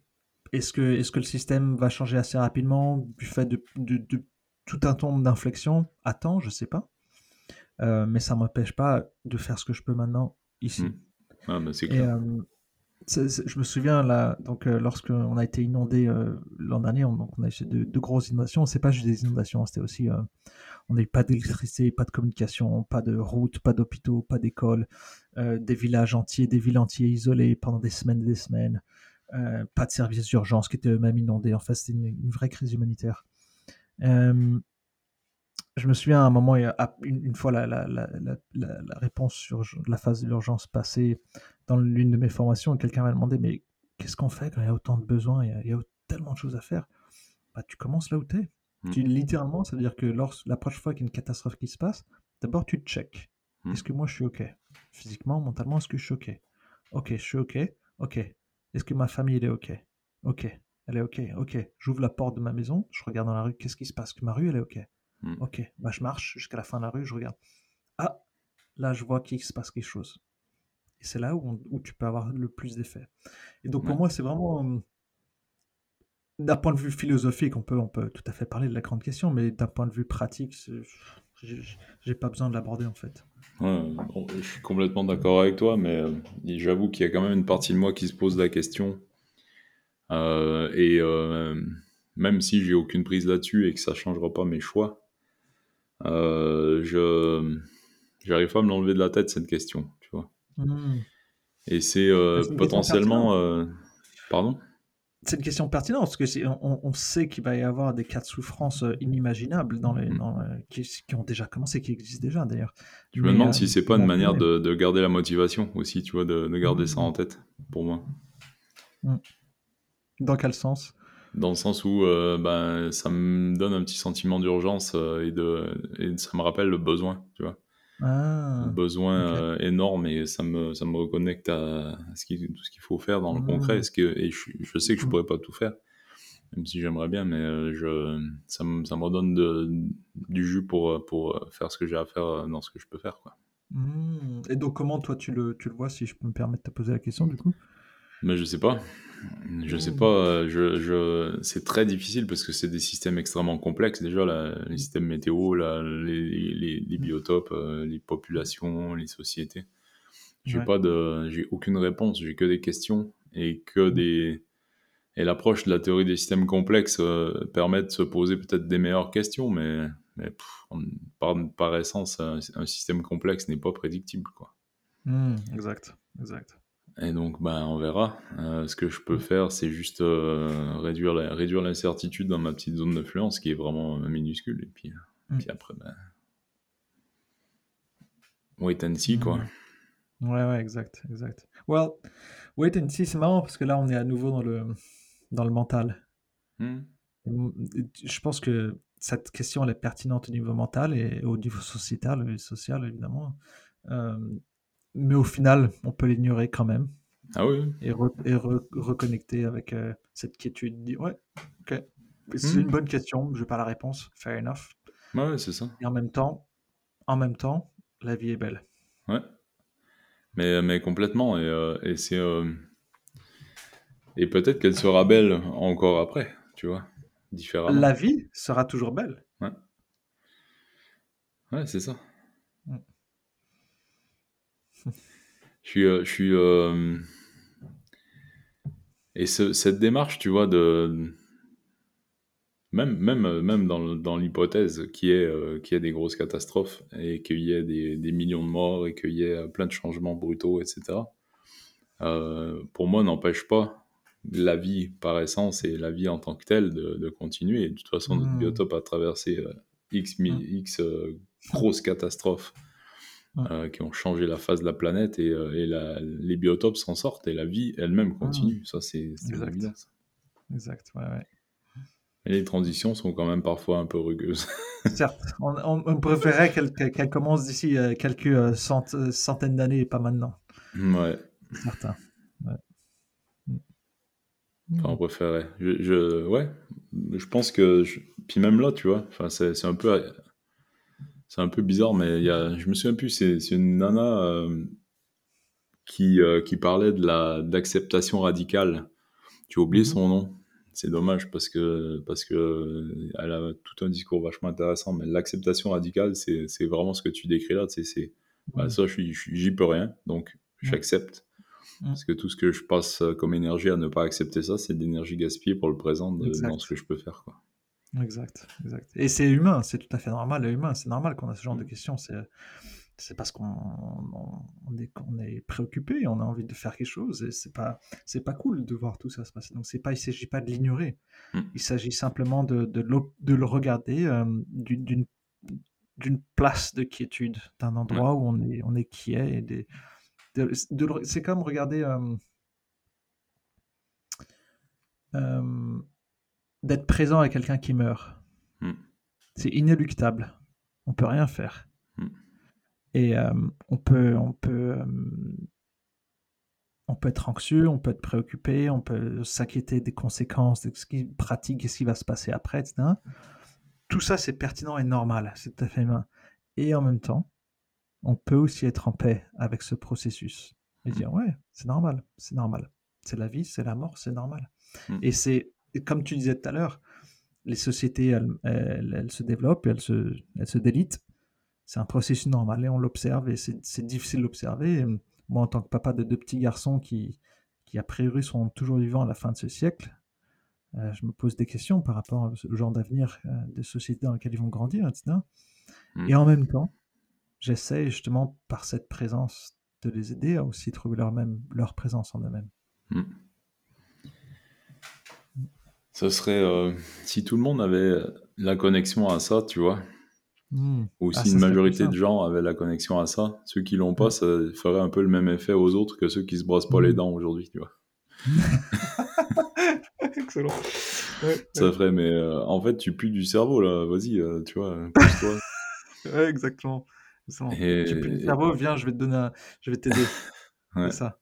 Speaker 2: est-ce que, est-ce que le système va changer assez rapidement du fait de, de- de tout un tombe d'inflexion Attends, je sais pas. Euh, mais ça m'empêche pas de faire ce que je peux maintenant ici.
Speaker 1: Mm. Ah, c'est
Speaker 2: Et je me souviens là, donc euh, lorsque on a été inondé euh, l'an dernier, on, donc on a eu de, grosses inondations. C'est pas juste des inondations, c'était aussi, euh, on n'a eu pas d'électricité, pas de communication, pas de routes, pas d'hôpitaux, pas d'écoles, euh, des villages entiers, des villes entières isolées pendant des semaines et des semaines, pas de services d'urgence qui étaient eux-mêmes inondés. En fait, c'était une, vraie crise humanitaire. Je me souviens à un moment, une, fois la, la, réponse sur la phase de l'urgence passée dans l'une de mes formations, quelqu'un m'a demandé Mais qu'est-ce qu'on fait quand il y a autant de besoins, il y a, il y a tellement de choses à faire? Bah, Tu commences là où tu es. Tu, littéralement, ça veut dire que lors, la prochaine fois qu'il y a une catastrophe qui se passe, d'abord tu te check.
Speaker 1: Mm.
Speaker 2: Est-ce que moi je suis OK? Physiquement, mentalement, est-ce que je suis OK? OK, je suis OK. OK. Est-ce que ma famille elle est OK? OK. Elle est OK. OK. J'ouvre la porte de ma maison, je regarde dans la rue, qu'est-ce qui se passe? Que ma rue elle est OK.
Speaker 1: Mm.
Speaker 2: Ok, bah je marche jusqu'à la fin de la rue, je regarde. Ah, là je vois qu'il se passe quelque chose. Et c'est là où, on- où tu peux avoir le plus d'effet. Et donc pour moi, c'est vraiment. D'un point de vue philosophique, on peut, on peut tout à fait parler de la grande question, mais d'un point de vue pratique, j'ai pas besoin de l'aborder en fait.
Speaker 1: Ouais, bon, je suis complètement d'accord avec toi, mais euh, j'avoue qu'il y a quand même une partie de moi qui se pose la question. Euh, et euh, même si j'ai aucune prise là-dessus et que ça changera pas mes choix, je j'arrive pas à me l'enlever de la tête cette question,
Speaker 2: Hmm.
Speaker 1: Et c'est euh, potentiellement, euh, pardon?
Speaker 2: C'est une question pertinente, parce que c'est- on, on sait qu'il va y avoir des cas de souffrance euh, inimaginables dans les,
Speaker 1: Mm.
Speaker 2: dans, euh, qui, qui ont déjà commencé, qui existent déjà d'ailleurs.
Speaker 1: Je me
Speaker 2: Mais,
Speaker 1: demande si c'est pas une manière de, de garder la motivation aussi, tu vois, de, de garder ça
Speaker 2: Mm.
Speaker 1: en tête pour moi.
Speaker 2: Dans quel sens?
Speaker 1: Dans le sens où euh, ben, ça me donne un petit sentiment d'urgence euh, et, de, et ça me rappelle le besoin, tu vois.
Speaker 2: Ah,
Speaker 1: besoin euh, énorme et ça me, ça me reconnecte à, ce qui, tout ce qu'il faut faire dans le
Speaker 2: Mm.
Speaker 1: concret. Est-ce que, et je, je sais que je
Speaker 2: Mm.
Speaker 1: pourrais pas tout faire, même si j'aimerais bien, mais euh, je, ça, me, ça me redonne de, du jus pour, pour faire ce que j'ai à faire euh, dans ce que je peux faire. Quoi.
Speaker 2: Hmm. Et donc, comment toi tu le, tu le vois, si je peux me permettre de te poser la question du coup?
Speaker 1: Mais je sais pas. Je sais
Speaker 2: Mm.
Speaker 1: pas, euh, je, je... c'est très difficile parce que c'est des systèmes extrêmement complexes. Déjà, la- les systèmes météo, la- les, les- les biotopes, euh, les populations, les sociétés. J'ai
Speaker 2: Ouais.
Speaker 1: pas de, j'ai aucune réponse. J'ai que des questions et que
Speaker 2: Mm.
Speaker 1: des. Et l'approche de la théorie des systèmes complexes euh, permet de se poser peut-être des meilleures questions, mais, mais pff, on- par, par essence, un, un système complexe n'est pas prédictible, quoi.
Speaker 2: Hmm, Exact, exact.
Speaker 1: Et donc, ben, on verra. Euh, ce que je peux
Speaker 2: Mm.
Speaker 1: faire, c'est juste euh, réduire la- réduire l'incertitude dans ma petite zone d'influence, qui est vraiment euh, minuscule. Et puis,
Speaker 2: Mm.
Speaker 1: puis après, ben, wait and see, quoi.
Speaker 2: Hmm. Ouais, ouais, exact, exact. Well, wait and see, c'est marrant parce que là on est à nouveau dans le, dans le mental.
Speaker 1: Hmm.
Speaker 2: Je pense que cette question elle est pertinente au niveau mental et au niveau sociétal, social évidemment. Euh, mais au final, on peut l'ignorer quand même.
Speaker 1: Ah oui.
Speaker 2: Et, reconnecter avec euh, cette quiétude. Ouais, ok. C'est une hmm. bonne question, je n'ai pas la réponse. Fair enough.
Speaker 1: Ouais, c'est ça.
Speaker 2: Et en même temps, en même temps, la vie est belle.
Speaker 1: Ouais. Mais, mais complètement. Et, euh, et c'est. Et peut-être qu'elle sera belle encore après, tu vois, différemment.
Speaker 2: La vie sera toujours belle.
Speaker 1: Ouais. Ouais, c'est ça. Mm. Je suis. Euh, je suis euh, Et cette démarche, tu vois, de. Même, même, même dans, dans l'hypothèse qu'il y, ait, euh, y ait des grosses catastrophes et qu'il y ait des, des, millions de morts et qu'il y ait plein de changements brutaux, etc., pour moi, n'empêche pas la vie par essence et la vie en tant que telle de, continuer. Et de toute façon, notre hmm. biotope a traversé euh, X, hmm. X euh, grosses catastrophes euh, qui ont changé la face de la planète et, les biotopes s'en sortent et la vie elle-même continue. Ça, c'est
Speaker 2: évident. Exact, ouais, ouais.
Speaker 1: Et les transitions sont quand même parfois un peu rugueuses.
Speaker 2: Certes, on, préférait qu'elles commencent d'ici quelques centaines d'années et pas maintenant.
Speaker 1: Ouais.
Speaker 2: Certain.
Speaker 1: Enfin, on préférait. Je, ouais, je pense que. Puis même là, tu vois, c'est un peu. C'est un peu bizarre, mais il y a, je me souviens plus, c'est une nana euh, qui, euh, qui parlait de l'acceptation radicale. Tu as oublié mhm. son nom. C'est dommage parce que parce que elle a tout un discours vachement intéressant. Mais l'acceptation radicale, c'est vraiment ce que tu décris là. C'est bah, ça, j'y peux rien, donc j'accepte. Parce que tout ce que je passe euh, comme énergie à ne pas accepter ça, c'est de l'énergie gaspillée pour le présent dans ce que je peux faire. Quoi.
Speaker 2: Exact, exact. Et c'est humain, c'est tout à fait normal, humain, c'est normal qu'on a ce genre de mm. questions. C'est, c'est parce qu'on on est, on est préoccupé, on a envie de faire quelque chose, et c'est pas, c'est pas cool de voir tout ça se passer. Donc c'est pas, il s'agit pas de l'ignorer, mm. il s'agit simplement de, de, de le regarder euh, d'une, d'une place de quiétude, d'un endroit où on est, on est quiet et des, c'est comme regarder euh, euh, d'être présent avec quelqu'un qui meurt. Hmm. C'est inéluctable. On peut rien faire. Hmm. Et euh, on peut, on peut, on peut être anxieux, on peut être préoccupé, on peut s'inquiéter des conséquences, de ce qui pratique, qu'est-ce qui va se passer après, etc. Tout ça, c'est pertinent et normal, c'est tout à fait humain. Et en même temps, on peut aussi être en paix avec ce processus et mmh. dire ouais, c'est normal, c'est normal. C'est la vie, c'est la mort, c'est normal. Et c'est, comme tu disais tout à l'heure, les sociétés, elles, se développent, elles se, elles se délitent. C'est un processus normal et on l'observe et c'est difficile d'observer. Moi, en tant que papa de deux petits garçons qui, qui a priori seront toujours vivants à la fin de ce siècle, euh, je me pose des questions par rapport au genre d'avenir euh, des sociétés dans lesquelles ils vont grandir, etc. Mmh. Et en même temps, j'essaie justement par cette présence de les aider à aussi trouver leur, même, leur présence en eux-mêmes. Hmm.
Speaker 1: Ce serait euh, si tout le monde avait la connexion à ça, tu vois. Hmm. Ou ah, si une majorité de gens avaient la connexion à ça, ceux qui l'ont pas, hmm. ça ferait un peu le même effet aux autres que ceux qui se brossent pas les dents aujourd'hui, tu vois.
Speaker 2: Excellent.
Speaker 1: ça ferait, mais euh, en fait, tu pues du cerveau là, vas-y, euh, tu vois, pousse-toi.
Speaker 2: ouais, exactement. Et... J'ai plus de cerveau, viens, je vais te donner je vais t'aider.
Speaker 1: ouais. C'est ça.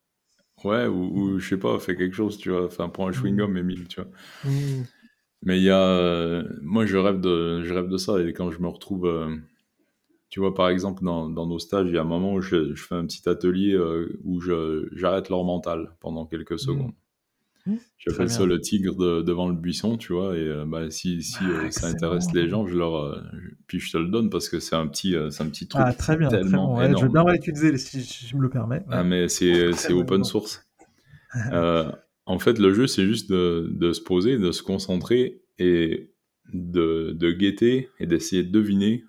Speaker 1: Ouais, ou, ou, je sais pas, fais quelque chose, tu vois. Enfin, prends un chewing-gum, mmh. Emile, tu vois. Mmh. Mais il y a. Euh, moi, je rêve, de, je rêve de ça. Et quand je me retrouve. Euh, tu vois, par exemple, dans, dans, nos stages, il y a un moment où je, je fais un petit atelier euh, où j'arrête leur mental pendant quelques mmh. secondes. Mmh. J'appelle ça le tigre devant le buisson, tu vois. Et euh, bah, si, si ah, euh, ça intéresse les gens, je leur, euh, puis je te le donne parce que c'est un petit, c'est un petit truc.
Speaker 2: Ah, très bien, tellement très bon. je veux bien l'utiliser si je me le permets.
Speaker 1: Ah, mais c'est open source. en fait, le jeu, c'est juste de, de, se poser, de se concentrer et de, de guetter et d'essayer de deviner.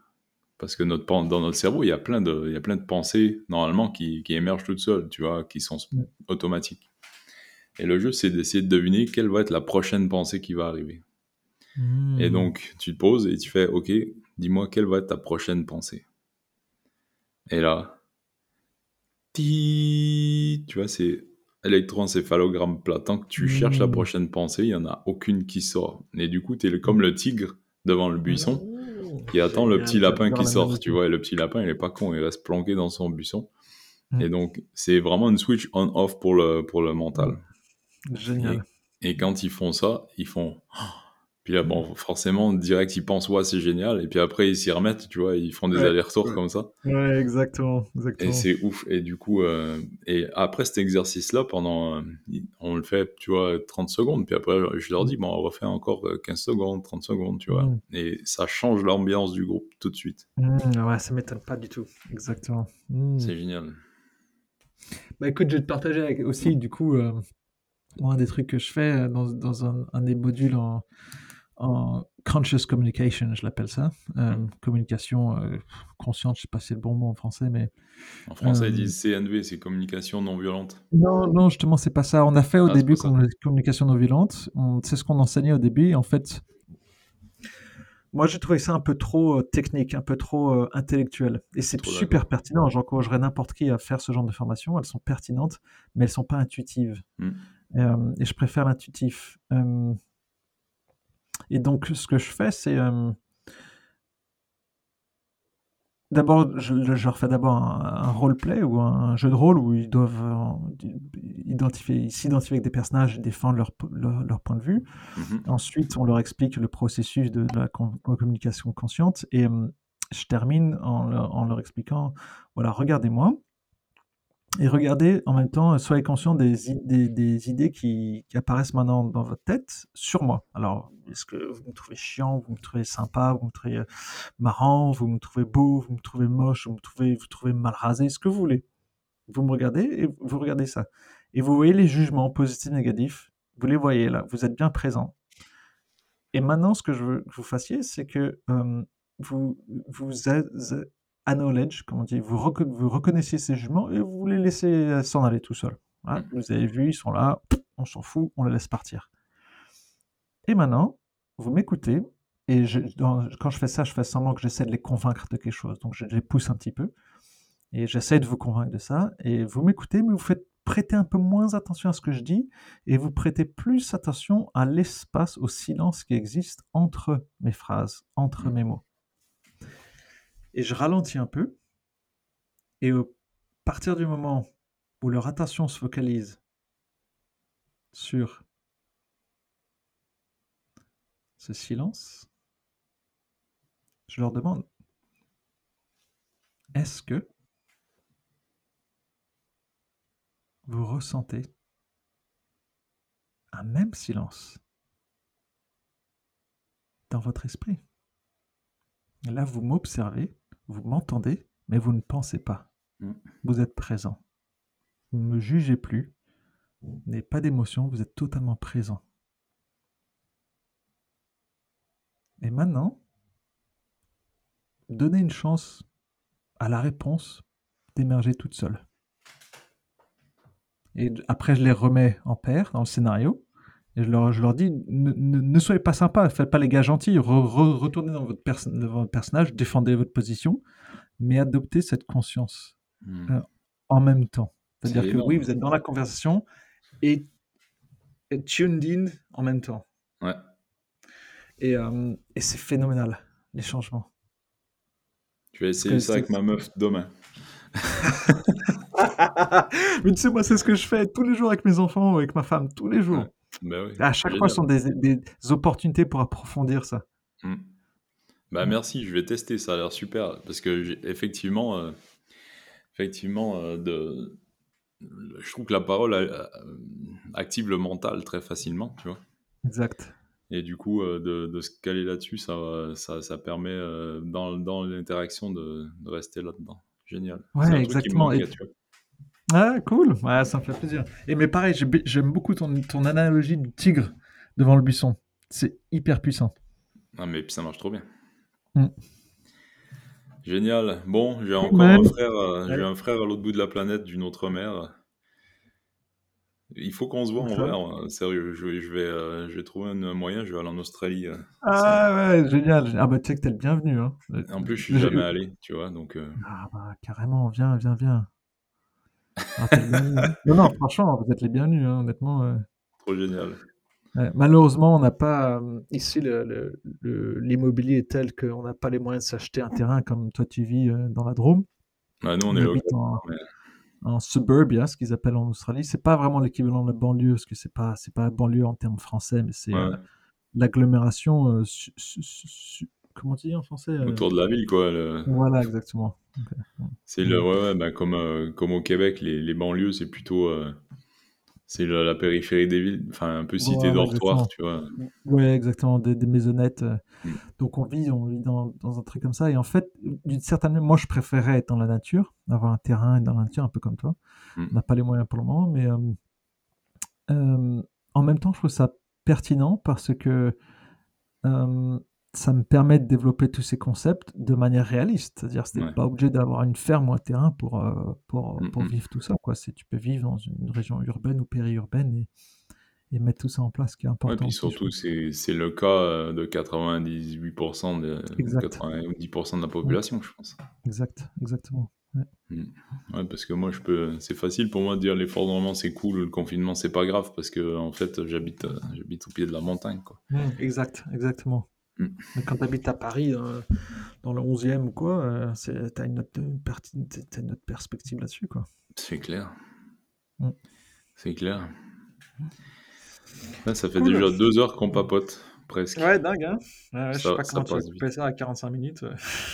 Speaker 1: Parce que notre, dans notre cerveau, il y, a plein de, il y a plein de pensées, normalement, qui, qui émergent toutes seules, tu vois, qui sont mm. automatiques. Et le jeu, c'est d'essayer de deviner quelle va être la prochaine pensée qui va arriver. Et hmm. donc, tu te poses et tu fais, OK, dis-moi quelle va être ta prochaine pensée. Et là, tu vois, c'est électroencéphalogramme plat. Tant que tu cherches la hmm. prochaine pensée, il n'y en a aucune qui sort. Et du coup, tu es comme le tigre devant le buisson, qui attend le petit lapin qui sort, tu vois. Et le petit lapin, il est pas con, il reste planqué dans son buisson. Mm. Et donc, c'est vraiment une switch on-off pour le, pour le mental.
Speaker 2: Génial.
Speaker 1: Et, quand ils font ça, ils font. Puis là, bon, forcément, direct, ils pensent, ouais, c'est génial. Et puis après, ils s'y remettent, tu vois, ils font des allers-retours comme ça.
Speaker 2: Ouais, exactement. exactement.
Speaker 1: Et c'est ouf. Et du coup, euh, et après cet exercice-là, pendant. Euh, on le fait, tu vois, 30 secondes. Puis après, je leur dis, bon, on refait encore 15 euh, secondes, 30 secondes, tu vois. Mm. Et ça change l'ambiance du groupe tout de suite.
Speaker 2: Mm, ouais, ça m'étonne pas du tout. Exactement.
Speaker 1: Mm. C'est génial.
Speaker 2: Bah écoute, je vais te partager aussi, du coup, euh, un des trucs que je fais euh, dans, dans un, un, des modules en, en conscious communication, je l'appelle ça. Euh, mm. communication consciente, je sais pas si c'est le bon mot en français, mais.
Speaker 1: En français, ils disent CNV, c'est communication non violente.
Speaker 2: Non, non, justement, c'est pas ça. On a fait au ah, début communication non violente. C'est ce qu'on enseignait au début. En fait, moi, j'ai trouvé ça un peu trop euh, technique, un peu trop euh, intellectuel. Et c'est super pertinent. J'encouragerais n'importe qui à faire ce genre de formation. Elles sont pertinentes, mais elles sont pas intuitives. Mmh. Euh, et je préfère l'intuitif. et donc, ce que je fais, c'est D'abord, je, leur fais d'abord un, roleplay ou un jeu de rôle où ils doivent euh, identifier, s'identifier avec des personnages et défendre leur, leur, point de vue. Mm-hmm. Ensuite, on leur explique le processus de, la communication consciente et euh, je termine en, en, leur expliquant, voilà, regardez-moi, et regardez en même temps, soyez conscient des, idées qui, apparaissent maintenant dans votre tête sur moi. Alors, est-ce que vous me trouvez chiant, vous me trouvez sympa, vous me trouvez euh, marrant, vous me trouvez beau, vous me trouvez moche, vous me trouvez mal rasé, ce que vous voulez. Vous me regardez et vous regardez ça. Et vous voyez les jugements positifs, négatifs. Vous les voyez là, vous êtes bien présent. Et maintenant, ce que je veux que vous fassiez, c'est que euh, vous, vous, acknowledge, comme on dit, vous, vous, reconnaissez ces jugements et vous les laissez euh, s'en aller tout seul. Mmh. Vous avez vu, ils sont là, on s'en fout, on les laisse partir. Et maintenant, vous m'écoutez, et je, quand je fais ça, je fais semblant que j'essaie de les convaincre de quelque chose. Donc je, les pousse un petit peu, et j'essaie de vous convaincre de ça, et vous m'écoutez, mais vous faites prêter un peu moins attention à ce que je dis, et vous prêtez plus attention à l'espace, au silence qui existe entre mes phrases, entre mmh. mes mots. Et je ralentis un peu. Et à partir du moment où leur attention se focalise sur ce silence, je leur demande, est-ce que vous ressentez un même silence dans votre esprit? Là, vous m'observez vous m'entendez, mais vous ne pensez pas. Mm. Vous êtes présent. Vous ne me jugez plus. Vous n'avez pas d'émotion, vous êtes totalement présent. Et maintenant, donnez une chance à la réponse d'émerger toute seule. Et après, je les remets en paire dans le scénario. Et je leur, je leur dis, ne, soyez pas sympa, faites pas les gars gentils, retournez dans votre, personnage, défendez votre position, mais adoptez cette conscience hmm. euh, en même temps. C'est-à-dire que oui, vous êtes dans la conversation et, tuned in en même temps.
Speaker 1: Ouais.
Speaker 2: Et, euh, et c'est phénoménal, les changements.
Speaker 1: Je vais essayer ça avec ma meuf demain.
Speaker 2: mais tu sais, moi, c'est ce que je fais tous les jours avec mes enfants avec ma femme, tous les jours.
Speaker 1: Bah
Speaker 2: à chaque fois, ce sont des, des, opportunités pour approfondir ça.
Speaker 1: Hmm. Bah merci, je vais tester, ça a l'air super. Parce que effectivement, euh, effectivement euh, de, je trouve que la parole euh, active le mental très facilement, tu vois.
Speaker 2: Exact.
Speaker 1: Et du coup, de, de, se caler là-dessus, ça, ça, ça, permet dans, dans l'interaction de, de, rester là-dedans. Génial.
Speaker 2: Ouais, exactement. Ah, cool. Ouais, ça me fait plaisir. Et mais pareil, j'aime beaucoup ton, ton analogie du tigre devant le buisson. C'est hyper puissant.
Speaker 1: Ah, mais puis ça marche trop bien. Mm. Génial. Bon, j'ai encore un frère, euh, j'ai un frère à l'autre bout de la planète d'une autre mère. Il faut qu'on se voit en vrai, hein. sérieux. Je, je vais, euh, je vais trouver un moyen, je vais aller en Australie. Euh,
Speaker 2: ah ouais, génial. Ah bah tu sais que t'es le bienvenu. Hein.
Speaker 1: En plus, je suis jamais allé, tu vois, donc.
Speaker 2: Ah bah carrément, viens, viens, viens. Ah, non, non, franchement, vous êtes les bienvenus, hein, honnêtement.
Speaker 1: Trop génial.
Speaker 2: malheureusement, on n'a pas ici l'immobilier est tel qu'on n'a pas les moyens de s'acheter un terrain comme toi tu vis dans la Drôme.
Speaker 1: nous, on, est
Speaker 2: en, en suburbia, ce qu'ils appellent en Australie. C'est pas vraiment l'équivalent de banlieue, parce que c'est pas c'est pas banlieue en termes français, mais c'est l'agglomération. Comment dire en français
Speaker 1: Autour de la ville, quoi.
Speaker 2: Voilà, exactement.
Speaker 1: C'est le ouais, bah, comme comme au Québec, les, les banlieues, c'est plutôt c'est la, périphérie des villes, enfin un peu cité dortoir, tu vois.
Speaker 2: Ouais, exactement, des, maisonnettes. Euh. Mm. Donc on vit, on vit dans, dans, un truc comme ça. Et en fait, d'une certaine manière, moi je préférais être dans la nature, avoir un terrain dans la nature, un peu comme toi. Mm. On n'a pas les moyens pour le moment, mais euh, euh, en même temps, je trouve ça pertinent parce que ça me permet de développer tous ces concepts de manière réaliste. C'est-à-dire, que ouais. pas obligé d'avoir une ferme ou un terrain pour, euh, pour, mmh, pour mmh. vivre tout ça. Quoi. Tu peux vivre dans une région urbaine ou périurbaine et, et mettre tout ça en place, qui est important.
Speaker 1: Et puis surtout, c'est le cas euh, de 98% de, 90% de la population, je pense.
Speaker 2: Exact, exactement. Ouais.
Speaker 1: Mmh. parce que moi, je peux. C'est facile pour moi de dire l'effondrement c'est cool, le confinement c'est pas grave, parce que en fait, j'habite, euh, j'habite au pied de la montagne, quoi.
Speaker 2: exact, exactement. Mm. Quand tu habites à Paris, euh, dans le 11e ou quoi, euh, tu as une autre, une autre perspective là-dessus. quoi.
Speaker 1: C'est clair. Mm. C'est clair. ça fait déjà deux heures qu'on papote, presque.
Speaker 2: Ouais, dingue, hein ouais, Je sais pas comment tu vas couper ça à 45 minutes.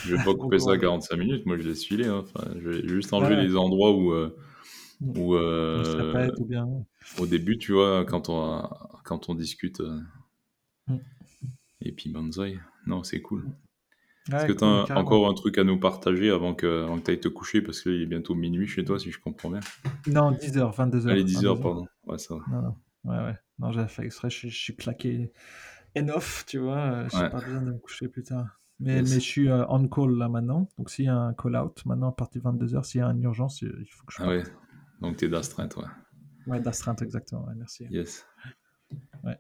Speaker 1: Je vais pas couper ça à 45 minutes, moi je laisse filer. Hein. Enfin, je vais juste enlever les endroits où... Euh, mm. où euh, bien. Au début, tu vois, quand on, quand on discute... Et puis Banzai. Non, c'est cool. Est-ce que tu as encore un truc à nous partager avant que, avant que tu ailles te coucher? Parce qu'il est bientôt minuit chez toi, si je comprends bien.
Speaker 2: Non, 10h, 22h.
Speaker 1: Allez, 10h, pardon. Ouais, ça va.
Speaker 2: Non, non. Ouais, ouais. Non, j'avais fait exprès, je, suis claqué enough, tu vois. J'ai pas besoin de me coucher plus tard. Mais, mais je suis euh, on call là maintenant. Donc s'il y a un call out, maintenant à partir de 22h, s'il y a une urgence, il faut que je.
Speaker 1: Ah ouais. Donc tu es d'astreinte, ouais.
Speaker 2: Ouais, d'astreinte, exactement. Ouais, merci.
Speaker 1: Yes. Ouais.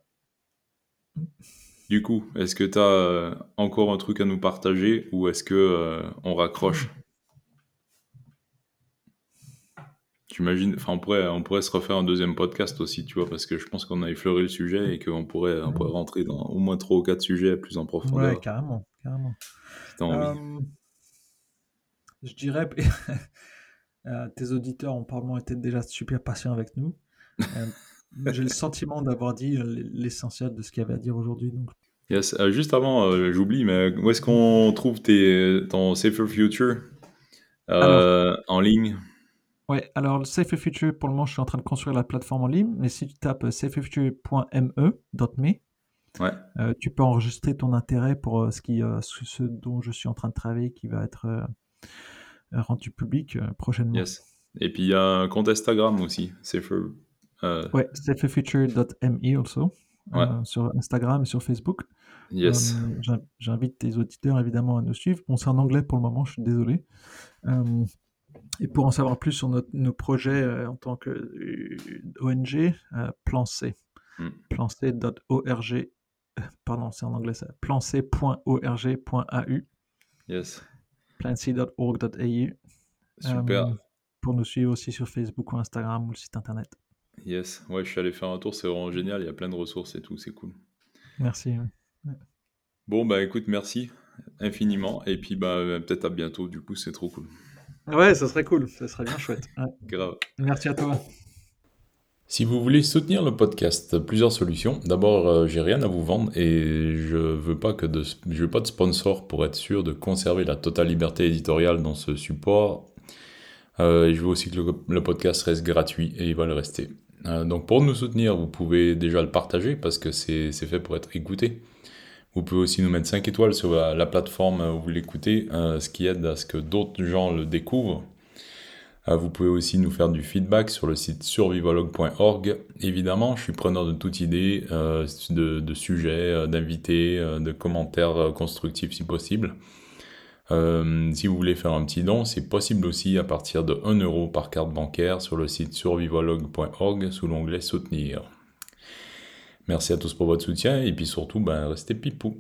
Speaker 1: Du coup, est-ce que tu as euh, encore un truc à nous partager ou est-ce que euh, on raccroche? J'imagine, enfin on pourrait, on pourrait se refaire un deuxième podcast aussi, tu vois, parce que je pense qu'on a effleuré le sujet et qu'on pourrait, on pourrait rentrer dans au moins trois ou quatre sujets plus en profondeur.
Speaker 2: Ouais, carrément, carrément. Euh, je dirais, tes auditeurs ont probablement été déjà super patients avec nous. J'ai le sentiment d'avoir dit l'essentiel de ce qu'il y avait à dire aujourd'hui. Donc...
Speaker 1: Yes. Euh, juste avant, euh, j'oublie, mais où est-ce qu'on trouve tes, ton Safer Future euh, en ligne?
Speaker 2: Ouais, alors le Safer Future, pour le moment, je suis en train de construire la plateforme en ligne, mais si tu tapes saferfuture.me, ouais. tu peux enregistrer ton intérêt pour ce, qui, ce dont je suis en train de travailler qui va être rendu public prochainement.
Speaker 1: Yes. Et puis il y a un compte Instagram aussi, Safer
Speaker 2: euh... Ouais, saferfuture.me also. Euh, sur Instagram et sur Facebook.
Speaker 1: Yes.
Speaker 2: Euh, j'invite tes auditeurs évidemment à nous suivre. Bon, c'est en anglais pour le moment, je suis désolé. Euh, et pour en savoir plus sur nos projets en tant qu'ONG, Plan C. Mm. Planc.org. Pardon, c'est en anglais ça. Planc.org.au.
Speaker 1: Yes.
Speaker 2: Planc.org.au.
Speaker 1: Super.
Speaker 2: pour nous suivre aussi sur Facebook ou Instagram ou le site internet.
Speaker 1: Yes, ouais, je suis allé faire un tour, c'est vraiment génial, il y a plein de ressources et tout, c'est cool.
Speaker 2: Merci.
Speaker 1: Bon, bah écoute, merci infiniment, et puis bah peut-être à bientôt, du coup, c'est trop cool.
Speaker 2: Ouais, ça serait cool, ça serait bien chouette.
Speaker 1: Grave.
Speaker 2: Merci à toi.
Speaker 1: Si vous voulez soutenir le podcast, plusieurs solutions. D'abord, euh, j'ai rien à vous vendre et je veux pas que de, je veux pas de sponsor pour être sûr de conserver la totale liberté éditoriale dans ce support. Euh, je veux aussi que le, le, podcast reste gratuit et il va le rester. Euh, donc pour nous soutenir, vous pouvez déjà le partager parce que c'est fait pour être écouté. Vous pouvez aussi nous mettre 5 étoiles sur la, plateforme où vous l'écoutez, euh, ce qui aide à ce que d'autres gens le découvrent. Euh, vous pouvez aussi nous faire du feedback sur le site survivologue.org. Évidemment, je suis preneur de toute idée, de, de, sujets, d'invités, de commentaires constructifs si possible. Euh, si vous voulez faire un petit don, c'est possible aussi à partir de 1 euro par carte bancaire sur le site survivologue.org sous l'onglet Soutenir. Merci à tous pour votre soutien et puis surtout, ben, restez pipou.